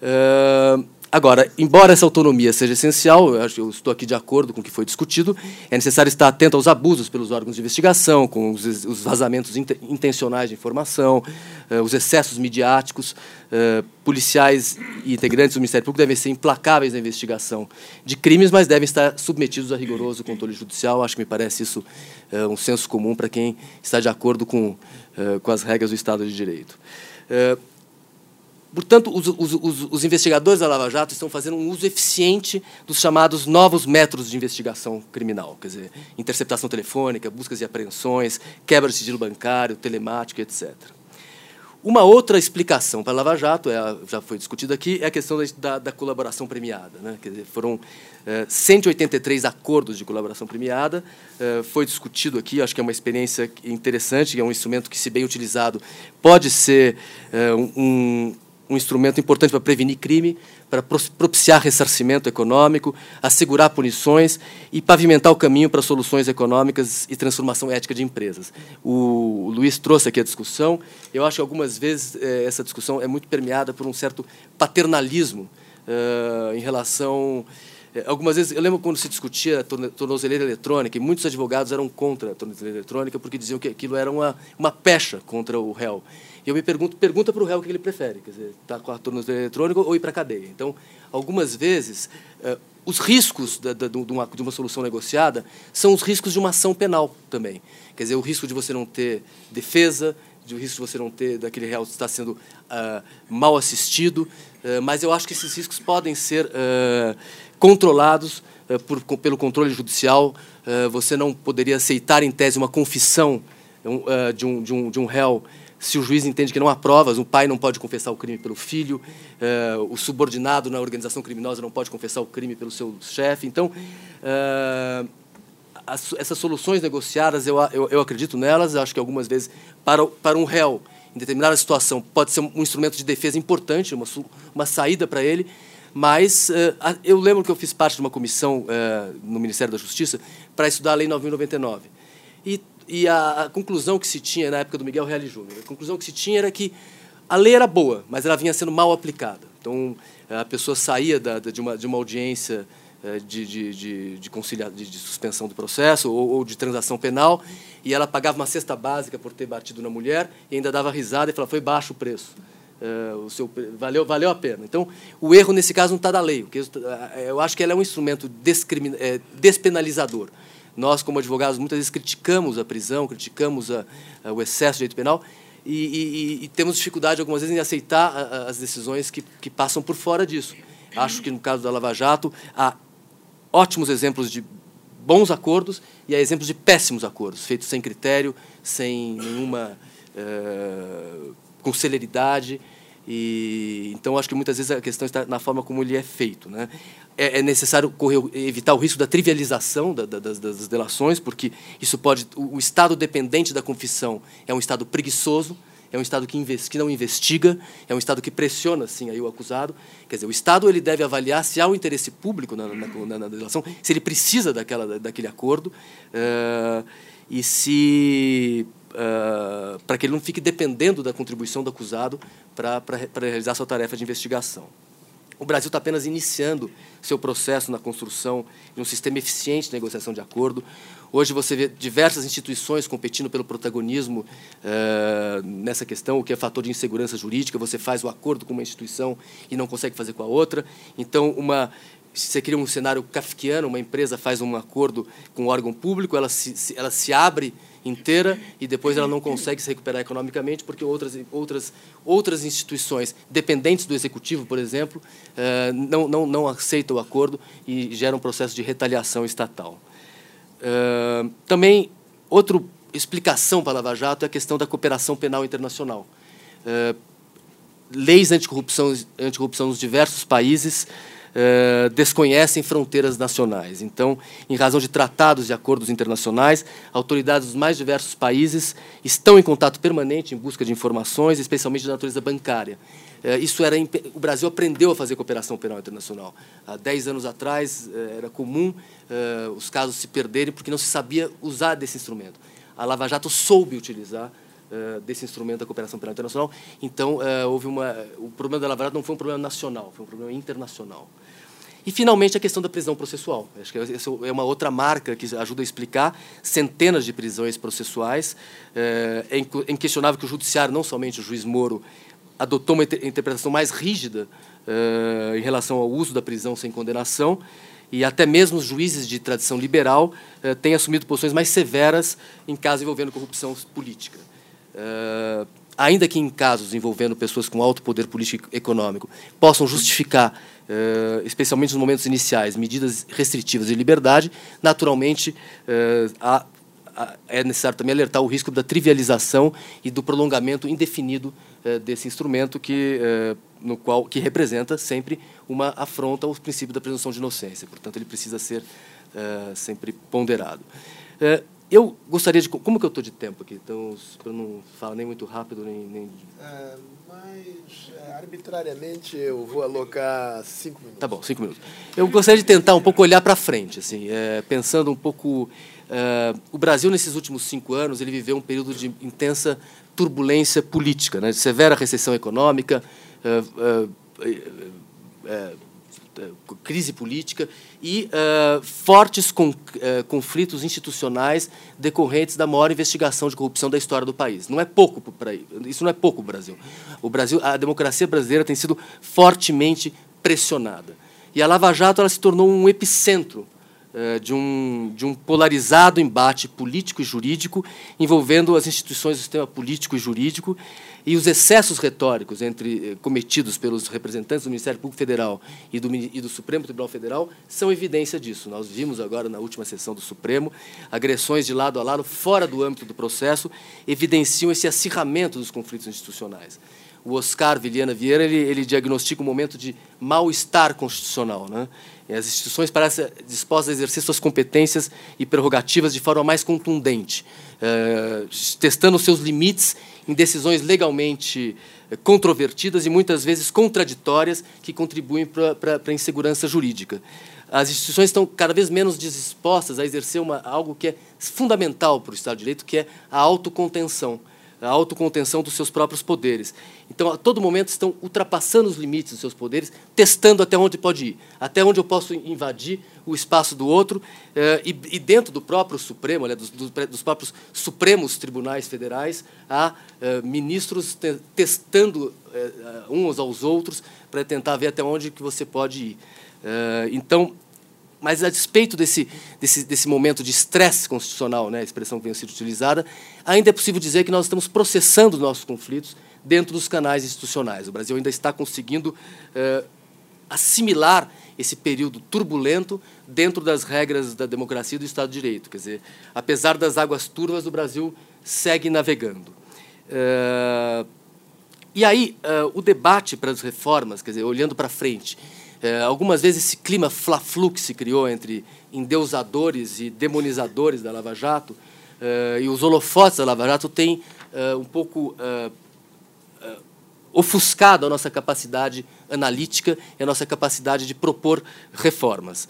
Uh, Agora, embora essa autonomia seja essencial, eu, estou aqui de acordo com o que foi discutido, é necessário estar atento aos abusos pelos órgãos de investigação, com os, os vazamentos intencionais de informação, uh, os excessos midiáticos. Uh, policiais e integrantes do Ministério Público devem ser implacáveis na investigação de crimes, mas devem estar submetidos a rigoroso controle judicial. Acho que me parece isso uh, um senso comum para quem está de acordo com, com as regras do Estado de Direito. Portanto, os, os, os, os, investigadores da Lava Jato estão fazendo um uso eficiente dos chamados novos métodos de investigação criminal, quer dizer, interceptação telefônica, buscas e apreensões, quebra de sigilo bancário, telemático, etc. Uma outra explicação para a Lava Jato, é, já foi discutida aqui, é a questão da, da colaboração premiada. Né? Quer dizer, foram é, 183 acordos de colaboração premiada, é, foi discutido aqui, acho que é uma experiência interessante, é um instrumento que, se bem utilizado, pode ser é, um um instrumento importante para prevenir crime, para propiciar ressarcimento econômico, assegurar punições e pavimentar o caminho para soluções econômicas e transformação ética de empresas. O Luiz trouxe aqui a discussão. Eu acho que algumas vezes eh, essa discussão é muito permeada por um certo paternalismo uh, em relação eh, algumas vezes, eu lembro quando se discutia a tornozeleira eletrônica, e muitos advogados eram contra a tornozeleira eletrônica porque diziam que aquilo era uma, uma pecha contra o réu. E eu me pergunto, pergunta para o réu o que ele prefere, quer dizer, estar tá com a tornozeleira eletrônica ou ir para a cadeia. Então, algumas vezes, uh, os riscos da, da, de, uma, de uma solução negociada são os riscos de uma ação penal também. Quer dizer, o risco de você não ter defesa, de o risco de você não ter daquele réu estar sendo uh, mal assistido, uh, mas eu acho que esses riscos podem ser uh, controlados por, pelo controle judicial. você não poderia aceitar, em tese, uma confissão de, um, de, um, de um réu se o juiz entende que não há provas, o pai não pode confessar o crime pelo filho, uh, o subordinado na organização criminosa não pode confessar o crime pelo seu chefe. Então, uh, as, essas soluções negociadas, eu, eu, eu, acredito nelas, acho que algumas vezes, para, para um réu, em determinada situação, pode ser um instrumento de defesa importante, uma, uma saída para ele, mas uh, eu lembro que eu fiz parte de uma comissão no Ministério da Justiça para estudar a Lei 9.099. E e a, a, conclusão que se tinha na época do Miguel Reale Júnior, a conclusão que se tinha era que a lei era boa, mas ela vinha sendo mal aplicada. Então, a pessoa saía da, de, uma, de uma audiência eh, de, de, de, de, concilia, de, de suspensão do processo ou, ou, de transação penal e ela pagava uma cesta básica por ter batido na mulher e ainda dava risada e falava, foi baixo o preço. Uh, o seu, valeu, valeu a pena. Então, o erro, nesse caso, não está da lei. Eu acho que ela é um instrumento despenalizador. Nós, como advogados, muitas vezes criticamos a prisão, criticamos a, a, o excesso de direito penal e, e, e, temos dificuldade, algumas vezes, em aceitar a, as decisões que, que passam por fora disso. Acho que, no caso da Lava Jato, há ótimos exemplos de bons acordos e há exemplos de péssimos acordos, feitos sem critério, sem nenhuma. Uh, com celeridade. E, então, acho que muitas vezes a questão está na forma como ele é feito. Né? É, é necessário correr, evitar o risco da trivialização da, da, das, das, delações, porque isso pode. O, o, Estado dependente da confissão é um Estado preguiçoso, é um Estado que, invest, que não investiga, é um Estado que pressiona assim, aí o acusado. Quer dizer, o Estado ele deve avaliar se há um interesse público na, na, na, na delação, se ele precisa daquela, daquele acordo. Uh, e se uh, para que ele não fique dependendo da contribuição do acusado para realizar sua tarefa de investigação. O Brasil está apenas iniciando seu processo na construção de um sistema eficiente de negociação de acordo. Hoje você vê diversas instituições competindo pelo protagonismo uh, nessa questão, o que é fator de insegurança jurídica. Você faz o acordo com uma instituição e não consegue fazer com a outra. Então, uma você cria um cenário kafkiano, uma empresa faz um acordo com um órgão público, ela se, ela se abre inteira e depois ela não consegue se recuperar economicamente porque outras, outras, outras instituições dependentes do executivo, por exemplo, eh, não, não, não aceitam o acordo e geram um processo de retaliação estatal. Eh, também, outra explicação para a Lava Jato é a questão da cooperação penal internacional. Eh, leis anticorrupção, anticorrupção nos diversos países eh, desconhecem fronteiras nacionais. Então, em razão de tratados e acordos internacionais, autoridades dos mais diversos países estão em contato permanente em busca de informações, especialmente de natureza bancária. Uh, isso era o Brasil aprendeu a fazer cooperação penal internacional. Há dez anos atrás uh, era comum os casos se perderem porque não se sabia usar desse instrumento. A Lava Jato soube utilizar desse instrumento da cooperação penal internacional. Então, houve uma. O problema da Lava Jato não foi um problema nacional, foi um problema internacional. E, finalmente, a questão da prisão processual. Acho que essa é uma outra marca que ajuda a explicar centenas de prisões processuais. É inquestionável que o judiciário, não somente o juiz Moro, adotou uma interpretação mais rígida em relação ao uso da prisão sem condenação e até mesmo os juízes de tradição liberal têm assumido posições mais severas em casos envolvendo corrupção política. ainda que em casos envolvendo pessoas com alto poder político e econômico possam justificar Uh, especialmente nos momentos iniciais, medidas restritivas de liberdade, naturalmente uh, há, há, é necessário também alertar o risco da trivialização e do prolongamento indefinido uh, desse instrumento que, no qual, que representa sempre uma afronta ao princípio da presunção de inocência. Portanto, ele precisa ser sempre ponderado. Eu gostaria de... Como que eu estou de tempo aqui? Então, para não falar nem muito rápido, nem... nem... mas arbitrariamente eu vou alocar cinco minutos. Tá bom, cinco minutos. Eu gostaria de tentar um pouco olhar para frente, assim, é, pensando um pouco. É, o Brasil nesses últimos cinco anos ele viveu um período de intensa turbulência política, né, de severa recessão econômica. É, é, é crise política e uh, fortes con, uh, conflitos institucionais decorrentes da maior investigação de corrupção da história do país. Não é pouco para isso não é pouco Brasil. O Brasil, a democracia brasileira tem sido fortemente pressionada e a Lava Jato ela se tornou um epicentro uh, de um, de um polarizado embate político e jurídico envolvendo as instituições do sistema político e jurídico e os excessos retóricos entre, eh, cometidos pelos representantes do Ministério Público Federal e do, e do Supremo Tribunal Federal são evidência disso. Nós vimos agora, na última sessão do Supremo, agressões de lado a lado, fora do âmbito do processo, evidenciam esse acirramento dos conflitos institucionais. O Oscar Viliana Vieira ele, ele diagnostica um momento de mal-estar constitucional. Né? as instituições parecem dispostas a exercer suas competências e prerrogativas de forma mais contundente, eh, testando seus limites em decisões legalmente eh, controvertidas e muitas vezes contraditórias que contribuem para a insegurança jurídica. as instituições estão cada vez menos dispostas a exercer uma, algo que é fundamental para o Estado de Direito, que é a autocontenção a autocontenção dos seus próprios poderes. Então, a todo momento estão ultrapassando os limites dos seus poderes, testando até onde pode ir, até onde eu posso invadir o espaço do outro, eh, e, e, dentro do próprio Supremo, né, dos, dos, próprios Supremos Tribunais Federais, há eh, ministros te, testando eh, uns aos outros para tentar ver até onde que você pode ir. então, mas, a despeito desse, desse, desse momento de estresse constitucional, né, a expressão que vem sendo utilizada, ainda é possível dizer que nós estamos processando os nossos conflitos dentro dos canais institucionais. O Brasil ainda está conseguindo eh, assimilar esse período turbulento dentro das regras da democracia e do Estado de Direito. Quer dizer, apesar das águas turvas, o Brasil segue navegando. Eh, e aí, eh, o debate para as reformas, quer dizer, olhando para frente, algumas vezes esse clima fla-flu que se criou entre endeusadores e demonizadores da Lava Jato é, e os holofotes da Lava Jato tem é, um pouco é, ofuscado a nossa capacidade analítica e a nossa capacidade de propor reformas.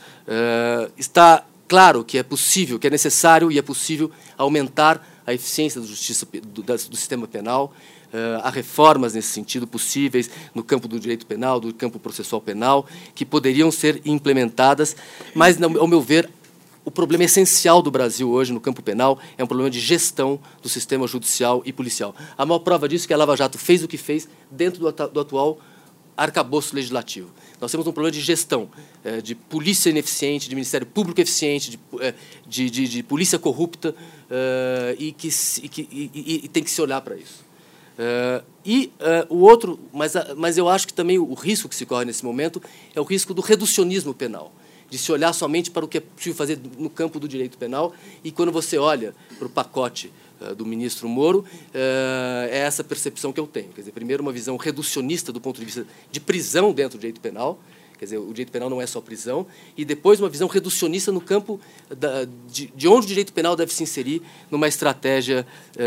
Está claro que é possível, que é necessário e é possível aumentar a eficiência da justiça do, do sistema penal, Uh, há reformas nesse sentido possíveis no campo do direito penal, do campo processual penal, que poderiam ser implementadas, mas, ao meu ver, o problema essencial do Brasil hoje no campo penal é um problema de gestão do sistema judicial e policial. A maior prova disso é que a Lava Jato fez o que fez dentro do, do atual arcabouço legislativo. Nós temos um problema de gestão, é, de polícia ineficiente, de Ministério Público eficiente, de, é, de, de, de polícia corrupta, é, e, que, e, que e, e tem que se olhar para isso. E o outro, mas, mas eu acho que também o, risco que se corre nesse momento é o risco do reducionismo penal, de se olhar somente para o que é possível fazer no campo do direito penal. E quando você olha para o pacote do ministro Moro, é essa percepção que eu tenho. Quer dizer, primeiro, uma visão reducionista do ponto de vista de prisão dentro do direito penal, quer dizer, o direito penal não é só prisão, e depois uma visão reducionista no campo da, de, de, onde o direito penal deve se inserir numa estratégia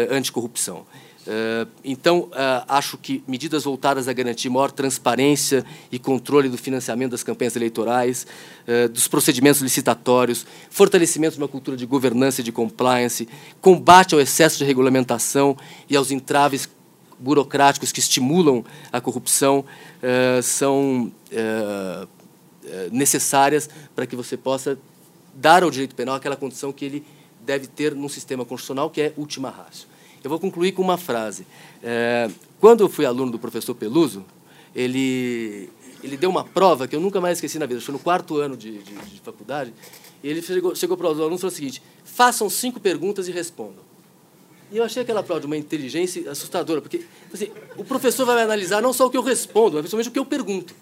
anticorrupção. Eh, então, eh, acho que medidas voltadas a garantir maior transparência e controle do financiamento das campanhas eleitorais, eh, dos procedimentos licitatórios, fortalecimento de uma cultura de governança e de compliance, combate ao excesso de regulamentação e aos entraves burocráticos que estimulam a corrupção são necessárias para que você possa dar ao direito penal aquela condição que ele deve ter num sistema constitucional que é última ratio. Eu vou concluir com uma frase. É, quando eu fui aluno do professor Peluso, ele, ele deu uma prova que eu nunca mais esqueci na vida. Foi no quarto ano de, de, de faculdade. E ele chegou, chegou para os alunos e falou o seguinte: façam cinco perguntas e respondam. E eu achei aquela prova de uma inteligência assustadora, porque assim, o professor vai analisar não só o que eu respondo, mas principalmente o que eu pergunto.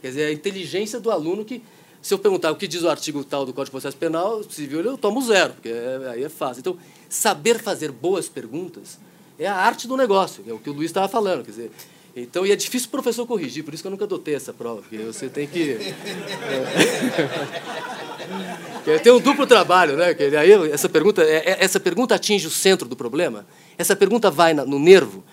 Quer dizer, a inteligência do aluno que, se eu perguntar o que diz o artigo tal do Código de Processo Penal Civil, eu tomo zero, porque é, aí é fácil. Então, saber fazer boas perguntas é a arte do negócio, é o que o Luiz estava falando. Quer dizer, então, e é difícil o professor corrigir, por isso que eu nunca adotei essa prova, porque você tem que. É, tem um duplo trabalho, né? Aí essa pergunta, é, é, essa pergunta atinge o centro do problema, essa pergunta vai no nervo,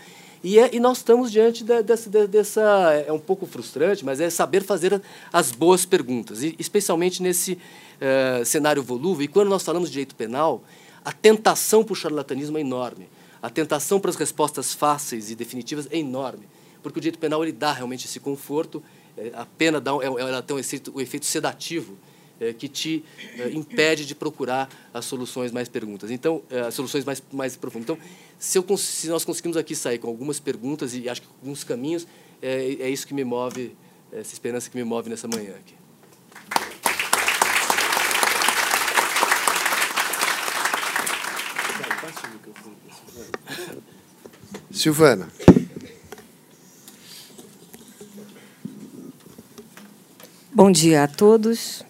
e, é, e nós estamos diante de, dessa, de, dessa. É um pouco frustrante, mas é saber fazer as boas perguntas, e especialmente nesse uh, cenário volúvel. E quando nós falamos de direito penal, a tentação para o charlatanismo é enorme. A tentação para as respostas fáceis e definitivas é enorme, porque o direito penal ele dá realmente esse conforto, é, a pena dá, é, ela tem um efeito, um efeito sedativo que te é, impede de procurar as soluções mais perguntas. Então, é, as soluções mais mais profundas. Então, se, eu, se, nós conseguimos aqui sair com algumas perguntas e acho que alguns caminhos, é, é isso que me move, essa esperança que me move nessa manhã aqui. Silvana. Bom dia a todos.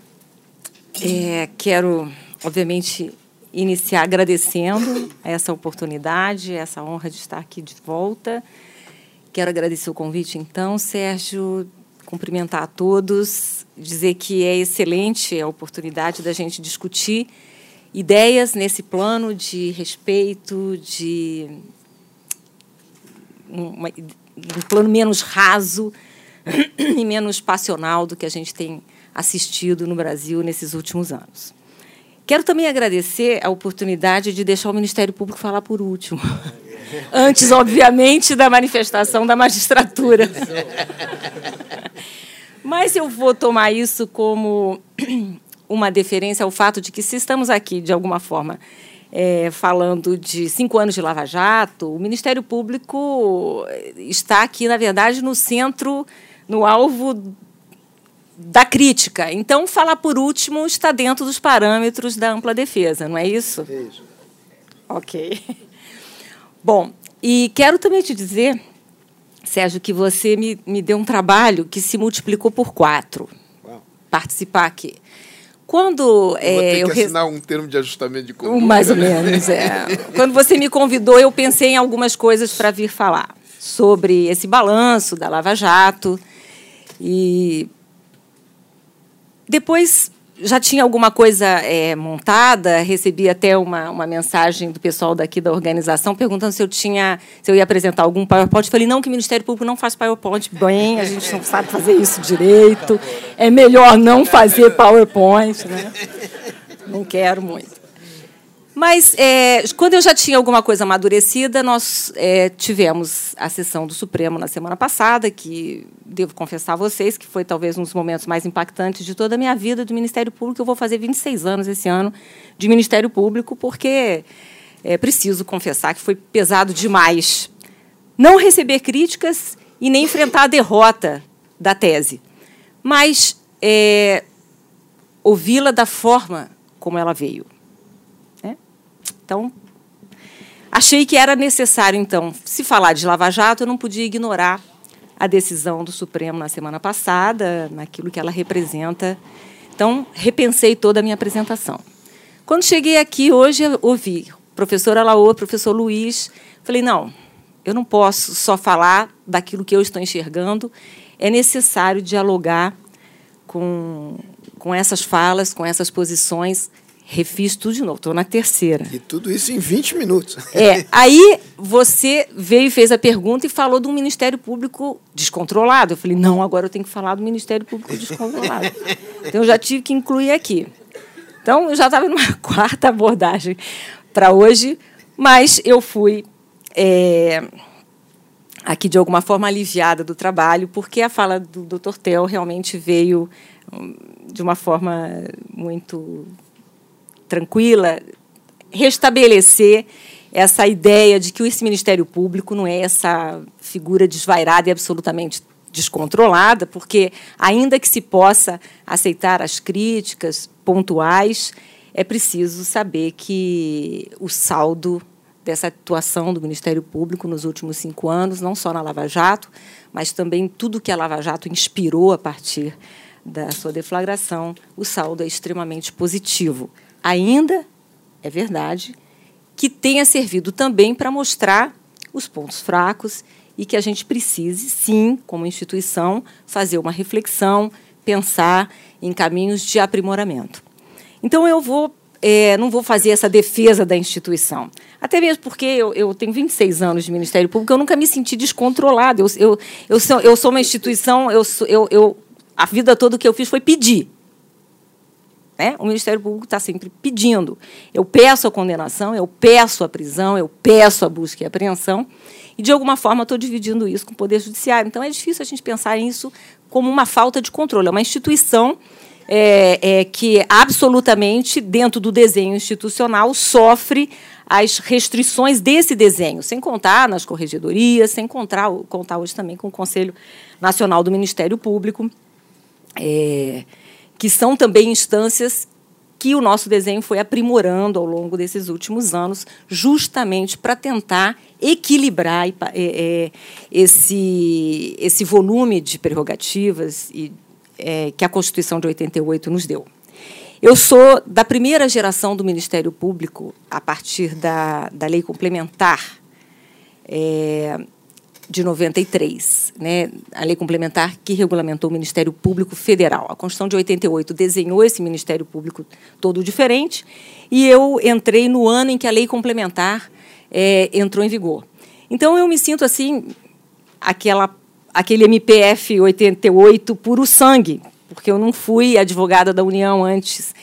É, quero, obviamente, iniciar agradecendo essa oportunidade, essa honra de estar aqui de volta. Quero agradecer o convite, então, Sérgio, cumprimentar a todos, dizer que é excelente a oportunidade da gente discutir ideias nesse plano de respeito, de uma, um plano menos raso e menos passional do que a gente tem assistido no Brasil nesses últimos anos. Quero também agradecer a oportunidade de deixar o Ministério Público falar por último. Antes, obviamente, da manifestação da magistratura. Mas eu vou tomar isso como uma deferência ao fato de que, se estamos aqui, de alguma forma, é, falando de cinco anos de Lava Jato, o Ministério Público está aqui, na verdade, no centro, no alvo da crítica. Então, falar por último está dentro dos parâmetros da ampla defesa, não é isso? É isso. Ok. Bom, e quero também te dizer, Sérgio, que você me, me deu um trabalho que se multiplicou por quatro. Uau. Participar aqui. Quando Eu vou é, ter eu que re- assinar um termo de ajustamento de conduta. mais ou menos, é. Quando você me convidou, eu pensei em algumas coisas para vir falar sobre esse balanço da Lava Jato. E depois já tinha alguma coisa é, montada, recebi até uma, uma mensagem do pessoal daqui da organização perguntando se eu tinha, se eu ia apresentar algum PowerPoint. Falei, não, que o Ministério Público não faz PowerPoint bem, a gente não sabe fazer isso direito. É melhor não fazer PowerPoint, né? Não quero muito. Mas, é, quando eu já tinha alguma coisa amadurecida, nós é, tivemos a sessão do Supremo na semana passada, que devo confessar a vocês que foi talvez um dos momentos mais impactantes de toda a minha vida do Ministério Público. Eu vou fazer 26 anos esse ano de Ministério Público, porque é preciso confessar que foi pesado demais não receber críticas e nem enfrentar a derrota da tese, mas é, ouvi-la da forma como ela veio. Então, achei que era necessário, então, se falar de Lava Jato, eu não podia ignorar a decisão do Supremo na semana passada, naquilo que ela representa. Então, repensei toda a minha apresentação. Quando cheguei aqui hoje, ouvi professora Laô, professor Luiz, falei, não, eu não posso só falar daquilo que eu estou enxergando, é necessário dialogar com, com essas falas, com essas posições. Refiz tudo de novo, estou na terceira. E tudo isso em 20 minutos. É, aí você veio e fez a pergunta e falou de um Ministério Público descontrolado. Eu falei, não, agora eu tenho que falar do Ministério Público descontrolado. Então, eu já tive que incluir aqui. Então, eu já estava numa quarta abordagem para hoje, mas eu fui é, aqui, de alguma forma, aliviada do trabalho, porque a fala do Dr. Tel realmente veio hum, de uma forma muito tranquila, restabelecer essa ideia de que esse Ministério Público não é essa figura desvairada e absolutamente descontrolada, porque, ainda que se possa aceitar as críticas pontuais, é preciso saber que o saldo dessa atuação do Ministério Público nos últimos cinco anos, não só na Lava Jato, mas também tudo que a Lava Jato inspirou a partir da sua deflagração, o saldo é extremamente positivo. Ainda é verdade que tenha servido também para mostrar os pontos fracos e que a gente precise, sim, como instituição, fazer uma reflexão, pensar em caminhos de aprimoramento. Então, eu vou, é, não vou fazer essa defesa da instituição. Até mesmo porque eu, eu tenho 26 anos de Ministério Público, eu nunca me senti descontrolada. Eu, eu, eu, sou, eu sou uma instituição, eu, eu, a vida toda o que eu fiz foi pedir. Né? O Ministério Público está sempre pedindo. Eu peço a condenação, eu peço a prisão, eu peço a busca e apreensão, e, de alguma forma, estou dividindo isso com o Poder Judiciário. Então, é difícil a gente pensar nisso como uma falta de controle. É uma instituição é, é, que, absolutamente, dentro do desenho institucional, sofre as restrições desse desenho, sem contar nas corregedorias, sem contar, contar hoje também com o Conselho Nacional do Ministério Público, é, que são também instâncias que o nosso desenho foi aprimorando ao longo desses últimos anos, justamente para tentar equilibrar é, é, esse, esse volume de prerrogativas e, é, que a Constituição de 88 nos deu. Eu sou da primeira geração do Ministério Público, a partir da, da lei complementar é, de 93, né, a lei complementar que regulamentou o Ministério Público Federal. A Constituição de 88 desenhou esse Ministério Público todo diferente e eu entrei no ano em que a lei complementar é, entrou em vigor. Então eu me sinto assim aquela aquele MPF 88 puro sangue, porque eu não fui advogada da União antes.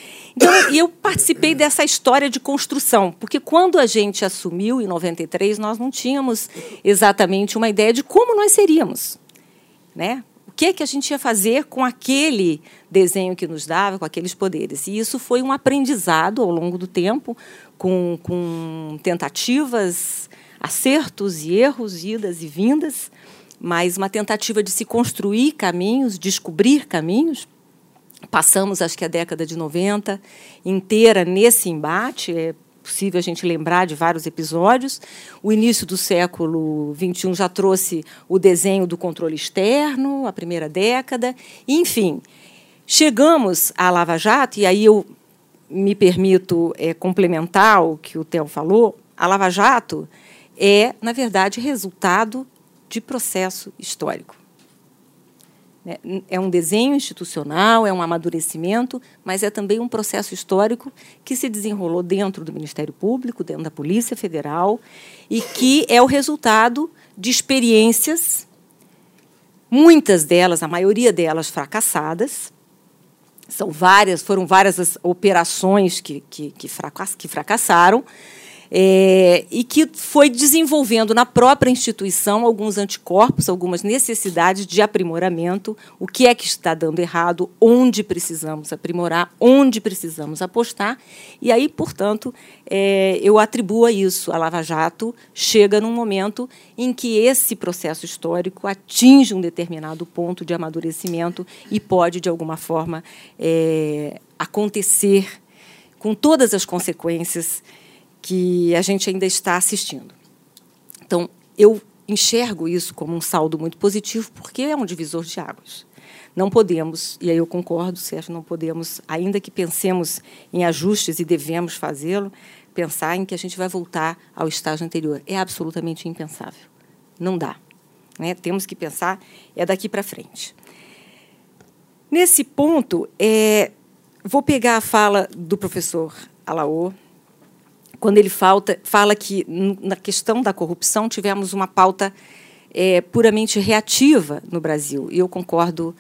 Então, eu participei dessa história de construção, porque quando a gente assumiu em 93, nós não tínhamos exatamente uma ideia de como nós seríamos, né? O que é que a gente ia fazer com aquele desenho que nos dava, com aqueles poderes? E isso foi um aprendizado ao longo do tempo, com, com tentativas, acertos e erros, idas e vindas, mas uma tentativa de se construir caminhos, descobrir caminhos. Passamos, acho que a década de 90 inteira nesse embate, é possível a gente lembrar de vários episódios. O início do século XXI já trouxe o desenho do controle externo, a primeira década. Enfim, chegamos à Lava Jato, e aí eu me permito é, complementar o que o Theo falou, a Lava Jato é, na verdade, resultado de processo histórico. É, é um desenho institucional, é um amadurecimento, mas é também um processo histórico que se desenrolou dentro do Ministério Público, dentro da Polícia Federal, e que é o resultado de experiências, muitas delas, a maioria delas fracassadas, são várias, foram várias as operações que, que, que, fracassaram, é, e que foi desenvolvendo na própria instituição alguns anticorpos, algumas necessidades de aprimoramento, o que é que está dando errado, onde precisamos aprimorar, onde precisamos apostar. E aí, portanto, é, eu atribuo a isso. A Lava Jato chega num momento em que esse processo histórico atinge um determinado ponto de amadurecimento e pode, de alguma forma, é, acontecer com todas as consequências que a gente ainda está assistindo. Então, eu enxergo isso como um saldo muito positivo, porque é um divisor de águas. Não podemos, e aí eu concordo, Sérgio, não podemos, ainda que pensemos em ajustes e devemos fazê-lo, pensar em que a gente vai voltar ao estágio anterior. É absolutamente impensável. Não dá. Né? Temos que pensar é daqui para frente. Nesse ponto, é, vou pegar a fala do professor Alaô, quando ele falta, fala que na questão da corrupção tivemos uma pauta é, puramente reativa no Brasil. E eu concordo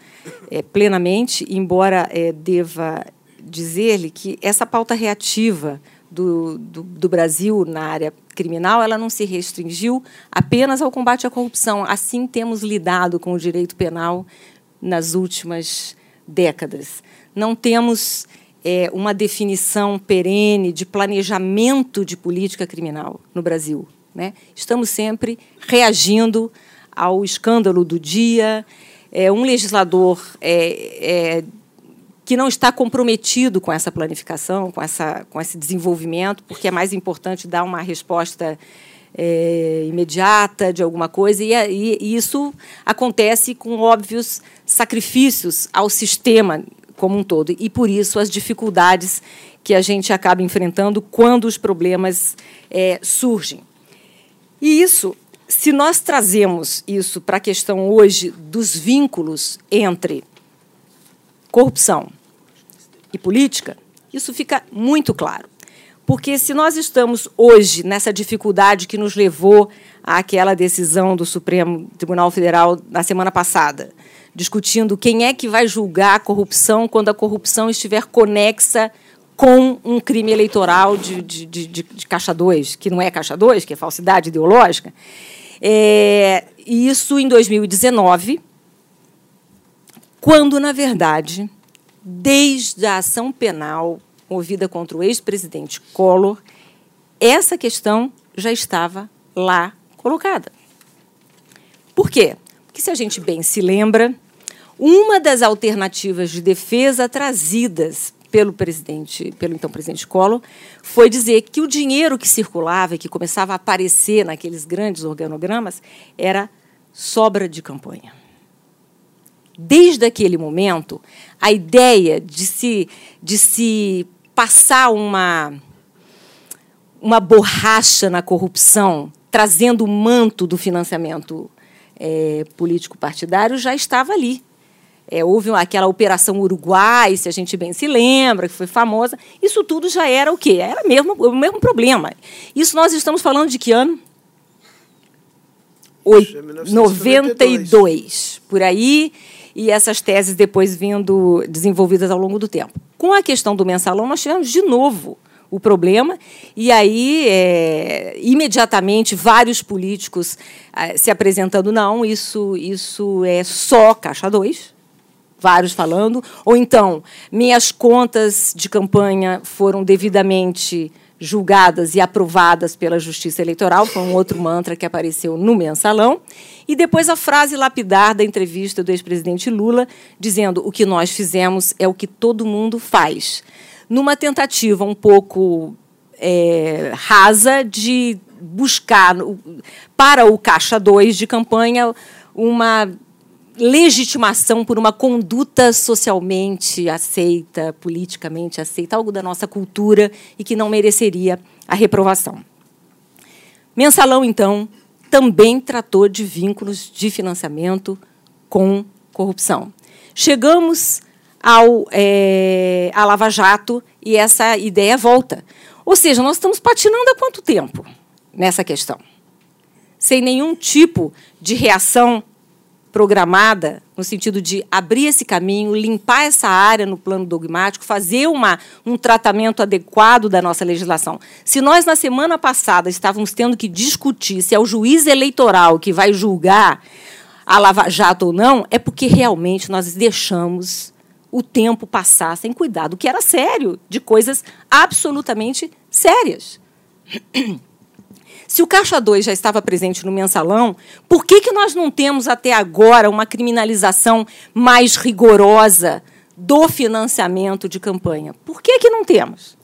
é, plenamente, embora é, deva dizer-lhe que essa pauta reativa do, do, do, Brasil na área criminal ela não se restringiu apenas ao combate à corrupção. Assim temos lidado com o direito penal nas últimas décadas. Não temos é, uma definição perene de planejamento de política criminal no Brasil. Né? Estamos sempre reagindo ao escândalo do dia. É, um legislador é, é, que não está comprometido com essa planificação, com, essa, com esse desenvolvimento, porque é mais importante dar uma resposta é, imediata de alguma coisa, e, e, isso acontece com óbvios sacrifícios ao sistema como um todo. E por isso as dificuldades que a gente acaba enfrentando quando os problemas é, surgem. E isso, se nós trazemos isso para a questão hoje dos vínculos entre corrupção e política, isso fica muito claro. Porque se nós estamos hoje nessa dificuldade que nos levou àquela decisão do Supremo Tribunal Federal na semana passada, discutindo quem é que vai julgar a corrupção quando a corrupção estiver conexa com um crime eleitoral de, de, de, de caixa 2, que não é caixa 2, que é falsidade ideológica. É, isso em 2019, quando, na verdade, desde a ação penal movida contra o ex-presidente Collor, essa questão já estava lá colocada. Por quê? Porque, se a gente bem se lembra, uma das alternativas de defesa trazidas pelo presidente, pelo então presidente Collor, foi dizer que o dinheiro que circulava e que começava a aparecer naqueles grandes organogramas era sobra de campanha. Desde aquele momento, a ideia de se, de se passar uma, uma borracha na corrupção, trazendo o manto do financiamento é, político partidário, já estava ali. É, houve aquela Operação Uruguai, se a gente bem se lembra, que foi famosa. Isso tudo já era o quê? Era mesmo, o mesmo problema. Isso nós estamos falando de que ano? Oito, 92, por aí. e essas teses depois vindo desenvolvidas ao longo do tempo. Com a questão do mensalão, nós tivemos de novo o problema, e aí, é, imediatamente, vários políticos é, se apresentando, não, isso, isso é só Caixa 2, vários falando, ou então, minhas contas de campanha foram devidamente julgadas e aprovadas pela Justiça Eleitoral, foi um outro mantra que apareceu no mensalão. E depois a frase lapidar da entrevista do ex-presidente Lula, dizendo: o que nós fizemos é o que todo mundo faz. Numa tentativa um pouco é, rasa de buscar para o Caixa 2 de campanha uma legitimação por uma conduta socialmente aceita, politicamente aceita, algo da nossa cultura e que não mereceria a reprovação. Mensalão, então, também tratou de vínculos de financiamento com corrupção. Chegamos ao é, a Lava Jato e essa ideia volta. Ou seja, nós estamos patinando há quanto tempo nessa questão? Sem nenhum tipo de reação programada no sentido de abrir esse caminho, limpar essa área no plano dogmático, fazer uma, um tratamento adequado da nossa legislação. Se nós, na semana passada, estávamos tendo que discutir se é o juiz eleitoral que vai julgar a Lava Jato ou não, é porque realmente nós deixamos o tempo passar sem cuidar do que era sério, de coisas absolutamente sérias. Se o Caixa 2 já estava presente no mensalão, por que, que nós não temos até agora uma criminalização mais rigorosa do financiamento de campanha? Por que, que não temos?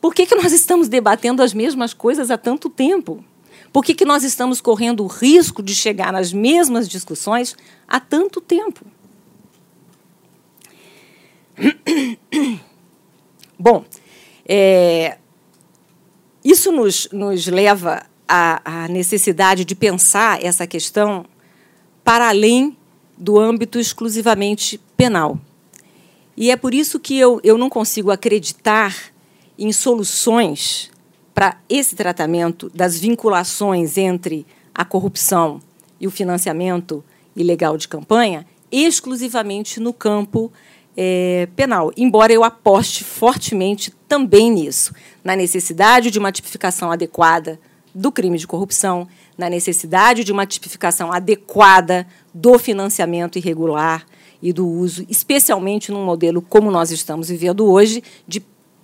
Por que, que nós estamos debatendo as mesmas coisas há tanto tempo? Por que, que nós estamos correndo o risco de chegar nas mesmas discussões há tanto tempo? Bom, é, isso nos, nos leva à, à necessidade de pensar essa questão para além do âmbito exclusivamente penal. E é por isso que eu, eu não consigo acreditar em soluções para esse tratamento das vinculações entre a corrupção e o financiamento ilegal de campanha exclusivamente no campo é, penal, embora eu aposte fortemente também nisso, na necessidade de uma tipificação adequada do crime de corrupção, na necessidade de uma tipificação adequada do financiamento irregular e do uso, especialmente num modelo como nós estamos vivendo hoje, de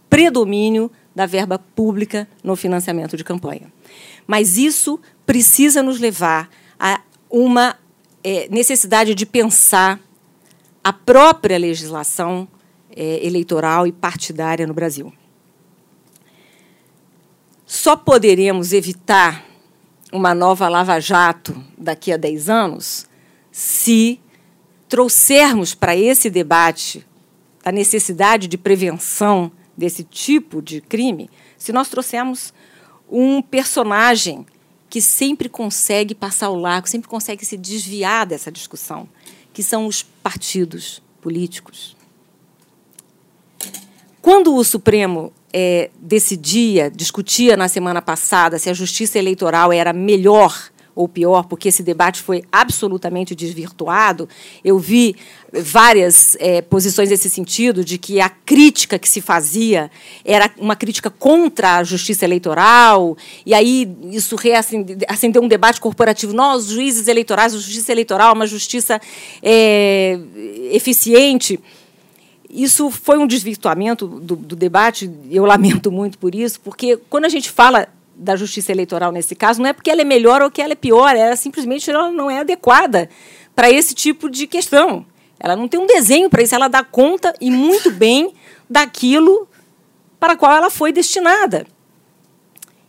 predomínio da verba pública no financiamento de campanha. Mas isso precisa nos levar a uma é, necessidade de pensar a própria legislação é, eleitoral e partidária no Brasil. Só poderemos evitar uma nova lava-jato daqui a 10 anos se trouxermos para esse debate a necessidade de prevenção desse tipo de crime, se nós trouxermos um personagem que sempre consegue passar o largo, sempre consegue se desviar dessa discussão, que são os partidos políticos. Quando o Supremo é, decidia, discutia na semana passada se a justiça eleitoral era melhor ou pior, porque esse debate foi absolutamente desvirtuado. Eu vi várias é, posições nesse sentido, de que a crítica que se fazia era uma crítica contra a justiça eleitoral, e aí isso reacendeu um debate corporativo. Nós, juízes eleitorais, a justiça eleitoral é uma justiça é, eficiente. Isso foi um desvirtuamento do, do debate, eu lamento muito por isso, porque quando a gente fala da justiça eleitoral nesse caso não é porque ela é melhor ou que ela é pior, ela simplesmente ela não é adequada para esse tipo de questão. Ela não tem um desenho para isso, ela dá conta e muito bem daquilo para qual ela foi destinada.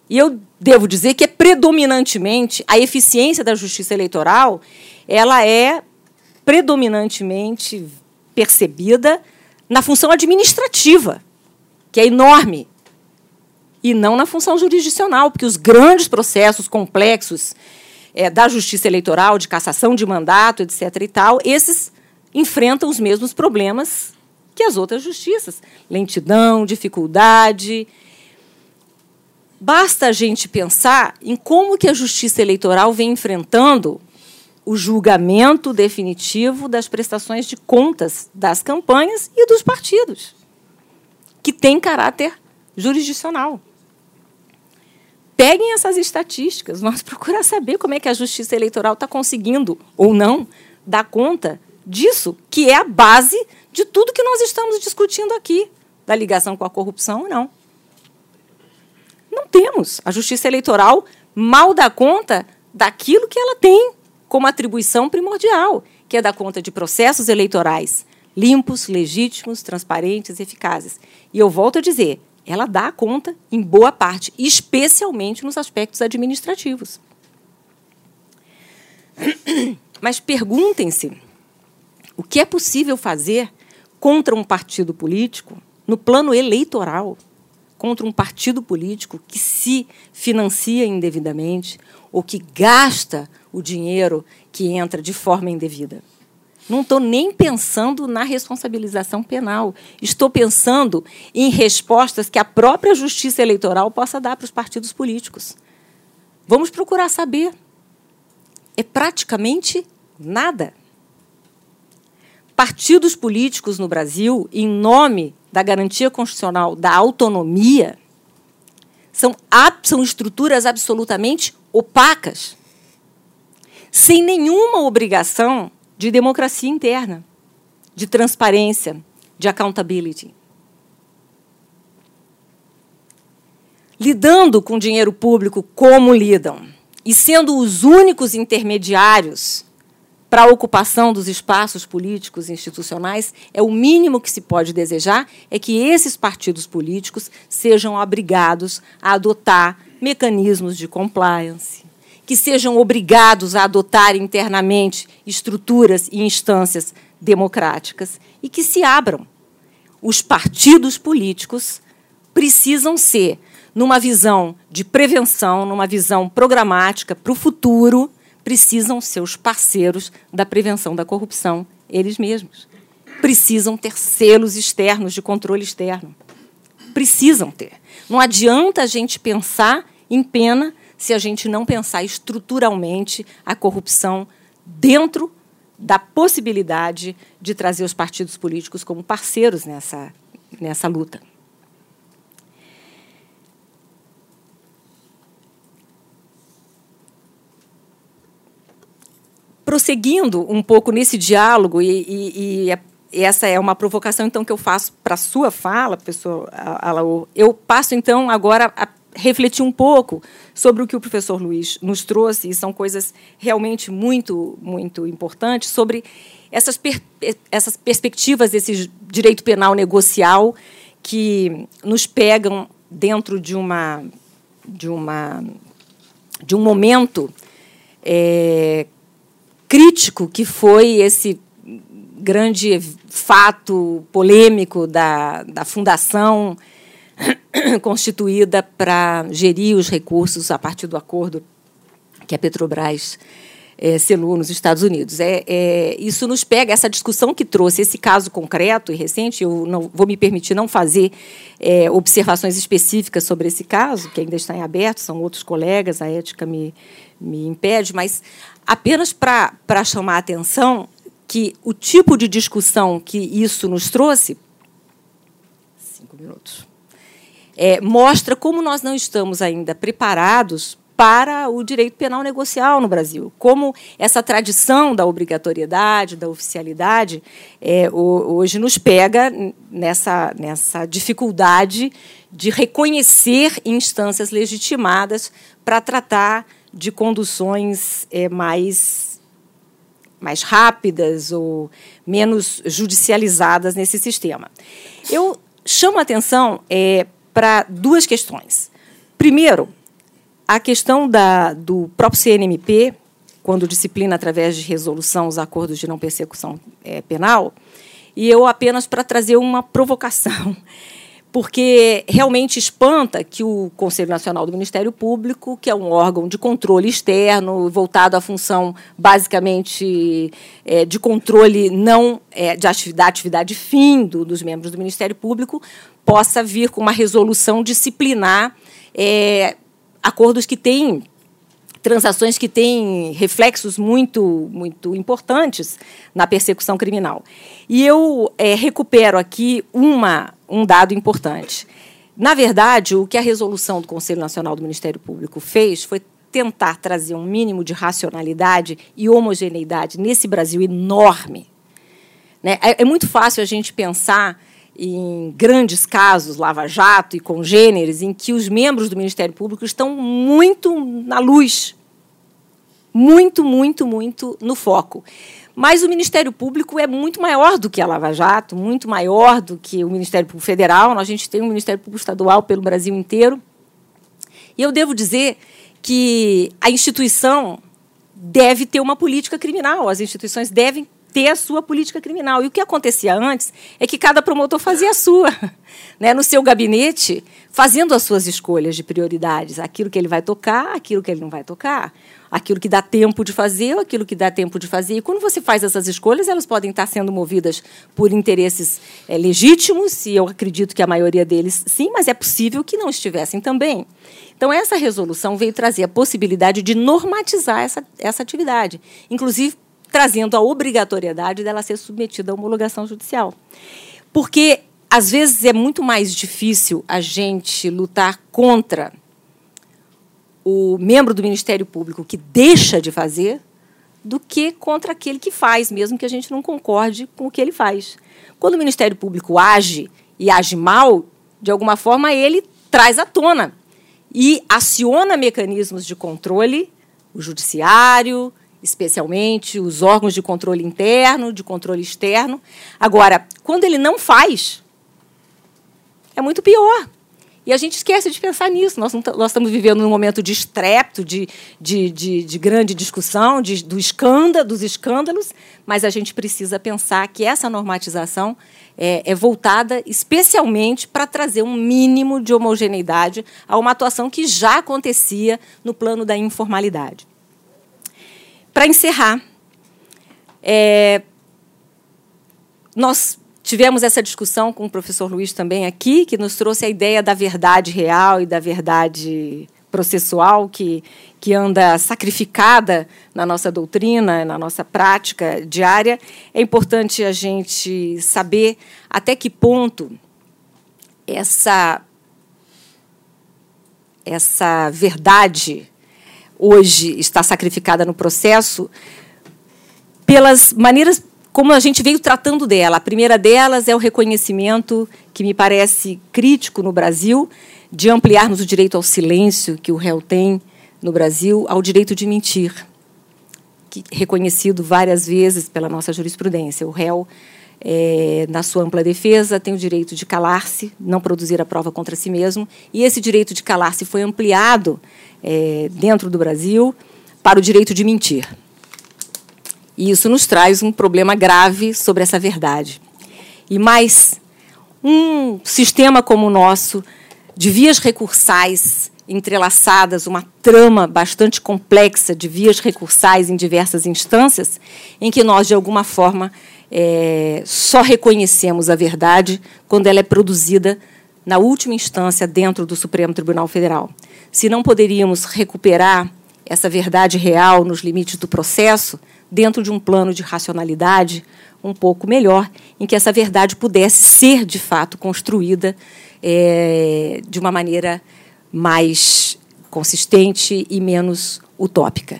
E eu devo dizer que é predominantemente a eficiência da justiça eleitoral, ela é predominantemente percebida na função administrativa, que é enorme e não na função jurisdicional, porque os grandes processos complexos é, da justiça eleitoral, de cassação de mandato, etc. e tal, esses enfrentam os mesmos problemas que as outras justiças: lentidão, dificuldade. Basta a gente pensar em como que a justiça eleitoral vem enfrentando o julgamento definitivo das prestações de contas das campanhas e dos partidos, que tem caráter jurisdicional. Peguem essas estatísticas, vamos procurar saber como é que a Justiça Eleitoral está conseguindo, ou não, dar conta disso, que é a base de tudo que nós estamos discutindo aqui, da ligação com a corrupção ou não. Não temos. A Justiça Eleitoral mal dá conta daquilo que ela tem como atribuição primordial, que é dar conta de processos eleitorais limpos, legítimos, transparentes, eficazes. E eu volto a dizer, ela dá conta em boa parte, especialmente nos aspectos administrativos. Mas perguntem-se o que é possível fazer contra um partido político no plano eleitoral, contra um partido político que se financia indevidamente ou que gasta o dinheiro que entra de forma indevida. Não estou nem pensando na responsabilização penal. Estou pensando em respostas que a própria justiça eleitoral possa dar para os partidos políticos. Vamos procurar saber. É praticamente nada. Partidos políticos no Brasil, em nome da garantia constitucional da autonomia, são, são estruturas absolutamente opacas, sem nenhuma obrigação de democracia interna, de transparência, de accountability. Lidando com dinheiro público como lidam, e sendo os únicos intermediários para a ocupação dos espaços políticos e institucionais, é o mínimo que se pode desejar é que esses partidos políticos sejam obrigados a adotar mecanismos de compliance, que sejam obrigados a adotar internamente estruturas e instâncias democráticas e que se abram. Os partidos políticos precisam ser, numa visão de prevenção, numa visão programática para o futuro, precisam ser os parceiros da prevenção da corrupção, eles mesmos. Precisam ter selos externos de controle externo. Precisam ter. Não adianta a gente pensar em pena se a gente não pensar estruturalmente a corrupção dentro da possibilidade de trazer os partidos políticos como parceiros nessa, nessa luta. Prosseguindo um pouco nesse diálogo, e, e, e essa é uma provocação então que eu faço para a sua fala, professor Alaô, eu passo então agora a refletir um pouco sobre o que o professor Luiz nos trouxe, e são coisas realmente muito, muito importantes, sobre essas, per essas perspectivas desse direito penal negocial que nos pegam dentro de uma de uma de um momento é, crítico que foi esse grande fato polêmico da, da fundação constituída para gerir os recursos a partir do acordo que a Petrobras é, selou nos Estados Unidos. É, é, isso nos pega, essa discussão que trouxe esse caso concreto e recente, eu não vou me permitir não fazer é, observações específicas sobre esse caso, que ainda está em aberto, são outros colegas, a ética me, me impede, mas apenas para chamar a atenção que o tipo de discussão que isso nos trouxe. Cinco minutos é, mostra como nós não estamos ainda preparados para o direito penal negocial no Brasil. Como essa tradição da obrigatoriedade, da oficialidade, é, hoje nos pega nessa, nessa dificuldade de reconhecer instâncias legitimadas para tratar de conduções é, mais, mais rápidas ou menos judicializadas nesse sistema. Eu chamo a atenção é, para duas questões. Primeiro, a questão da, do próprio CNMP, quando disciplina através de resolução os acordos de não persecução é, penal, e eu apenas para trazer uma provocação, porque realmente espanta que o Conselho Nacional do Ministério Público, que é um órgão de controle externo, voltado à função basicamente é, de controle não é, de atividade, atividade fim do, dos membros do Ministério Público, possa vir com uma resolução disciplinar é, acordos que têm transações que têm reflexos muito, muito importantes na persecução criminal. E eu é, recupero aqui uma, um dado importante. Na verdade, o que a resolução do Conselho Nacional do Ministério Público fez foi tentar trazer um mínimo de racionalidade e homogeneidade nesse Brasil enorme. Né? É, é muito fácil a gente pensar em grandes casos, Lava-Jato e congêneres, em que os membros do Ministério Público estão muito na luz, muito, muito, muito no foco. Mas o Ministério Público é muito maior do que a Lava Jato, muito maior do que o Ministério Público Federal. A gente tem um Ministério Público Estadual pelo Brasil inteiro. E eu devo dizer que a instituição deve ter uma política criminal, as instituições devem ter a sua política criminal. E o que acontecia antes é que cada promotor fazia a sua, né, no seu gabinete, fazendo as suas escolhas de prioridades, aquilo que ele vai tocar, aquilo que ele não vai tocar, aquilo que dá tempo de fazer, aquilo que dá tempo de fazer. E quando você faz essas escolhas, elas podem estar sendo movidas por interesses é, legítimos, e eu acredito que a maioria deles sim, mas é possível que não estivessem também. Então, essa resolução veio trazer a possibilidade de normatizar essa, essa atividade, inclusive trazendo a obrigatoriedade dela ser submetida à homologação judicial. Porque, às vezes, é muito mais difícil a gente lutar contra o membro do Ministério Público que deixa de fazer do que contra aquele que faz, mesmo que a gente não concorde com o que ele faz. Quando o Ministério Público age e age mal, de alguma forma ele traz à tona e aciona mecanismos de controle, o judiciário, especialmente os órgãos de controle interno, de controle externo. Agora, quando ele não faz, é muito pior. E a gente esquece de pensar nisso. Nós, nós estamos vivendo num momento de estrépito, de, de, de, de grande discussão, de, do escândalo, dos escândalos, mas a gente precisa pensar que essa normatização é, é voltada especialmente para trazer um mínimo de homogeneidade a uma atuação que já acontecia no plano da informalidade. Para encerrar, é, nós tivemos essa discussão com o professor Luiz também aqui, que nos trouxe a ideia da verdade real e da verdade processual que, que anda sacrificada na nossa doutrina, na nossa prática diária. É importante a gente saber até que ponto essa, essa verdade hoje está sacrificada no processo pelas maneiras como a gente veio tratando dela. A primeira delas é o reconhecimento, que me parece crítico no Brasil, de ampliarmos o direito ao silêncio que o réu tem no Brasil, ao direito de mentir, que, reconhecido várias vezes pela nossa jurisprudência. O réu, é, na sua ampla defesa, tem o direito de calar-se, não produzir a prova contra si mesmo, e esse direito de calar-se foi ampliado é, dentro do Brasil para o direito de mentir. E isso nos traz um problema grave sobre essa verdade. E mais, um sistema como o nosso, de vias recursais entrelaçadas, uma trama bastante complexa de vias recursais em diversas instâncias, em que nós, de alguma forma, é, só reconhecemos a verdade quando ela é produzida na última instância dentro do Supremo Tribunal Federal se não poderíamos recuperar essa verdade real nos limites do processo, dentro de um plano de racionalidade um pouco melhor, em que essa verdade pudesse ser, de fato, construída é, de uma maneira mais consistente e menos utópica.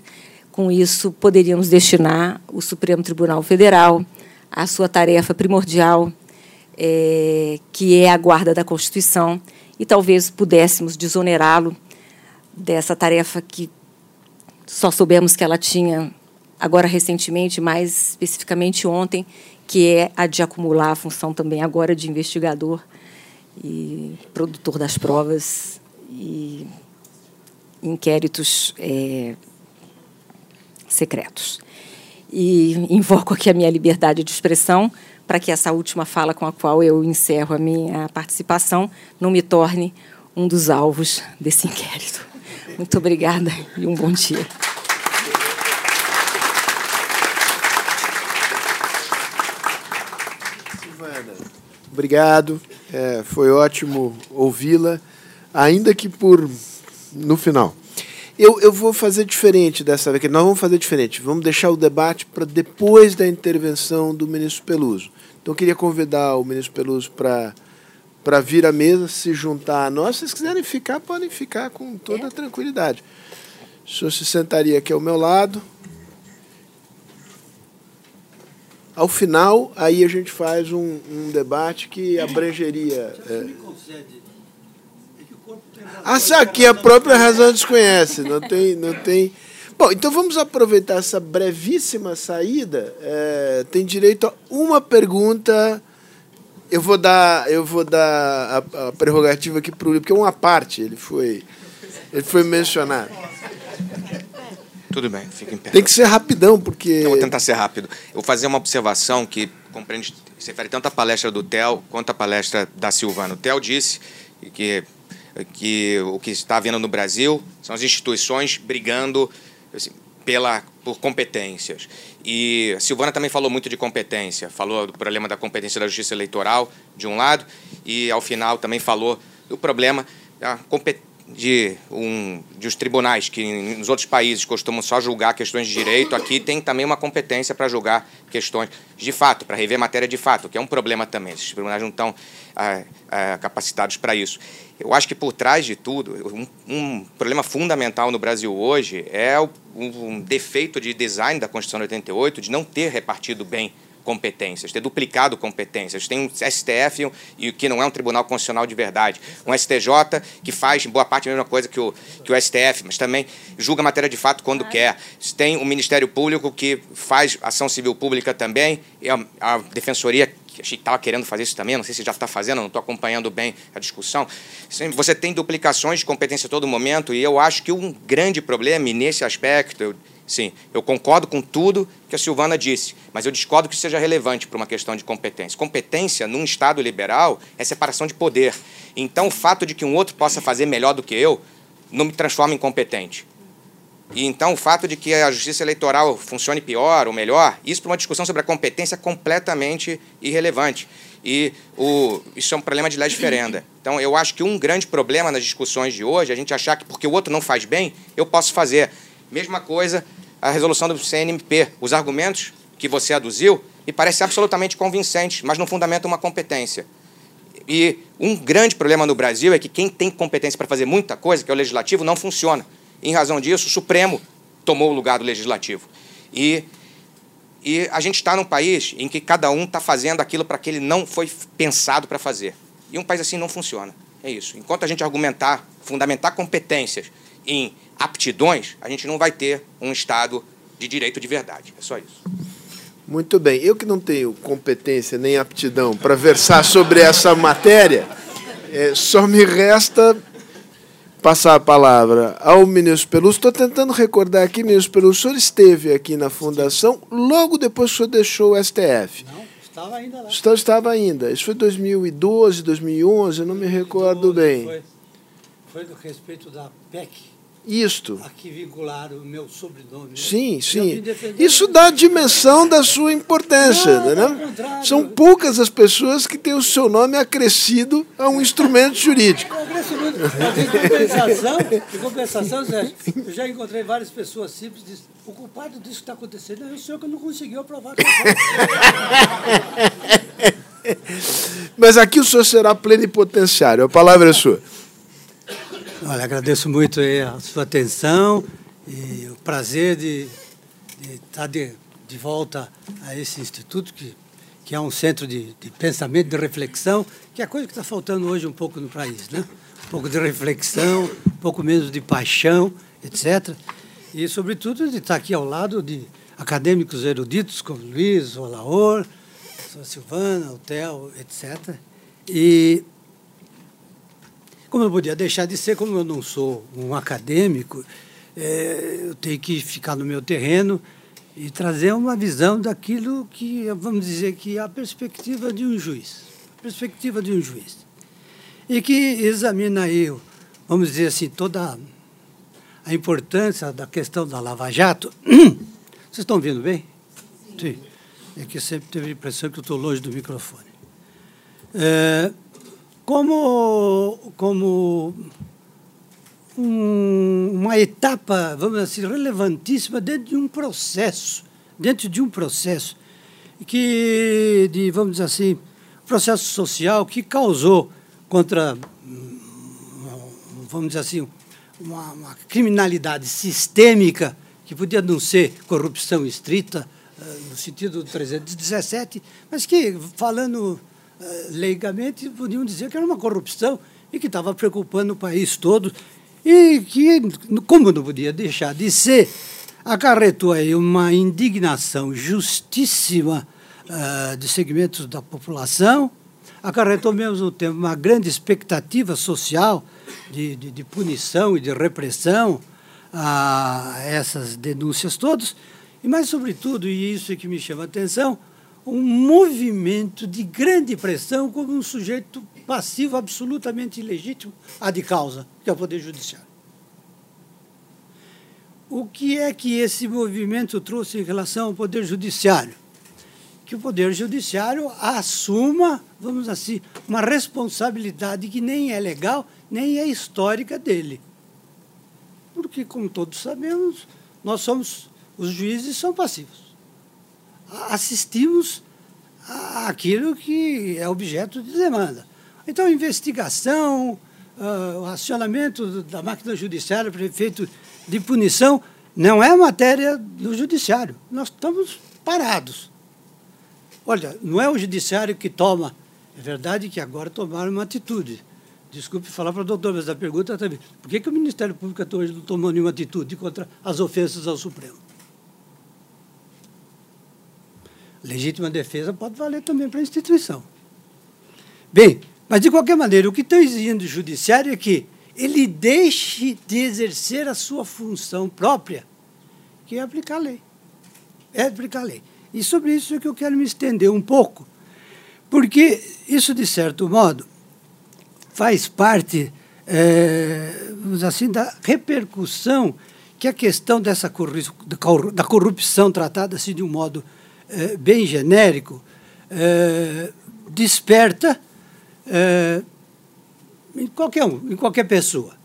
Com isso, poderíamos destinar o Supremo Tribunal Federal à sua tarefa primordial, é, que é a guarda da Constituição, e talvez pudéssemos desonerá-lo dessa tarefa que só soubemos que ela tinha agora recentemente, mais especificamente ontem, que é a de acumular a função também agora de investigador e produtor das provas e inquéritos é, secretos. E invoco aqui a minha liberdade de expressão para que essa última fala com a qual eu encerro a minha participação não me torne um dos alvos desse inquérito. Muito obrigada e um bom dia. Silvana, obrigado. É, foi ótimo ouvi-la, ainda que por no final. Eu, eu vou fazer diferente dessa vez. Nós vamos fazer diferente. Vamos deixar o debate para depois da intervenção do ministro Peluso. Então, eu queria convidar o ministro Peluso para para vir à mesa, se juntar a nós. Se vocês quiserem ficar, podem ficar com toda a tranquilidade. O senhor se sentaria aqui ao meu lado. Ao final, aí a gente faz um, um debate que abrangeria. É... Ah, sabe que a própria razão desconhece, não tem, não tem. Bom, então vamos aproveitar essa brevíssima saída. É, tem direito a uma pergunta. Eu vou dar, eu vou dar a, a prerrogativa aqui para o porque é uma parte. Ele foi, ele foi mencionado. Tudo bem, fica em pé. Tem que ser rapidão, porque. Eu vou tentar ser rápido. Eu vou fazer uma observação que compreende, se refere tanto à palestra do Theo quanto à palestra da Silvana. O Theo disse que, que o que está havendo no Brasil são as instituições brigando assim, pela, por competências. E Silvana também falou muito de competência, falou do problema da competência da justiça eleitoral, de um lado, e ao final também falou do problema da competência de, um, de os tribunais que nos outros países costumam só julgar questões de direito, aqui tem também uma competência para julgar questões de fato, para rever matéria de fato, que é um problema também. Esses tribunais não estão ah, ah, capacitados para isso. Eu acho que por trás de tudo, um, um problema fundamental no Brasil hoje é o, um defeito de design da Constituição de 88 de não ter repartido bem competências, ter duplicado competências. Tem um STF e que não é um tribunal constitucional de verdade, um STJ que faz boa parte a mesma coisa que o, que o STF, mas também julga matéria de fato quando quer. Tem o Ministério Público que faz ação civil pública também, a, a Defensoria que estava querendo fazer isso também, não sei se já está fazendo, não estou acompanhando bem a discussão. Você tem duplicações de competência a todo momento, e eu acho que um grande problema, e nesse aspecto, eu Sim, eu concordo com tudo que a Silvana disse, mas eu discordo que seja relevante para uma questão de competência. Competência, num Estado liberal, é separação de poder. Então, o fato de que um outro possa fazer melhor do que eu não me transforma em competente. E então, o fato de que a justiça eleitoral funcione pior ou melhor, isso para uma discussão sobre a competência é completamente irrelevante. E o, isso é um problema de lei diferenda. Então, eu acho que um grande problema nas discussões de hoje é a gente achar que porque o outro não faz bem, eu posso fazer. Mesma coisa a resolução do CNMP. Os argumentos que você aduziu me parecem absolutamente convincentes, mas não fundamentam uma competência. E um grande problema no Brasil é que quem tem competência para fazer muita coisa, que é o legislativo, não funciona. Em razão disso, o Supremo tomou o lugar do legislativo. E, e a gente está num país em que cada um está fazendo aquilo para que ele não foi pensado para fazer. E um país assim não funciona. É isso. Enquanto a gente argumentar, fundamentar competências em aptidões, a gente não vai ter um Estado de direito de verdade. É só isso. Muito bem. Eu que não tenho competência nem aptidão para versar sobre essa matéria, é, só me resta passar a palavra ao ministro Peluso. Estou tentando recordar aqui, ministro Peluso, o senhor esteve aqui na Fundação logo depois que o senhor deixou o STF. Não, estava ainda lá. Estava, estava ainda. Isso foi 2012, 2011, eu não me recordo bem. Foi, foi do respeito da PEC. Isto. Aqui vincularam o meu sobrenome. Né? Sim, sim. Isso dá a dimensão da sua importância. Não, né? São poucas as pessoas que têm o seu nome acrescido a um instrumento jurídico. Em compensação, em compensação Zé, eu já encontrei várias pessoas simples dizendo, o culpado disso que está acontecendo é o senhor que não conseguiu aprovar. Mas aqui o senhor será plenipotenciário. A palavra é sua. Olha, agradeço muito a sua atenção e o prazer de, de estar de, de volta a esse instituto, que, que é um centro de, de pensamento, de reflexão, que é a coisa que está faltando hoje um pouco no país, né? Um pouco de reflexão, um pouco menos de paixão, etc. E, sobretudo, de estar aqui ao lado de acadêmicos eruditos como Luiz, o Laor, a Silvana, Theo, etc. E como eu podia deixar de ser, como eu não sou um acadêmico, é, eu tenho que ficar no meu terreno e trazer uma visão daquilo que, vamos dizer, que é a perspectiva de um juiz. A perspectiva de um juiz. E que examina aí, vamos dizer assim, toda a importância da questão da Lava Jato. Vocês estão ouvindo bem? Sim. É que sempre teve a impressão que eu estou longe do microfone. É, como, como um, uma etapa, vamos dizer assim, relevantíssima dentro de um processo, dentro de um processo que, de, vamos dizer assim, processo social que causou contra, vamos dizer assim, uma, uma criminalidade sistêmica que podia não ser corrupção estrita, eh, no sentido do 317, mas que, falando leigamente, podiam dizer que era uma corrupção e que estava preocupando o país todo e que, como não podia deixar de ser, acarretou aí uma indignação justíssima uh, de segmentos da população, acarretou mesmo tempo uma grande expectativa social de, de, de punição e de repressão a essas denúncias todas, e mais sobretudo, e isso é que me chama a atenção, um movimento de grande pressão como um sujeito passivo absolutamente ilegítimo a de causa, que é o Poder Judiciário. O que é que esse movimento trouxe em relação ao Poder Judiciário? Que o Poder Judiciário assuma, vamos assim, uma responsabilidade que nem é legal, nem é histórica dele. Porque, como todos sabemos, nós somos, os juízes são passivos. Assistimos àquilo que é objeto de demanda. Então, investigação, uh, o acionamento da máquina judiciária para efeito de punição não é matéria do judiciário. Nós estamos parados. Olha, não é o judiciário que toma. É verdade que agora tomaram uma atitude. Desculpe falar para o doutor, mas a pergunta também. Por que, que o Ministério Público até hoje não tomou nenhuma atitude contra as ofensas ao Supremo? Legítima defesa pode valer também para a instituição. Bem, mas, de qualquer maneira, o que estão exigindo do judiciário é que ele deixe de exercer a sua função própria, que é aplicar a lei. É aplicar a lei. E sobre isso é que eu quero me estender um pouco, porque isso, de certo modo, faz parte é, assim, da repercussão que a questão dessa da corrupção tratada assim de um modo é, bem genérico é, desperta é, em qualquer um, em qualquer pessoa.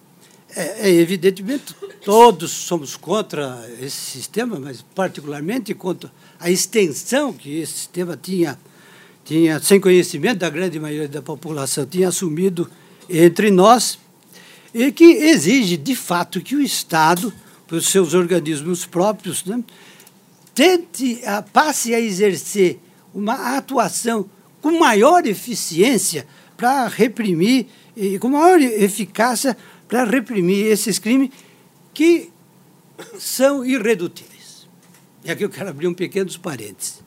É, é, evidentemente, todos somos contra esse sistema, mas particularmente contra a extensão que esse sistema tinha, tinha sem conhecimento da grande maioria da população, tinha assumido entre nós, e que exige, de fato, que o Estado, por seus organismos próprios, né, tente, a, passe a exercer uma atuação com maior eficiência para reprimir, e com maior eficácia para reprimir esses crimes que são irredutíveis. E aqui eu quero abrir um pequeno parênteses.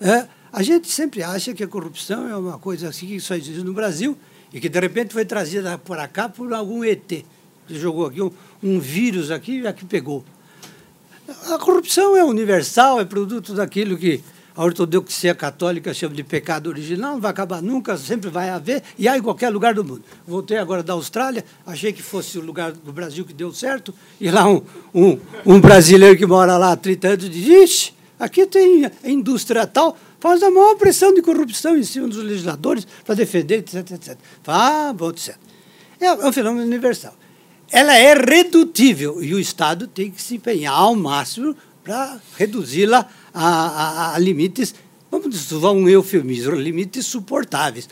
É, a gente sempre acha que a corrupção é uma coisa assim que só existe no Brasil e que de repente foi trazida para cá por algum ET. Que jogou aqui um, um vírus aqui e aqui pegou. A corrupção é universal, é produto daquilo que a ortodoxia católica chama de pecado original, não vai acabar nunca, sempre vai haver, e há em qualquer lugar do mundo. Voltei agora da Austrália, achei que fosse o lugar do Brasil que deu certo, e lá um, um, um brasileiro que mora lá há 30 anos diz, ixi, aqui tem indústria tal, faz a maior pressão de corrupção em cima dos legisladores para defender, etc, etc. Ah, bom, etc. É, é um fenômeno universal. Ela é redutível, e o Estado tem que se empenhar ao máximo para reduzi-la a, a, a, limites, vamos usar um eufemismo, limites suportáveis,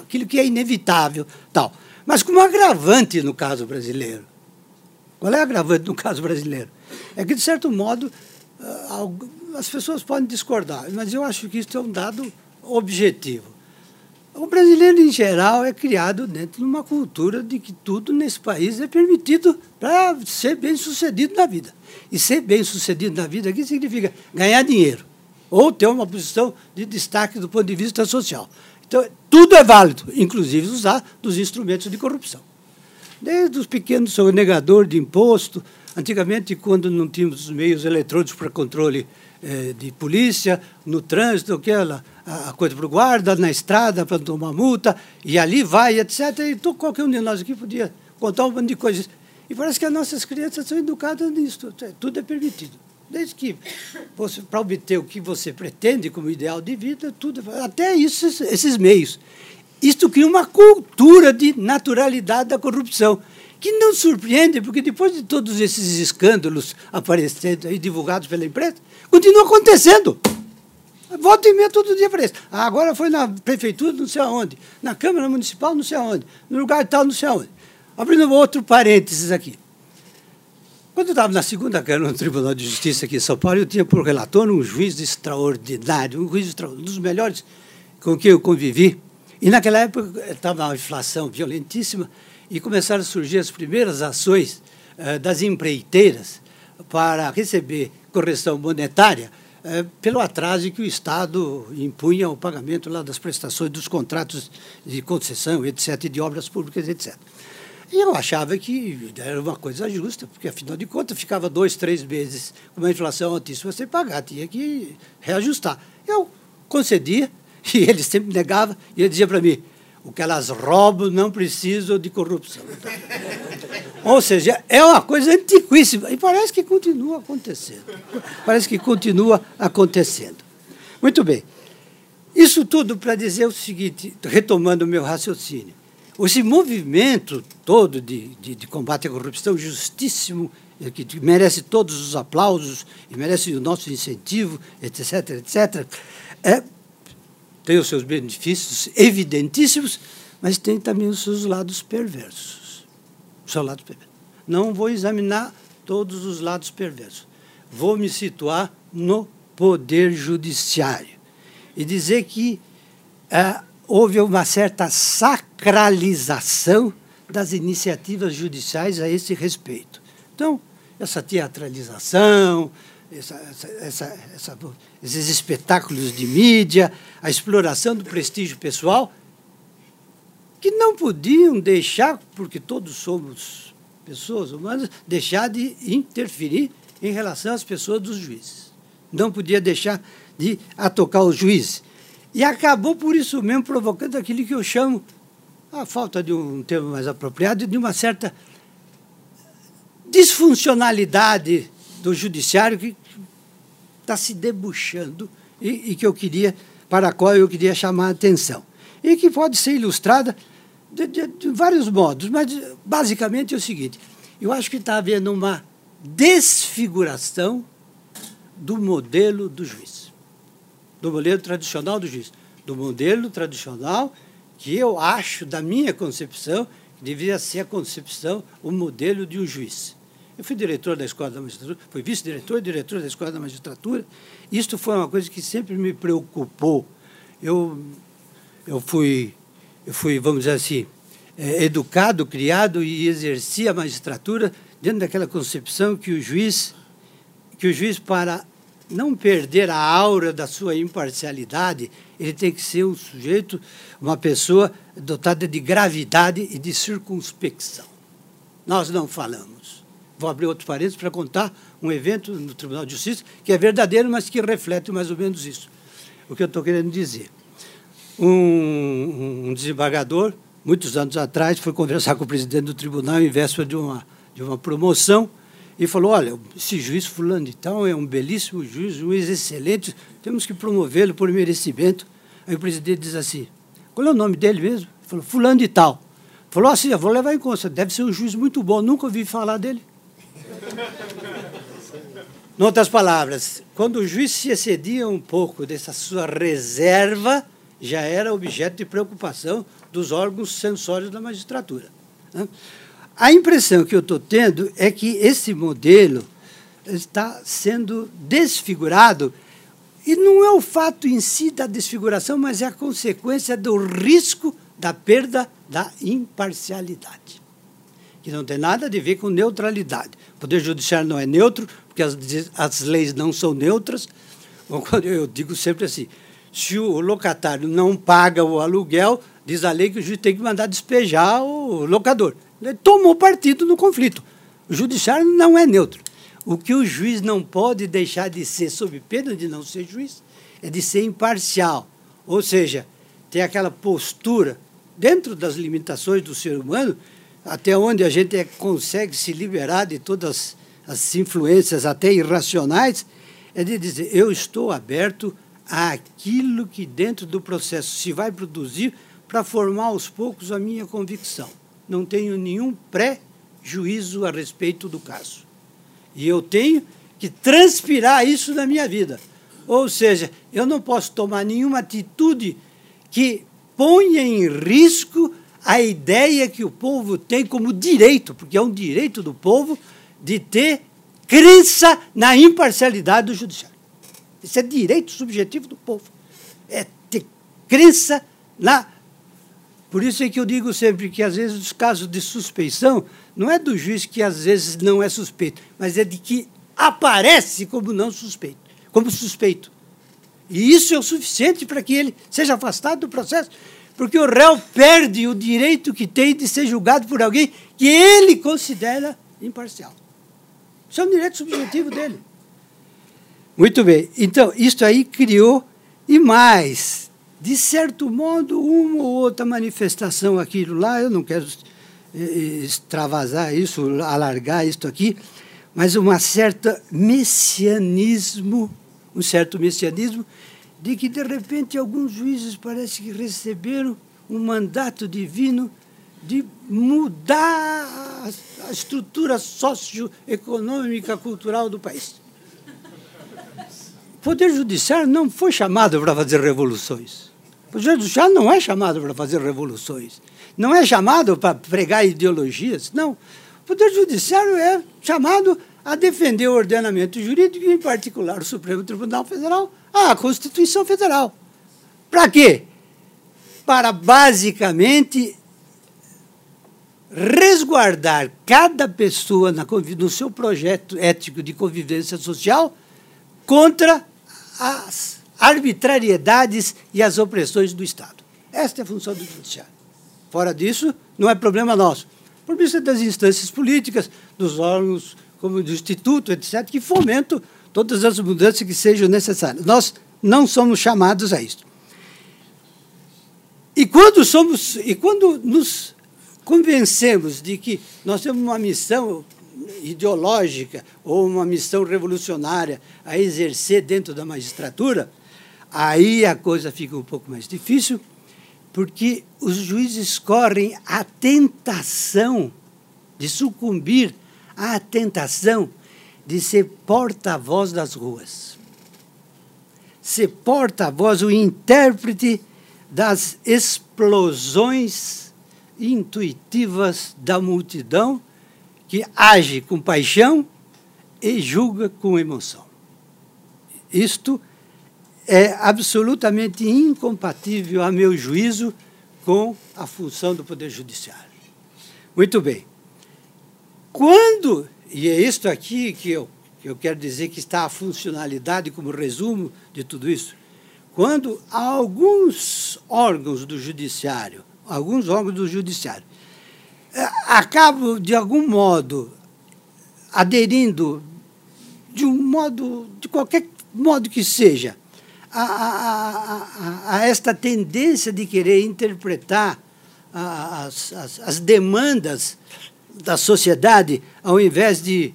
aquilo que é inevitável, tal. Mas como agravante no caso brasileiro. Qual é o agravante no caso brasileiro? É que, de certo modo, ah, as pessoas podem discordar, mas eu acho que isso é um dado objetivo. O brasileiro, em geral, é criado dentro de uma cultura de que tudo nesse país é permitido para ser bem sucedido na vida. E ser bem sucedido na vida aqui significa ganhar dinheiro ou ter uma posição de destaque do ponto de vista social. Então, tudo é válido, inclusive usar dos instrumentos de corrupção. Desde os pequenos sonegadores de imposto, antigamente, quando não tínhamos meios eletrônicos para controle eh, de polícia, no trânsito, aquela a coisa para o guarda, na estrada para tomar multa, e ali vai, etc. E então, qualquer um de nós aqui podia contar um monte de coisas. E parece que as nossas crianças são educadas nisso, tudo é permitido. Desde que para obter o que você pretende como ideal de vida, tudo, até isso, esses meios. Isto cria uma cultura de naturalidade da corrupção que não surpreende, porque depois de todos esses escândalos aparecendo aí, divulgados pela imprensa, continua acontecendo. Volta e meia todo dia aparece. Ah, agora foi na prefeitura, não sei aonde, na Câmara Municipal, não sei aonde, no lugar tal, não sei aonde. Abrindo outro parênteses aqui. Quando eu estava na segunda Câmara, no Tribunal de Justiça aqui em São Paulo, eu tinha por relator um juiz extraordinário, um juiz um dos melhores com quem eu convivi. E naquela época estava uma inflação violentíssima e começaram a surgir as primeiras ações eh, das empreiteiras para receber correção monetária eh, pelo atraso que o Estado impunha o pagamento lá das prestações dos contratos de concessão, etc., de obras públicas, etc. E eu achava que era uma coisa justa, porque, afinal de contas, ficava dois, três meses com uma inflação altíssima sem pagar, tinha que reajustar. Eu concedia, e ele sempre negava, e ele dizia para mim, o que elas roubam não precisam de corrupção. Ou seja, é uma coisa antiquíssima, e parece que continua acontecendo. Parece que continua acontecendo. Muito bem. Isso tudo para dizer o seguinte, retomando o meu raciocínio. Esse movimento todo de, de, de, combate à corrupção justíssimo, eh, que merece todos os aplausos e merece o nosso incentivo, etc., etc., é, tem os seus benefícios evidentíssimos, mas tem também os seus lados perversos. Os seus lados perversos. Não vou examinar todos os lados perversos. Vou me situar no poder judiciário e dizer que é, houve uma certa sacralização das iniciativas judiciais a esse respeito. Então, essa teatralização, essa, essa, essa, esses espetáculos de mídia, a exploração do prestígio pessoal, que não podiam deixar, porque todos somos pessoas humanas, deixar de interferir em relação às pessoas dos juízes. Não podia deixar de atocar os juízes. E acabou por isso mesmo provocando aquilo que eu chamo, a falta de um termo mais apropriado, de uma certa disfuncionalidade do judiciário que está se debuxando e, e, que eu queria, para a qual eu queria chamar a atenção. E que pode ser ilustrada de, de, de vários modos, mas basicamente é o seguinte: eu acho que está havendo uma desfiguração do modelo do juiz do modelo tradicional do juiz, do modelo tradicional que eu acho, da minha concepção, que deveria ser a concepção, o modelo de um juiz. Eu fui diretor da Escola da Magistratura, fui vice-diretor e diretor da Escola da Magistratura. Isto foi uma coisa que sempre me preocupou. Eu, eu, fui, eu fui, vamos dizer assim, é, educado, criado e exerci a magistratura dentro daquela concepção que o juiz, que o juiz para não perder a aura da sua imparcialidade, ele tem que ser um sujeito, uma pessoa dotada de gravidade e de circunspecção. Nós não falamos. Vou abrir outro parênteses para contar um evento no Tribunal de Justiça que é verdadeiro, mas que reflete mais ou menos isso. O que eu estou querendo dizer. Um, um desembargador, muitos anos atrás, foi conversar com o presidente do tribunal em véspera de uma, de uma promoção e falou: olha, esse juiz fulano de tal é um belíssimo juiz, um juiz excelente, temos que promovê-lo por merecimento. Aí o presidente diz assim: qual é o nome dele mesmo? Ele falou: fulano de tal. Falou assim: eu vou levar em conta, deve ser um juiz muito bom, nunca ouvi falar dele. em outras palavras, quando o juiz se excedia um pouco dessa sua reserva, já era objeto de preocupação dos órgãos censórios da magistratura. A impressão que eu estou tendo é que esse modelo está sendo desfigurado, e não é o fato em si da desfiguração, mas é a consequência do risco da perda da imparcialidade, que não tem nada a ver com neutralidade. O Poder Judiciário não é neutro, porque as, as leis não são neutras. Eu digo sempre assim: se o locatário não paga o aluguel, diz a lei que o juiz tem que mandar despejar o locador. Ele tomou partido no conflito. O judiciário não é neutro. O que o juiz não pode deixar de ser, sob pena de não ser juiz, é de ser imparcial. Ou seja, ter aquela postura, dentro das limitações do ser humano, até onde a gente consegue se liberar de todas as influências, até irracionais, é de dizer: eu estou aberto àquilo que dentro do processo se vai produzir para formar aos poucos a minha convicção não tenho nenhum pré juízo a respeito do caso. E eu tenho que transpirar isso na minha vida. Ou seja, eu não posso tomar nenhuma atitude que ponha em risco a ideia que o povo tem como direito, porque é um direito do povo de ter crença na imparcialidade do judiciário. Isso é direito subjetivo do povo. É ter crença na. Por isso é que eu digo sempre que, às vezes, os casos de suspeição não é do juiz que, às vezes, não é suspeito, mas é de que aparece como não suspeito, como suspeito. E isso é o suficiente para que ele seja afastado do processo, porque o réu perde o direito que tem de ser julgado por alguém que ele considera imparcial. Isso é um direito subjetivo dele. Muito bem. Então, isso aí criou, e mais, de certo modo, uma ou outra manifestação aquilo lá, eu não quero extravasar isso, alargar isso aqui, mas uma certa messianismo, um certo messianismo, de que de repente alguns juízes parece que receberam um mandato divino de mudar a estrutura socioeconômica, cultural do país. O Poder Judiciário não foi chamado para fazer revoluções. O Poder Judiciário não é chamado para fazer revoluções. Não é chamado para pregar ideologias. Não. O Poder Judiciário é chamado a defender o ordenamento jurídico, em particular o Supremo Tribunal Federal, a Constituição Federal. Para quê? Para basicamente resguardar cada pessoa na, no seu projeto ético de convivência social contra as arbitrariedades e as opressões do Estado. Esta é a função do Judiciário. Fora disso, não é problema nosso vista das instâncias políticas, dos órgãos como do Instituto, etc., que fomentam todas as mudanças que sejam necessárias. Nós não somos chamados a isso. E quando somos e quando nos convencemos de que nós temos uma missão ideológica ou uma missão revolucionária a exercer dentro da magistratura, aí a coisa fica um pouco mais difícil, porque os juízes correm a tentação de sucumbir à tentação de ser porta-voz das ruas. Ser porta-voz, o intérprete das explosões intuitivas da multidão que age com paixão e julga com emoção. Isto é absolutamente incompatível, a meu juízo, com a função do Poder Judiciário. Muito bem. Quando, e é isto aqui que eu, eu quero dizer que está a funcionalidade como resumo de tudo isso, quando alguns órgãos do Judiciário, alguns órgãos do Judiciário, eh, acabam, de algum modo, aderindo, de um modo, de qualquer modo que seja, a, a, a, a esta tendência de querer interpretar as, as, as demandas da sociedade, ao invés de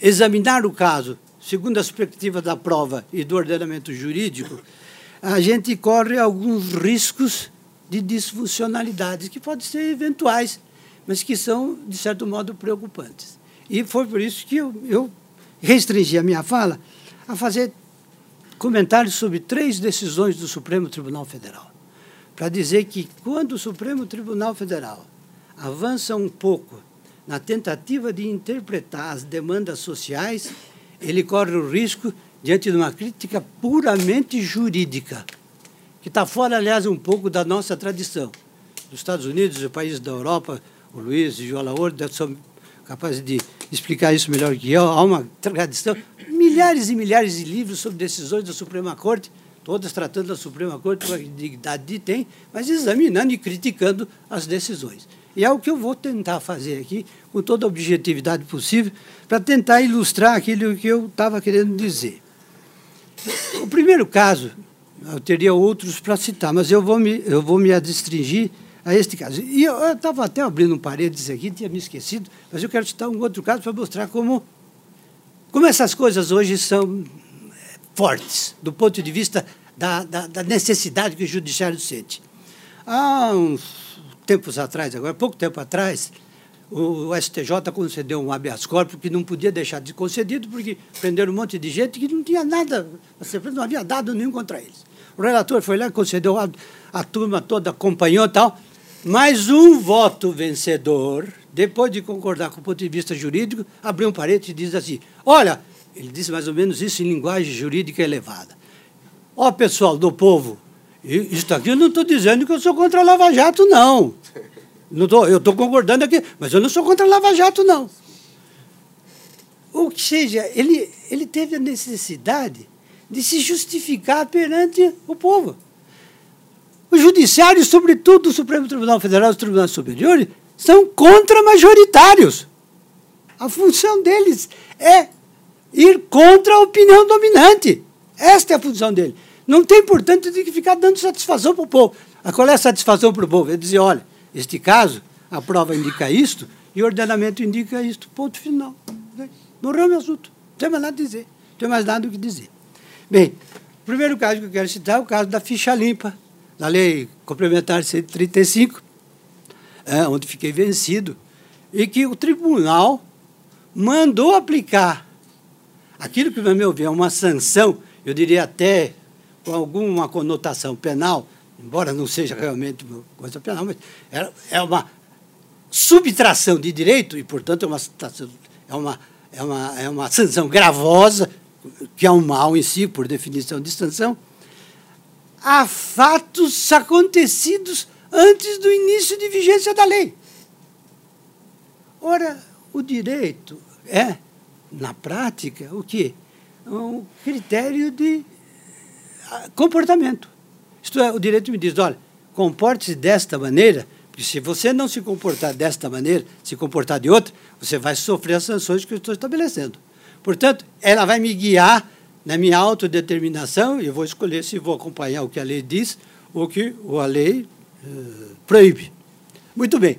examinar o caso segundo a perspectiva da prova e do ordenamento jurídico, a gente corre alguns riscos de disfuncionalidades que podem ser eventuais, mas que são, de certo modo, preocupantes. E foi por isso que eu, eu restringi a minha fala a fazer comentários sobre três decisões do Supremo Tribunal Federal, para dizer que quando o Supremo Tribunal Federal avança um pouco na tentativa de interpretar as demandas sociais, ele corre o risco, diante de uma crítica puramente jurídica, que está fora, aliás, um pouco da nossa tradição. Dos Estados Unidos, os países da Europa, o Luiz e o João Laor são capazes de explicar isso melhor que eu. Há uma tradição milhares e milhares de livros sobre decisões da Suprema Corte, todas tratando da Suprema Corte com a dignidade que tem, mas examinando e criticando as decisões. E é o que eu vou tentar fazer aqui, com toda a objetividade possível, para tentar ilustrar aquilo que eu estava querendo dizer. O primeiro caso, eu teria outros para citar, mas eu vou me, eu vou me adstringir a este caso. E eu estava até abrindo um parênteses aqui, tinha me esquecido, mas eu quero citar um outro caso para mostrar como como essas coisas hoje são eh, fortes, do ponto de vista da, da, da necessidade que o judiciário sente. Há uns tempos atrás, agora pouco tempo atrás, o STJ concedeu um habeas corpus que não podia deixar de concedido, porque prenderam um monte de gente que não tinha nada, não havia dado nenhum contra eles. O relator foi lá, concedeu, a, a turma toda acompanhou tal, mas um voto vencedor, depois de concordar com o ponto de vista jurídico, abriu um parede e diz assim: olha, ele disse mais ou menos isso em linguagem jurídica elevada. Ó, pessoal do povo, isso aqui eu não estou dizendo que eu sou contra a Lava Jato, não. Não tô, eu estou concordando aqui, mas eu não sou contra a Lava Jato, não. Ou seja, ele, ele teve a necessidade de se justificar perante o povo. O judiciário, sobretudo o Supremo Tribunal Federal e os tribunais superiores, são contra-majoritários. A função deles é ir contra a opinião dominante. Esta é a função dele. Não tem, portanto, de ficar dando satisfação para o povo. Qual é a satisfação para o povo? É dizer, olha, este caso, a prova indica isto e o ordenamento indica isto. Ponto final. Morreu o assunto. Não tem mais nada a dizer. Não tem mais nada o que dizer. Bem, o primeiro caso que eu quero citar é o caso da ficha limpa, da Lei Complementar 135, é, onde fiquei vencido, e que o tribunal mandou aplicar aquilo que, no meu ver, é uma sanção, eu diria até com alguma conotação penal, embora não seja realmente uma coisa penal, mas é uma subtração de direito e, portanto, é uma, é uma, é uma, é uma sanção gravosa, que é um mal em si, por definição de sanção, a fatos acontecidos antes do início de vigência da lei. Ora, o direito é, na prática, o quê? Um critério de ah, comportamento. Isto é, o direito me diz, olha, comporte-se desta maneira, porque se você não se comportar desta maneira, se comportar de outra, você vai sofrer as sanções que eu estou estabelecendo. Portanto, ela vai me guiar na minha autodeterminação e eu vou escolher se vou acompanhar o que a lei diz ou o que a lei uh, proíbe. Muito bem.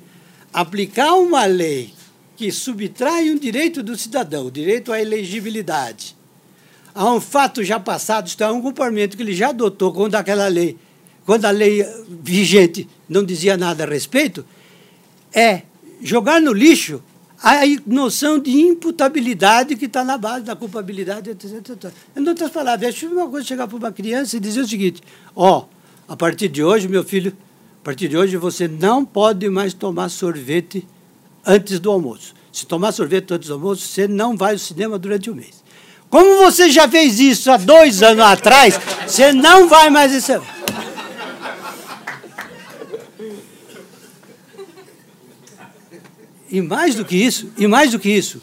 Aplicar uma lei que subtrai um direito do cidadão, o direito à elegibilidade, a um fato já passado, isto é, um comportamento que ele já adotou quando aquela lei, quando a lei vigente não dizia nada a respeito, é jogar no lixo a noção de imputabilidade que está na base da culpabilidade, etc. Em outras palavras, é uma coisa chegar para uma criança e dizer o seguinte: ó, oh, a partir de hoje, meu filho, a partir de hoje você não pode mais tomar sorvete antes do almoço. Se tomar sorvete antes do almoço, você não vai ao cinema durante um mês. Como você já fez isso há dois anos atrás, você não vai mais. Esse... E mais do que isso, e mais do que isso,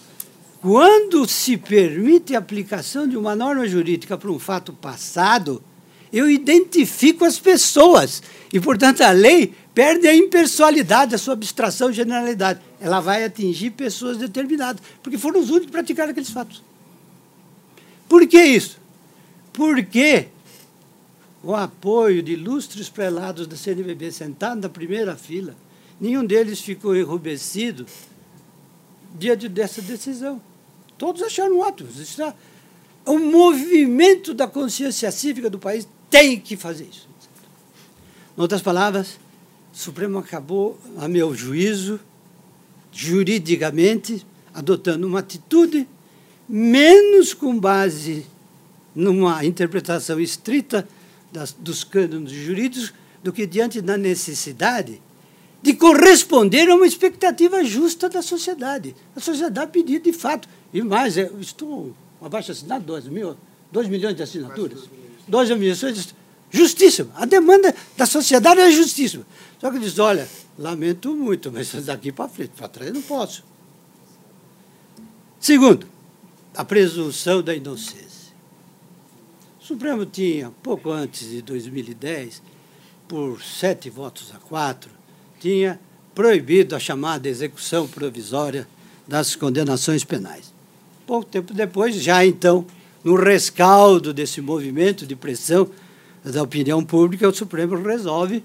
quando se permite a aplicação de uma norma jurídica para um fato passado, eu identifico as pessoas. E, portanto, a lei perde a impessoalidade, a sua abstração generalidade. Ela vai atingir pessoas determinadas, porque foram os únicos que praticaram aqueles fatos. Por que isso? Porque o apoio de ilustres prelados da CNBB sentados na primeira fila, nenhum deles ficou enrubescido diante dessa decisão. Todos acharam ótimo. Está... O movimento da consciência cívica do país tem que fazer isso. Em outras palavras, o Supremo acabou, a meu juízo, juridicamente, adotando uma atitude menos com base numa interpretação estrita das, dos cânones jurídicos do que diante da necessidade de corresponder a uma expectativa justa da sociedade. A sociedade pediu de fato. E mais, é, estou abaixo assinado, 2 mil, 2 milhões de assinaturas. 2 milhões. Justíssima. A demanda da sociedade é justíssima. Só que diz, olha, lamento muito, mas daqui para frente, para trás não posso. Segundo, a presunção da inocência. O Supremo tinha, pouco antes de 2010, por sete votos a quatro, tinha proibido a chamada execução provisória das condenações penais. Pouco tempo depois, já então, no rescaldo desse movimento de pressão da opinião pública, o Supremo resolve,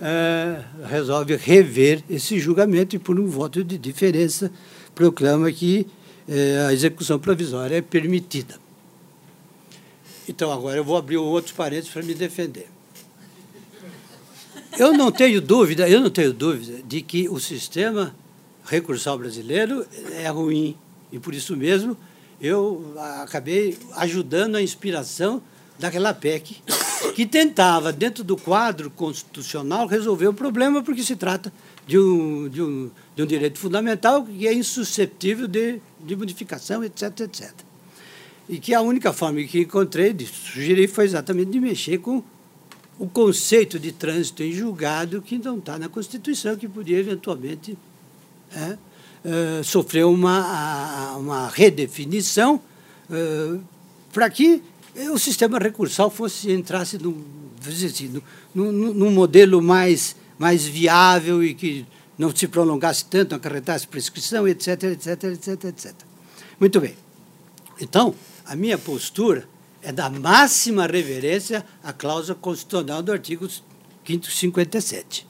é, resolve rever esse julgamento e, por um voto de diferença, proclama que é, a execução provisória é permitida. Então, agora eu vou abrir outros parênteses para me defender. Eu não tenho dúvida, eu não tenho dúvida de que o sistema recursal brasileiro é ruim. E por isso mesmo eu acabei ajudando a inspiração daquela PEC que tentava, dentro do quadro constitucional, resolver o problema, porque se trata de um, de um, de um direito fundamental que é insuscetível de, de modificação, etc, etc. E que a única forma que encontrei de sugerir foi exatamente de mexer com o conceito de trânsito em julgado que não está na Constituição, que podia eventualmente é, é, sofrer uma, uma redefinição é, para que o sistema recursal fosse entrasse num, assim, num, num modelo mais, mais viável e que não se prolongasse tanto, acarretasse prescrição, etc, etc, etc, etc. Muito bem. Então, a minha postura é da máxima reverência à cláusula constitucional do artigo 557.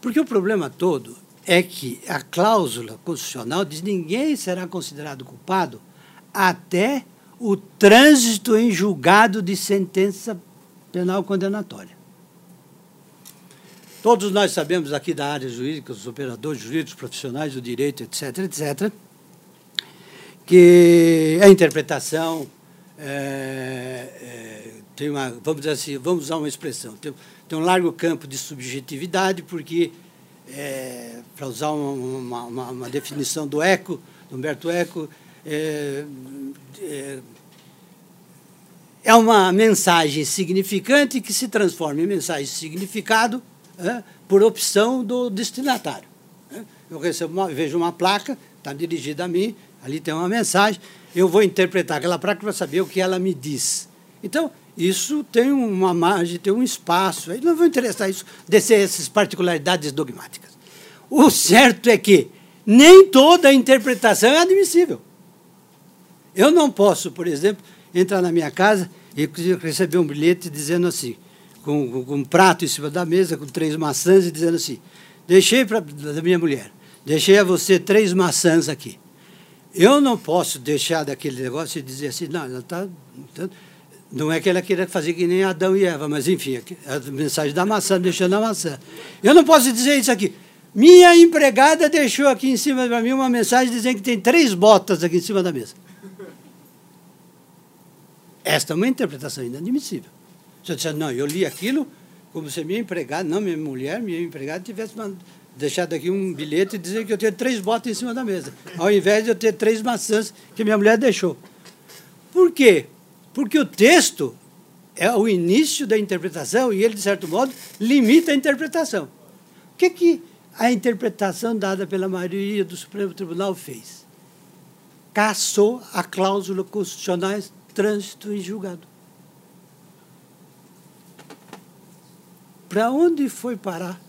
Porque o problema todo é que a cláusula constitucional diz que ninguém será considerado culpado até o trânsito em julgado de sentença penal condenatória. Todos nós sabemos aqui da área jurídica, os operadores jurídicos, profissionais do direito, etc., etc., que a interpretação é, é, tem uma, vamos dizer assim, vamos usar uma expressão, tem, tem um largo campo de subjetividade, porque, é, para usar uma, uma, uma, definição do Eco, do Humberto Eco, é, é, é uma mensagem significante que se transforma em mensagem de significado por opção do destinatário. Eu recebo uma, vejo uma placa, está dirigida a mim, ali tem uma mensagem, eu vou interpretar aquela placa para saber o que ela me diz. Então, isso tem uma margem, tem um espaço. Aí não vou interessar isso, descer essas particularidades dogmáticas. O certo é que nem toda interpretação é admissível. Eu não posso, por exemplo, entrar na minha casa e receber um bilhete dizendo assim, com, com, um prato em cima da mesa, com três maçãs, e dizendo assim: deixei para da minha mulher, deixei a você três maçãs aqui. Eu não posso deixar daquele negócio e dizer assim, não, ela está. Não é que ela queira fazer que nem Adão e Eva, mas enfim, a mensagem da maçã, deixando a maçã. Eu não posso dizer isso aqui. Minha empregada deixou aqui em cima para mim uma mensagem dizendo que tem três botas aqui em cima da mesa. Esta é uma interpretação inadmissível. Eu disser, não, eu li aquilo como se minha empregada, não minha mulher, minha empregada tivesse deixado aqui um bilhete e dizer que eu tenho três botas em cima da mesa, ao invés de eu ter três maçãs que minha mulher deixou. Por quê? Porque o texto é o início da interpretação e ele, de certo modo, limita a interpretação. O que, que a interpretação dada pela maioria do Supremo Tribunal fez? Caçou a cláusula constitucional trânsito em julgado. Para onde foi parar?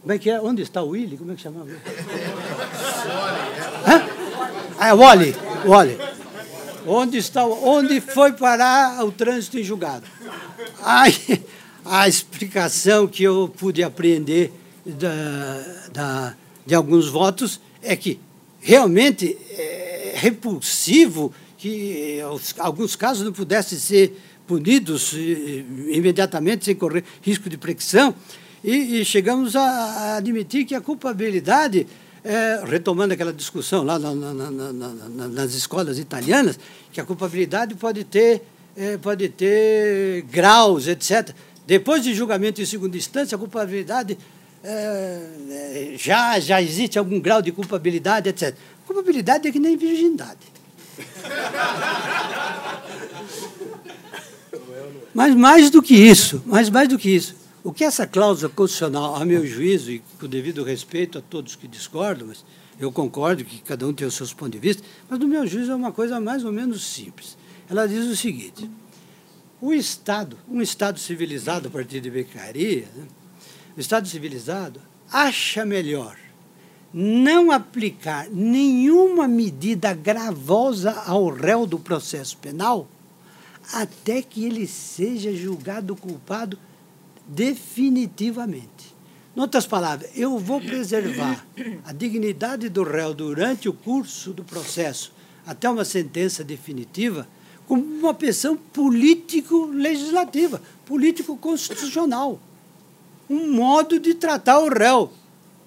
Como é que é? Onde está o Willy? Como é que chamava? Hã? Ah, é o Wally. Wally. Onde, está, onde foi parar o trânsito em julgado? Ai, a explicação que eu pude aprender da, da, de alguns votos é que realmente é repulsivo que alguns casos não pudessem ser punidos imediatamente sem correr risco de prescrição e, e chegamos a, admitir que a culpabilidade é, retomando aquela discussão lá na, na, na, nas escolas italianas, que a culpabilidade pode ter, é, pode ter graus, etc. Depois de julgamento em segunda instância, a culpabilidade é, já, já existe algum grau de culpabilidade, etc. Culpabilidade é que nem virgindade. Mas mais do que isso, mas mais do que isso, o que essa cláusula constitucional, a meu juízo, e com devido respeito a todos que discordam, mas eu concordo que cada um tem os seus pontos de vista, mas no meu juízo é uma coisa mais ou menos simples. Ela diz o seguinte: o Estado, um Estado civilizado a partir de Beccaria, né, o Estado civilizado acha melhor não aplicar nenhuma medida gravosa ao réu do processo penal até que ele seja julgado culpado definitivamente. Em outras palavras, eu vou preservar a dignidade do réu durante o curso do processo até uma sentença definitiva como uma pensão político-legislativa, político-constitucional. Um modo de tratar o réu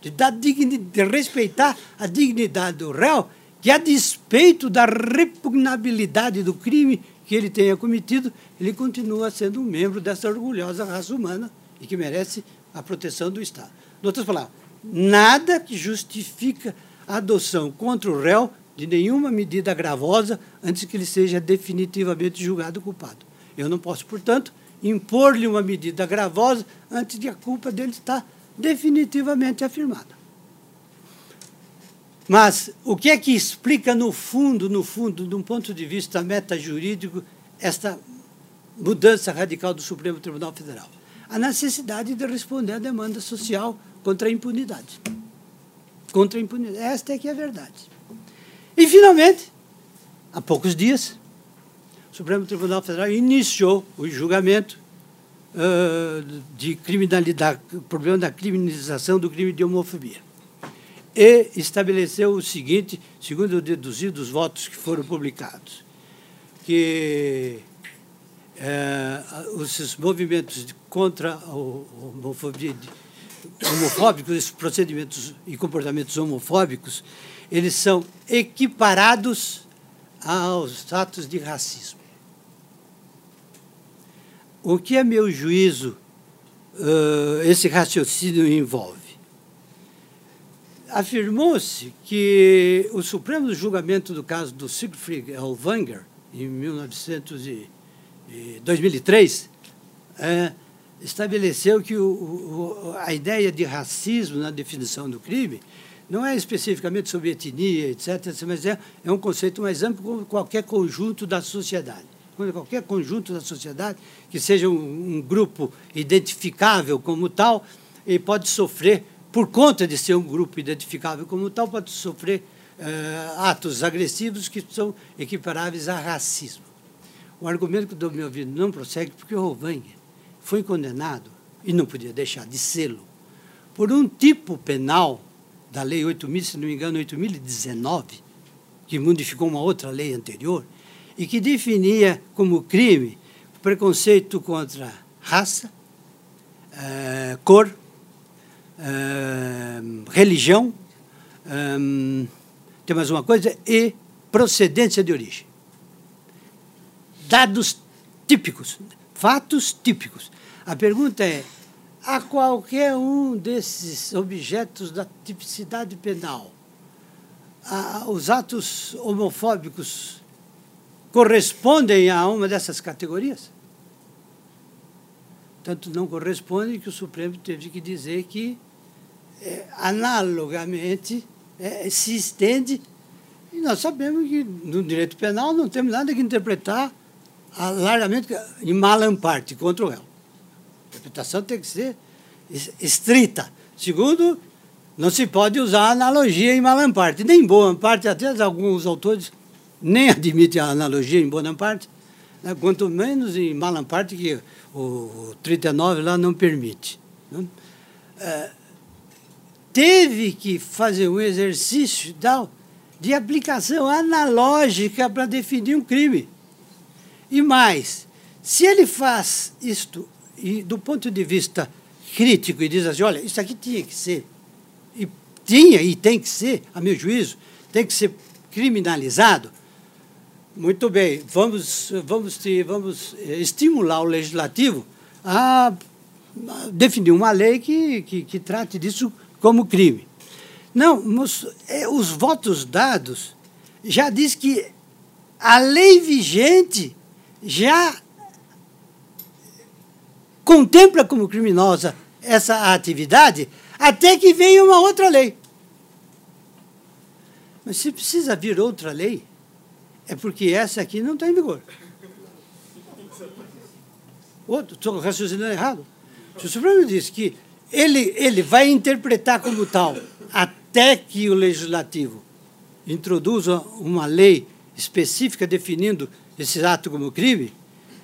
de, dar digni, de respeitar a dignidade do réu, que a despeito da repugnabilidade do crime que ele tenha cometido, ele continua sendo um membro dessa orgulhosa raça humana e que merece a proteção do Estado. Em outras palavras, nada que justifica a adoção contra o réu de nenhuma medida gravosa antes que ele seja definitivamente julgado culpado. Eu não posso, portanto, impor-lhe uma medida gravosa antes de a culpa dele estar definitivamente afirmada. Mas o que é que explica no fundo, no fundo, de um ponto de vista metajurídico, esta mudança radical do Supremo Tribunal Federal? A necessidade de responder à demanda social contra a impunidade. Contra a impunidade. Esta é que é a verdade. E, finalmente, há poucos dias, o Supremo Tribunal Federal iniciou o julgamento uh, de criminalidade, problema da criminalização do crime de homofobia e estabeleceu o seguinte, segundo o deduzir dos votos que foram publicados, que é, os movimentos contra a homofobia, homofóbicos, esses procedimentos e comportamentos homofóbicos, eles são equiparados aos atos de racismo. O que, a meu juízo, esse raciocínio envolve? Afirmou-se que o Supremo julgamento do caso do Siegfried Elvanger, em 1900 e, e 2003, é, estabeleceu que o, o, a ideia de racismo na definição do crime não é especificamente sobre etnia, etc., mas é, é um conceito mais amplo como qualquer conjunto da sociedade. Qualquer conjunto da sociedade que seja um, um grupo identificável como tal e pode sofrer por conta de ser um grupo identificável como tal, pode sofrer uh, atos agressivos que são equiparáveis a racismo. O argumento do meu ouvido não prossegue porque o Rovanga foi condenado, e não podia deixar de sê-lo, por um tipo penal da Lei 8.000, se não me engano, 8.019, que modificou uma outra lei anterior, e que definia como crime preconceito contra raça, uh, cor, religião, tem mais uma coisa, e procedência de origem. Dados típicos, fatos típicos. A pergunta é: a qualquer um desses objetos da tipicidade penal, a, os atos homofóbicos correspondem a uma dessas categorias? Tanto não corresponde que o Supremo teve que dizer que é, analogamente é, se estende. E nós sabemos que no direito penal não temos nada que interpretar largamente em malamparte contra o réu. A interpretação tem que ser estrita. Segundo, não se pode usar analogia em malamparte, nem em boa parte, até alguns autores nem admitem a analogia em boa parte, né? quanto menos em malamparte, que o 39 lá não permite. Né? É, teve que fazer um exercício tal de aplicação analógica para definir um crime. E mais, se ele faz isto e do ponto de vista crítico e diz assim, olha, isso aqui tinha que ser, e tinha e tem que ser, a meu juízo, tem que ser criminalizado, muito bem, vamos, vamos, vamos eh, estimular o legislativo a definir uma lei que, que, que trate disso como crime. Não, os, é, os votos dados já diz que a lei vigente já contempla como criminosa essa atividade até que venha uma outra lei. Mas se precisa vir outra lei, é porque essa aqui não está em vigor. Outro, estou raciocinando errado. Se o Supremo diz que ele, ele vai interpretar como tal até que o legislativo introduza uma lei específica definindo esse ato como crime,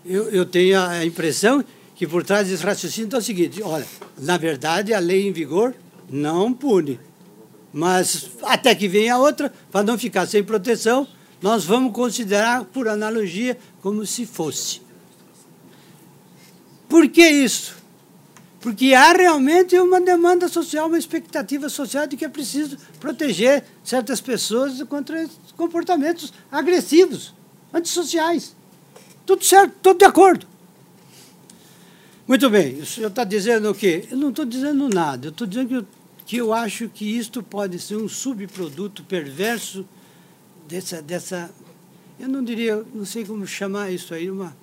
eu, eu tenho a impressão que por trás desse raciocínio está o seguinte: olha, na verdade a lei em vigor não pune, mas até que venha outra, para não ficar sem proteção, nós vamos considerar, por analogia, como se fosse. Por que isso? Porque há realmente uma demanda social, uma expectativa social de que é preciso proteger certas pessoas contra comportamentos agressivos, antissociais. Tudo certo, tudo de acordo. Muito bem, o senhor está dizendo o quê? Eu não estou dizendo nada, eu estou dizendo que eu, que eu acho que isto pode ser um subproduto perverso dessa, dessa. Eu não diria, não sei como chamar isso aí, uma,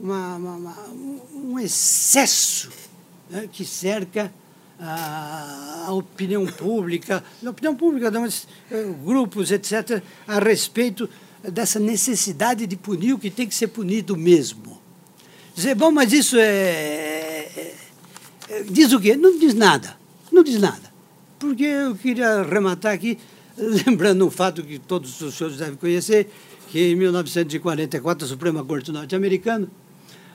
uma, uma, uma um excesso né, que cerca a, opinião pública, a opinião pública, mas, eh, grupos, etc., a respeito dessa necessidade de punir o que tem que ser punido mesmo. Dizer, bom, mas isso é, é, é. Diz o quê? Não diz nada. Não diz nada. Porque eu queria arrematar aqui, lembrando um fato que todos os senhores devem conhecer, que em 1944 a Suprema Corte Norte-Americana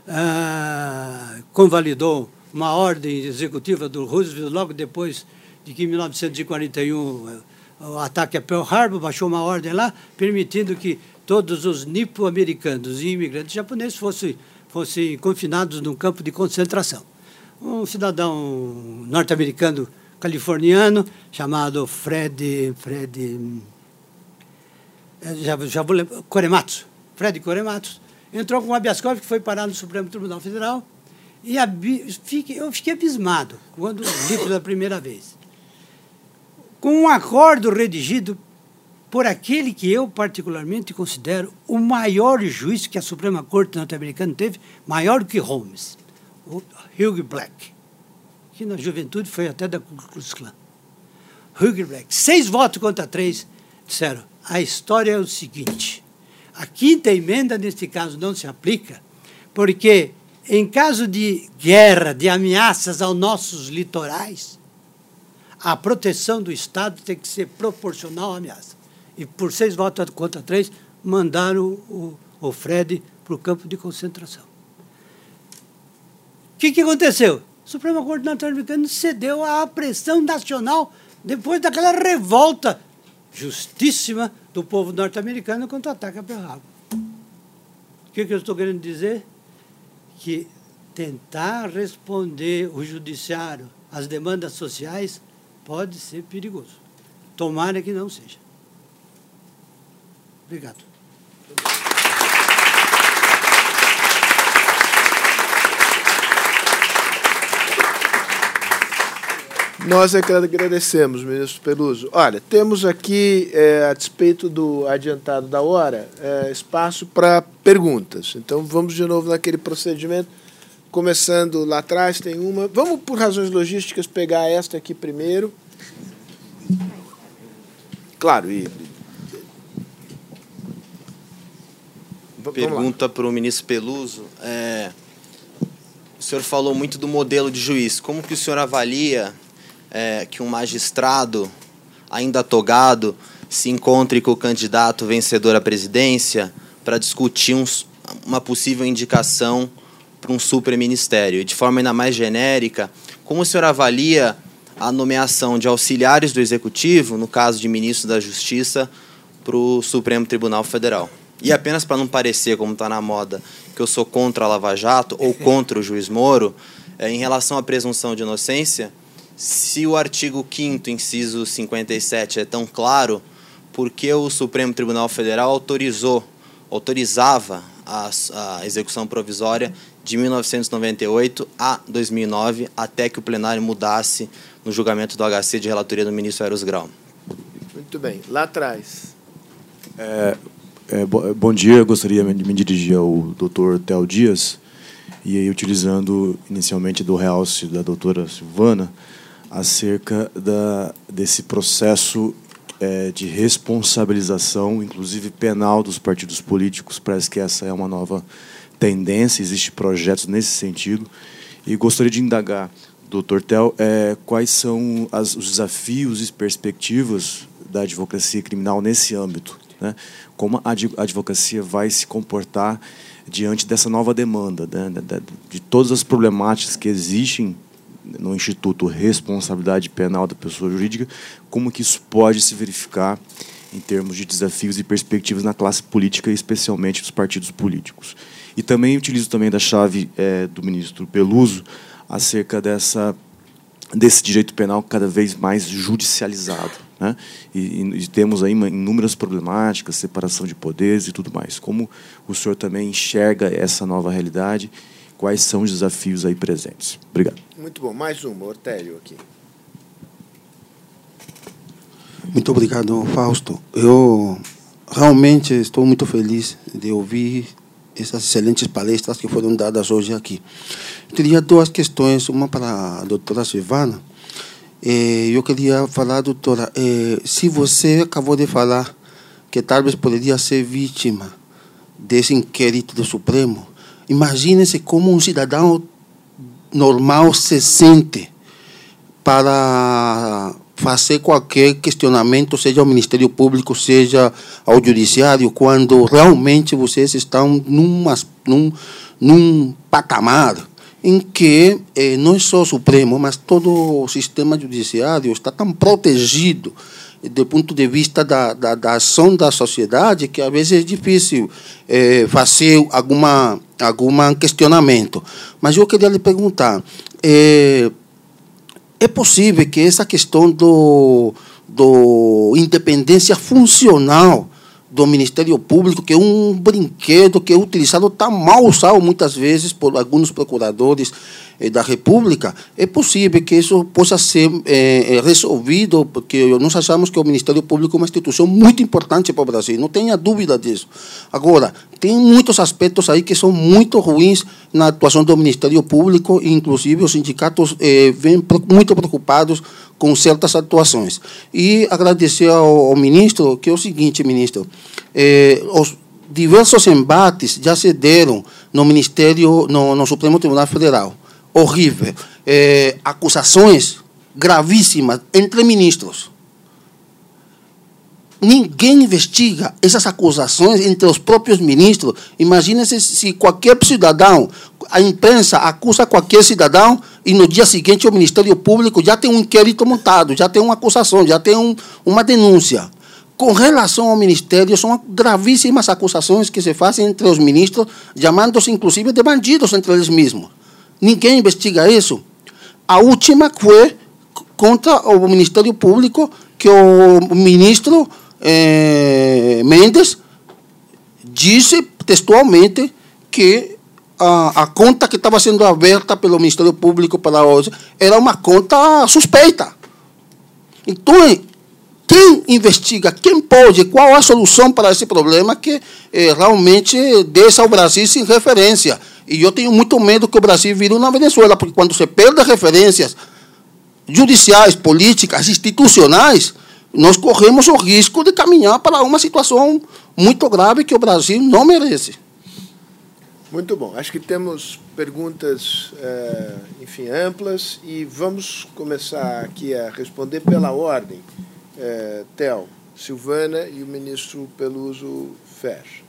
ah, convalidou uma ordem executiva do Roosevelt logo depois de que em 1941 o ataque a Pearl Harbor baixou uma ordem lá permitindo que todos os nipo-americanos e imigrantes japoneses fossem fossem confinados num campo de concentração. Um cidadão norte-americano californiano chamado Fred Fred eh, já, já vou lembrar, Korematsu, Fred Korematsu, entrou com um habeas corpus que foi parar no Supremo Tribunal Federal e eu fiquei abismado quando li pela primeira vez. Com um acordo redigido por aquele que eu particularmente considero o maior juiz que a Suprema Corte norte-americana teve, maior que Holmes, o Hugh Black, que na juventude foi até da Ku Klux Klan. Hugh Black, seis votos contra três, disseram, a história é o seguinte, a quinta emenda, neste caso, não se aplica, porque em caso de guerra, de ameaças aos nossos litorais, a proteção do Estado tem que ser proporcional à ameaça e por seis votos contra três, mandaram o, o Fred para o campo de concentração. O que, que aconteceu? O Supremo Corte norte-americano cedeu à pressão nacional depois daquela revolta justíssima do povo norte-americano contra o ataque a Pearl Harbor. O que, que eu estou querendo dizer? Que tentar responder o judiciário às demandas sociais pode ser perigoso. Tomara que não seja. Obrigado. Nós é que agradecemos, ministro Peluso. Olha, temos aqui, é, a despeito do adiantado da hora, é, espaço para perguntas. Então, vamos de novo naquele procedimento. Começando lá atrás, tem uma. Vamos, por razões logísticas, pegar esta aqui primeiro. Claro, e Pergunta para o ministro Peluso. É, o senhor falou muito do modelo de juiz. Como que o senhor avalia é, que um magistrado, ainda togado, se encontre com o candidato vencedor à presidência para discutir um, uma possível indicação para um superministério? E de forma ainda mais genérica, como o senhor avalia a nomeação de auxiliares do Executivo, no caso de ministro da Justiça, para o Supremo Tribunal Federal? E apenas para não parecer, como está na moda, que eu sou contra a Lava Jato ou contra o juiz Moro, é, em relação à presunção de inocência, se o artigo 5 inciso 57 é tão claro, por que o Supremo Tribunal Federal autorizou, autorizava a, a execução provisória de 1998 a 2009, até que o plenário mudasse no julgamento do HC de relatoria do ministro Eros Grau? Muito bem. Lá atrás. É, é, bom dia, eu gostaria de me dirigir ao doutor Theo Dias, e aí utilizando inicialmente do realce da doutora Silvana, acerca da, desse processo é, de responsabilização, inclusive penal, dos partidos políticos. Parece que essa é uma nova tendência, existem projetos nesse sentido. E gostaria de indagar, doutor Tel, é, quais são as, os desafios e perspectivas da advocacia criminal nesse âmbito? Né? Como a advocacia vai se comportar diante dessa nova demanda, né? de todas as problemáticas que existem no Instituto Responsabilidade Penal da Pessoa Jurídica, como que isso pode se verificar em termos de desafios e perspectivas na classe política, especialmente dos partidos políticos. E também utilizo também da chave é, do ministro Peluso acerca dessa desse direito penal cada vez mais judicializado. Né? E, e, temos aí inúmeras problemáticas, separação de poderes e tudo mais. Como o senhor também enxerga essa nova realidade? Quais são os desafios aí presentes? Obrigado. Muito bom. Mais uma, Ortélio, aqui. Muito obrigado, Fausto. Eu realmente estou muito feliz de ouvir essas excelentes palestras que foram dadas hoje aqui. Eu teria duas questões, uma para a doutora Silvana. Eu queria falar, doutora, eh, se você acabou de falar que talvez poderia ser vítima desse inquérito do Supremo, imagine-se como um cidadão normal se sente para fazer qualquer questionamento, seja ao Ministério Público, seja ao Judiciário, quando realmente vocês estão numa, num, num patamar em que eh, não só o Supremo, mas todo o sistema judiciário está tão protegido do ponto de vista da, da, da ação da sociedade que às vezes é difícil eh, fazer alguma algum questionamento. Mas eu queria lhe perguntar, eh, é possível que essa questão do, do independência funcional do Ministério Público, que é um brinquedo que é utilizado, está mal usado muitas vezes por alguns procuradores eh, da República, é possível que isso possa ser eh, resolvido, porque nós achamos que o Ministério Público é uma instituição muito importante para o Brasil, não tenha dúvida disso. Agora, tem muitos aspectos aí que são muito ruins na atuação do Ministério Público, inclusive os sindicatos eh, vêm muito preocupados com certas atuações. E agradecer ao, ao ministro, que é o seguinte, ministro, eh, os diversos embates já se deram no Ministério, no, no Supremo Tribunal Federal. Horrível. Eh, acusações gravíssimas entre ministros. Ninguém investiga essas acusações entre os próprios ministros. Imagine-se se qualquer cidadão, a imprensa acusa qualquer cidadão e no dia seguinte o Ministério Público já tem um inquérito montado, já tem uma acusação, já tem um, uma denúncia. Com relação ao Ministério, são gravíssimas acusações que se fazem entre os ministros, chamando-se inclusive de bandidos entre eles mesmos. Ninguém investiga isso. A última foi contra o Ministério Público, que o ministro eh, Mendes disse textualmente que a, a conta que estava sendo aberta pelo Ministério Público para hoje era uma conta suspeita. Então, quem investiga, quem pode, qual a solução para esse problema que eh, realmente deixa o Brasil sem referência. E eu tenho muito medo que o Brasil vire uma Venezuela, porque quando se perde referências judiciais, políticas, institucionais, nós corremos o risco de caminhar para uma situação muito grave que o Brasil não merece. Muito bom. Acho que temos perguntas, é, enfim, amplas e vamos começar aqui a responder pela ordem. É, Tel, Silvana e o ministro Peluso Fer.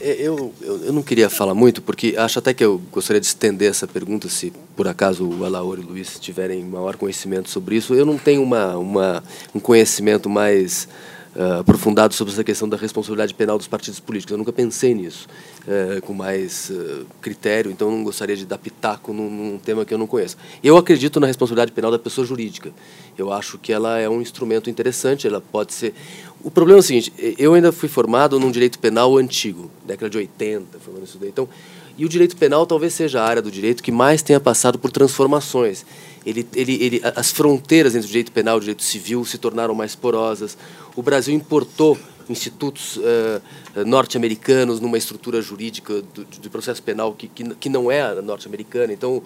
É, eu, eu, eu, não queria falar muito, porque acho até que eu gostaria de estender essa pergunta, se por acaso o Alaor e o Luiz tiverem maior conhecimento sobre isso. Eu não tenho uma, uma, um conhecimento mais uh, aprofundado sobre essa questão da responsabilidade penal dos partidos políticos. Eu nunca pensei nisso uh, com mais uh, critério, então não gostaria de dar pitaco num, num, tema que eu não conheço. Eu acredito na responsabilidade penal da pessoa jurídica. Eu acho que ela é um instrumento interessante, ela pode ser o problema é o seguinte, eu ainda fui formado num direito penal antigo, década de 80, foi quando. Então, e o direito penal talvez seja a área do direito que mais tenha passado por transformações. Ele, ele, ele, as fronteiras entre o direito penal e o direito civil se tornaram mais porosas. O Brasil importou institutos uh, norte-americanos numa estrutura jurídica do, de processo penal que, que, que não é norte-americana. Então,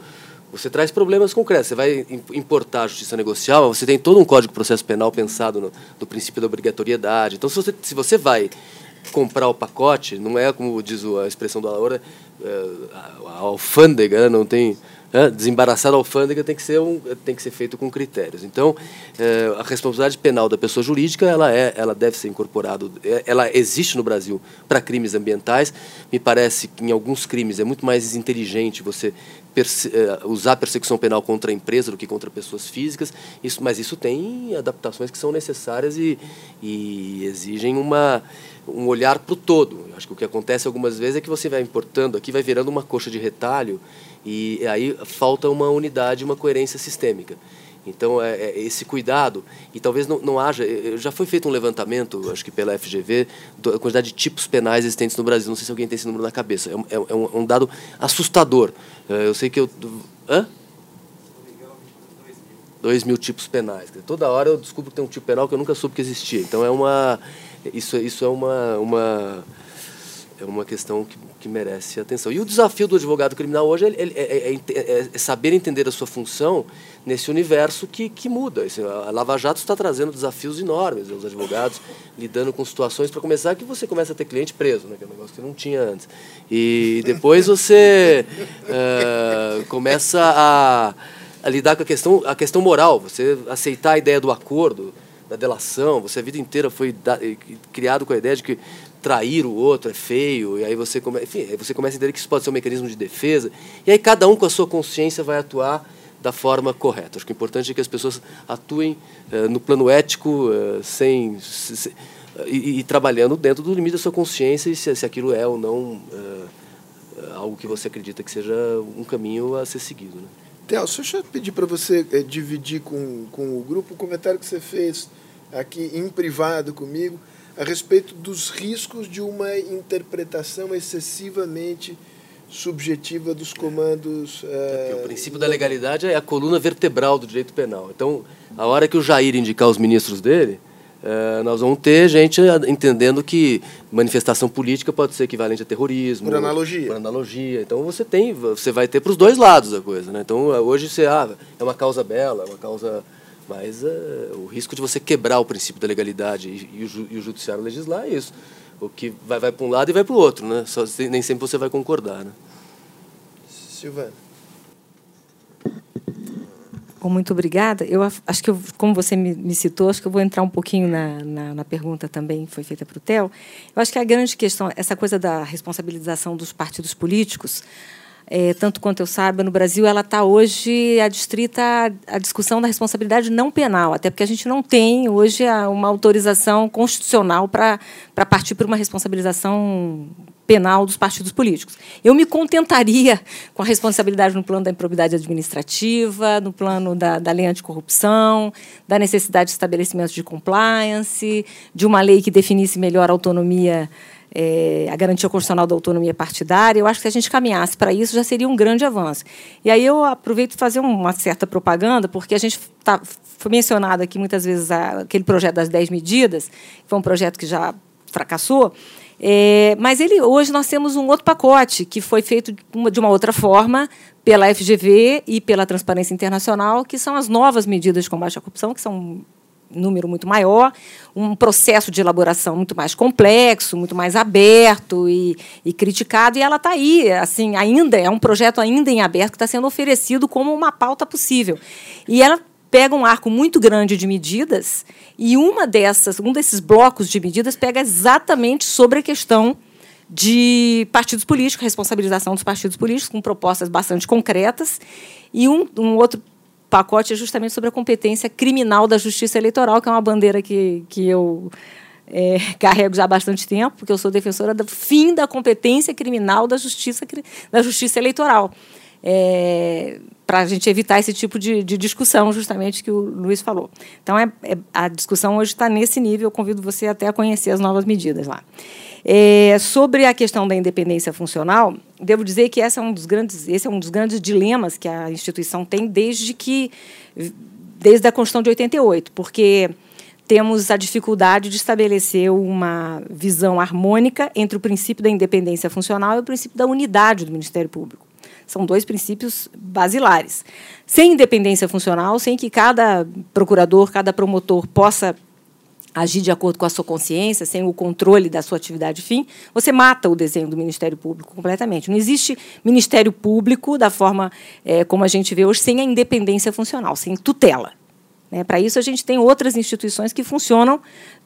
você traz problemas concretos. Você vai importar a justiça negocial, você tem todo um código de processo penal pensado no, no princípio da obrigatoriedade. Então, se você, se você vai comprar o pacote, não é como diz a expressão da Laura, é, a alfândega, né? não tem né? desembaraçar a alfândega tem que ser um, tem que ser feito com critérios. Então, é, a responsabilidade penal da pessoa jurídica ela é, ela deve ser incorporada, é, ela existe no Brasil para crimes ambientais. Me parece que em alguns crimes é muito mais inteligente você é, usar persecução penal contra a empresa do que contra pessoas físicas. Isso, mas isso tem adaptações que são necessárias e, e exigem uma um olhar para o todo. Acho que o que acontece algumas vezes é que você vai importando aqui, vai virando uma coxa de retalho E aí falta uma unidade, uma coerência sistêmica. Então, é, é, esse cuidado, e talvez não, não haja. Já foi feito um levantamento, acho que pela FGV, da quantidade de tipos penais existentes no Brasil. Não sei se alguém tem esse número na cabeça. É, é, é um, é um, dado assustador. É, eu sei que eu. Hã? Dois mil tipos penais. Toda hora eu descubro que tem um tipo penal que eu nunca soube que existia. Então, é uma. Isso, isso é uma. uma é uma questão que, que merece atenção. E o desafio do advogado criminal hoje é, é, é, é saber entender a sua função nesse universo que, que muda. A Lava Jato está trazendo desafios enormes aos advogados, lidando com situações, para começar, que você começa a ter cliente preso, né, que é um negócio que não tinha antes. E depois você uh, começa a, a, lidar com a questão, a questão moral, você aceitar a ideia do acordo, da delação, você a vida inteira foi da, criado com a ideia de que trair o outro é feio, e aí você, come, enfim, aí você começa a entender que isso pode ser um mecanismo de defesa, e aí cada um com a sua consciência vai atuar da forma correta. Acho que o importante é que as pessoas atuem uh, no plano ético, uh, sem, se, se, e, e, trabalhando dentro do limite da sua consciência e se, se aquilo é ou não uh, algo que você acredita que seja um caminho a ser seguido. Né? Theo, deixa eu pedir para você dividir com, com o grupo o comentário que você fez aqui em privado comigo a respeito dos riscos de uma interpretação excessivamente subjetiva dos comandos. É, o princípio da legalidade é a coluna vertebral do direito penal. Então, a hora que o Jair indicar os ministros dele, é, nós vamos ter gente entendendo que manifestação política pode ser equivalente a terrorismo. Por analogia. Por analogia. Então você tem, você vai ter para os dois lados a coisa, né? Então hoje você ah, é uma causa bela, é uma causa, mas é, o risco de você quebrar o princípio da legalidade e, e, o, e o judiciário legislar é isso o que vai, vai para um lado e vai para o outro, né? Só, nem sempre você vai concordar, né? Silvana. Bom, muito obrigada. Eu acho que, eu, como você me, me, citou, acho que eu vou entrar um pouquinho na, na, na pergunta também que foi feita para o Theo. Eu acho que a grande questão, essa coisa da responsabilização dos partidos políticos, é, tanto quanto eu saiba, no Brasil ela está hoje adstrita à discussão da responsabilidade não penal, até porque a gente não tem hoje uma autorização constitucional para partir para uma responsabilização penal dos partidos políticos. Eu me contentaria com a responsabilidade no plano da improbidade administrativa, no plano da, da lei anticorrupção, da necessidade de estabelecimento de compliance, de uma lei que definisse melhor a autonomia é, a garantia constitucional da autonomia partidária, eu acho que se a gente caminhasse para isso já seria um grande avanço. E aí eu aproveito fazer uma certa propaganda, porque a gente tá, foi mencionado aqui muitas vezes aquele projeto das 10 medidas, que foi um projeto que já fracassou, é, mas ele, hoje nós temos um outro pacote que foi feito de uma outra forma pela FGV e pela Transparência Internacional, que são as novas medidas de combate à corrupção, que são número muito maior, um processo de elaboração muito mais complexo, muito mais aberto e, e criticado, e ela está aí, assim, ainda é um projeto ainda em aberto que está sendo oferecido como uma pauta possível. E ela pega um arco muito grande de medidas e uma dessas, um desses blocos de medidas pega exatamente sobre a questão de partidos políticos, responsabilização dos partidos políticos, com propostas bastante concretas. E um, um outro pacote é justamente sobre a competência criminal da justiça eleitoral, que é uma bandeira que, que eu é, carrego já há bastante tempo, porque eu sou defensora do fim da competência criminal da justiça, da justiça eleitoral. É, para a gente evitar esse tipo de, de, discussão, justamente que o Luiz falou. Então, é, é a discussão hoje está nesse nível. Eu convido você até a conhecer as novas medidas lá. É, sobre a questão da independência funcional, devo dizer que esse é um dos grandes, esse é um dos grandes dilemas que a instituição tem desde que desde a Constituição de 88, porque temos a dificuldade de estabelecer uma visão harmônica entre o princípio da independência funcional e o princípio da unidade do Ministério Público. São dois princípios basilares. Sem independência funcional, sem que cada procurador, cada promotor possa agir de acordo com a sua consciência, sem o controle da sua atividade fim, você mata o desenho do Ministério Público completamente. Não existe Ministério Público da forma é, como a gente vê hoje, sem a independência funcional, sem tutela. Né? Para isso, a gente tem outras instituições que funcionam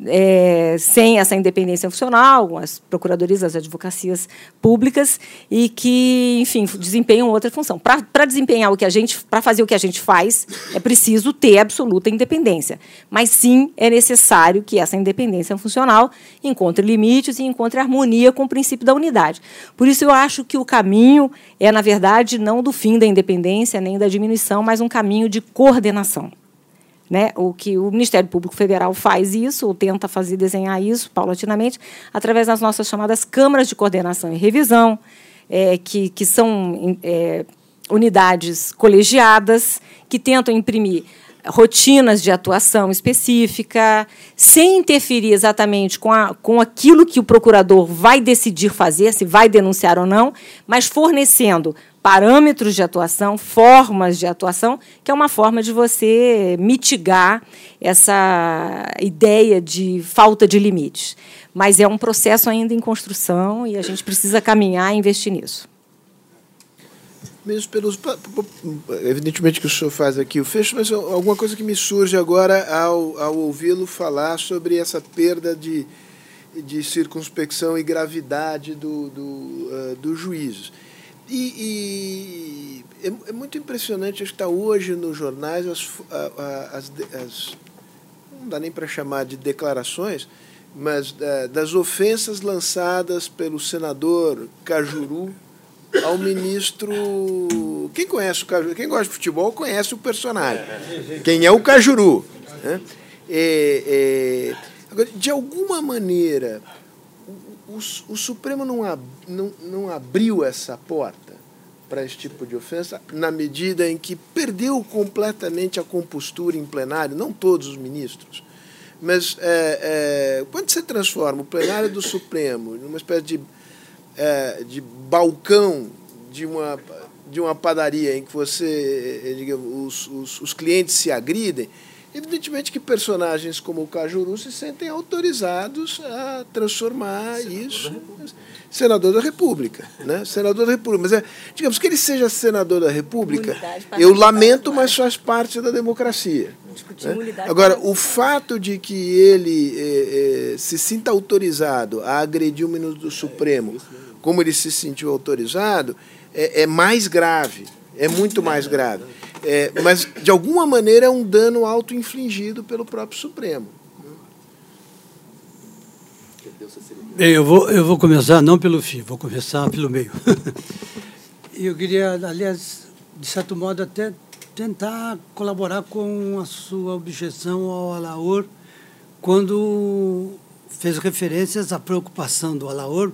é, sem essa independência funcional, as procuradorias, as advocacias públicas, e que, enfim, desempenham outra função. Para desempenhar o que a gente, para fazer o que a gente faz, é preciso ter absoluta independência. Mas sim é necessário que essa independência funcional encontre limites e encontre harmonia com o princípio da unidade. Por isso, eu acho que o caminho é, na verdade, não do fim da independência nem da diminuição, mas um caminho de coordenação. Né? O que o Ministério Público Federal faz isso, ou tenta fazer desenhar isso paulatinamente, através das nossas chamadas câmaras de coordenação e revisão, é, que, que são é, unidades colegiadas que tentam imprimir rotinas de atuação específica, sem interferir exatamente com, a, com aquilo que o procurador vai decidir fazer, se vai denunciar ou não, mas fornecendo parâmetros de atuação, formas de atuação, que é uma forma de você mitigar essa ideia de falta de limites. Mas é um processo ainda em construção e a gente precisa caminhar e investir nisso. Mesmo pelos. Evidentemente que o senhor faz aqui o fecho, mas alguma coisa que me surge agora ao, ao ouvi-lo falar sobre essa perda de, de circunspecção e gravidade do, do, uh, dos juízos. E, e é, é, muito impressionante estar hoje nos jornais as, as, as não dá nem para chamar de declarações, mas é, das ofensas lançadas pelo senador Cajuru ao ministro. Quem conhece o Cajuru? Quem gosta de futebol conhece o personagem. Quem é o Cajuru? Né? É, é, de alguma maneira, o, o Supremo não, ab, não, não abriu essa porta para esse tipo de ofensa, na medida em que perdeu completamente a compostura em plenário, não todos os ministros, mas é, é, quando você transforma o plenário do Supremo numa espécie de, é, de balcão de uma, de uma padaria em que você, digamos, os, os, os clientes se agridem, Evidentemente que personagens como o Cajuru se sentem autorizados a transformar senador isso. Da senador da República. Né? Senador da República. Mas, é, digamos que ele seja senador da República, eu lamento, mas faz parte da democracia. Né? Agora, o fato de que ele eh, eh, se sinta autorizado a agredir o ministro do Supremo, como ele se sentiu autorizado, é, é mais grave, é muito mais grave. É, mas, de alguma maneira, é um dano auto-infligido pelo próprio Supremo. Eu vou, eu vou começar não pelo fim, vou começar pelo meio. eu queria, aliás, de certo modo, até tentar colaborar com a sua objeção ao Alaor quando fez referências à preocupação do Alaor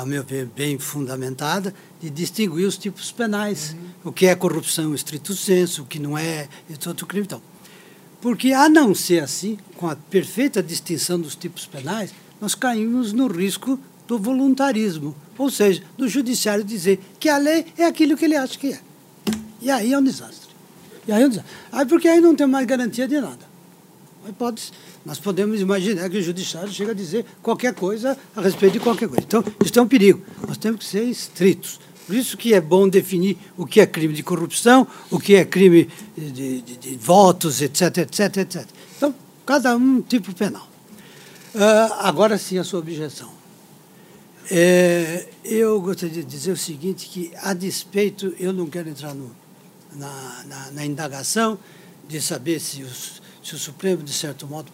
a meu ver, bem fundamentada, de distinguir os tipos penais, uhum. o que é corrupção estrito senso, o que não é, e outro crime e tal. Porque, a não ser assim, com a perfeita distinção dos tipos penais, nós caímos no risco do voluntarismo, ou seja, do judiciário dizer que a lei é aquilo que ele acha que é. E aí é um desastre. E aí é um desastre. Aí porque aí não tem mais garantia de nada. Pode nós podemos imaginar que o judiciário chega a dizer qualquer coisa a respeito de qualquer coisa. Então, isso é um perigo. Nós temos que ser estritos. Por isso que é bom definir o que é crime de corrupção, o que é crime de, de, de votos, etc, etc, etc. Então, cada um tipo penal. Uh, agora sim, a sua objeção. É, eu gostaria de dizer o seguinte, que a despeito, eu não quero entrar no, na, na, na indagação de saber se os se o Supremo, de certo modo,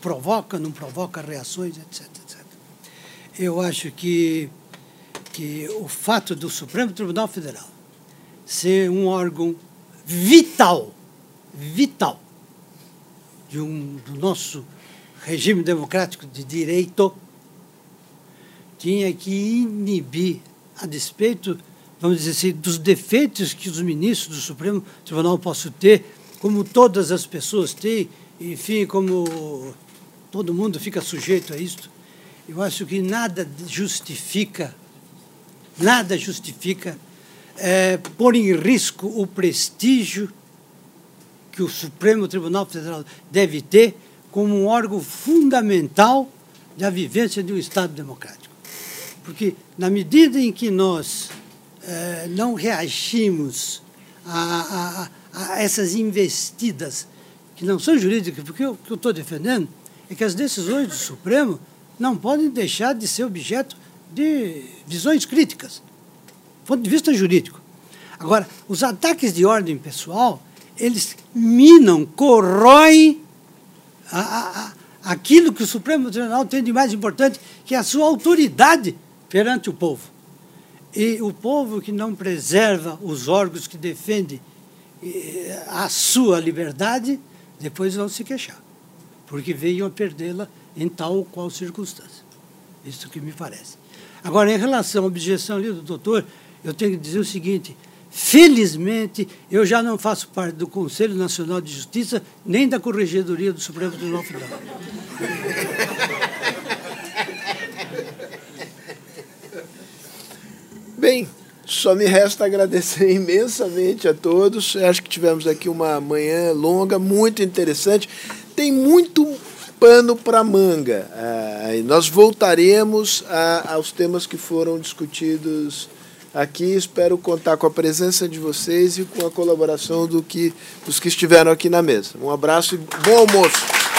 provoca, não provoca reações, etc, etc. Eu acho que, que o fato do Supremo Tribunal Federal ser um órgão vital, vital, de um, do nosso regime democrático de direito, tinha que inibir, a despeito, vamos dizer assim, dos defeitos que os ministros do Supremo Tribunal possam ter como todas as pessoas têm, enfim, como todo mundo fica sujeito a isto, eu acho que nada justifica, nada justifica é, pôr em risco o prestígio que o Supremo Tribunal Federal deve ter como um órgão fundamental da vivência de um Estado democrático. Porque, na medida em que nós é, não reagimos a, a, a essas investidas que não são jurídicas, porque o que eu estou defendendo é que as decisões do Supremo não podem deixar de ser objeto de visões críticas, do ponto de vista jurídico. Agora, os ataques de ordem pessoal, eles minam, corroem a, a, aquilo que o Supremo Tribunal tem de mais importante, que é a sua autoridade perante o povo. E o povo que não preserva os órgãos que defendem eh, a sua liberdade, depois vão se queixar, porque venham a perdê-la em tal ou qual circunstância. Isso que me parece. Agora, em relação à objeção ali do doutor, eu tenho que dizer o seguinte: felizmente, eu já não faço parte do Conselho Nacional de Justiça, nem da Corregedoria do Supremo Tribunal Federal. Bem, só me resta agradecer imensamente a todos. Acho que tivemos aqui uma manhã longa, muito interessante. Tem muito pano para manga. Ah, nós voltaremos a, aos temas que foram discutidos aqui. Espero contar com a presença de vocês e com a colaboração do que, dos que estiveram aqui na mesa. Um abraço e bom almoço.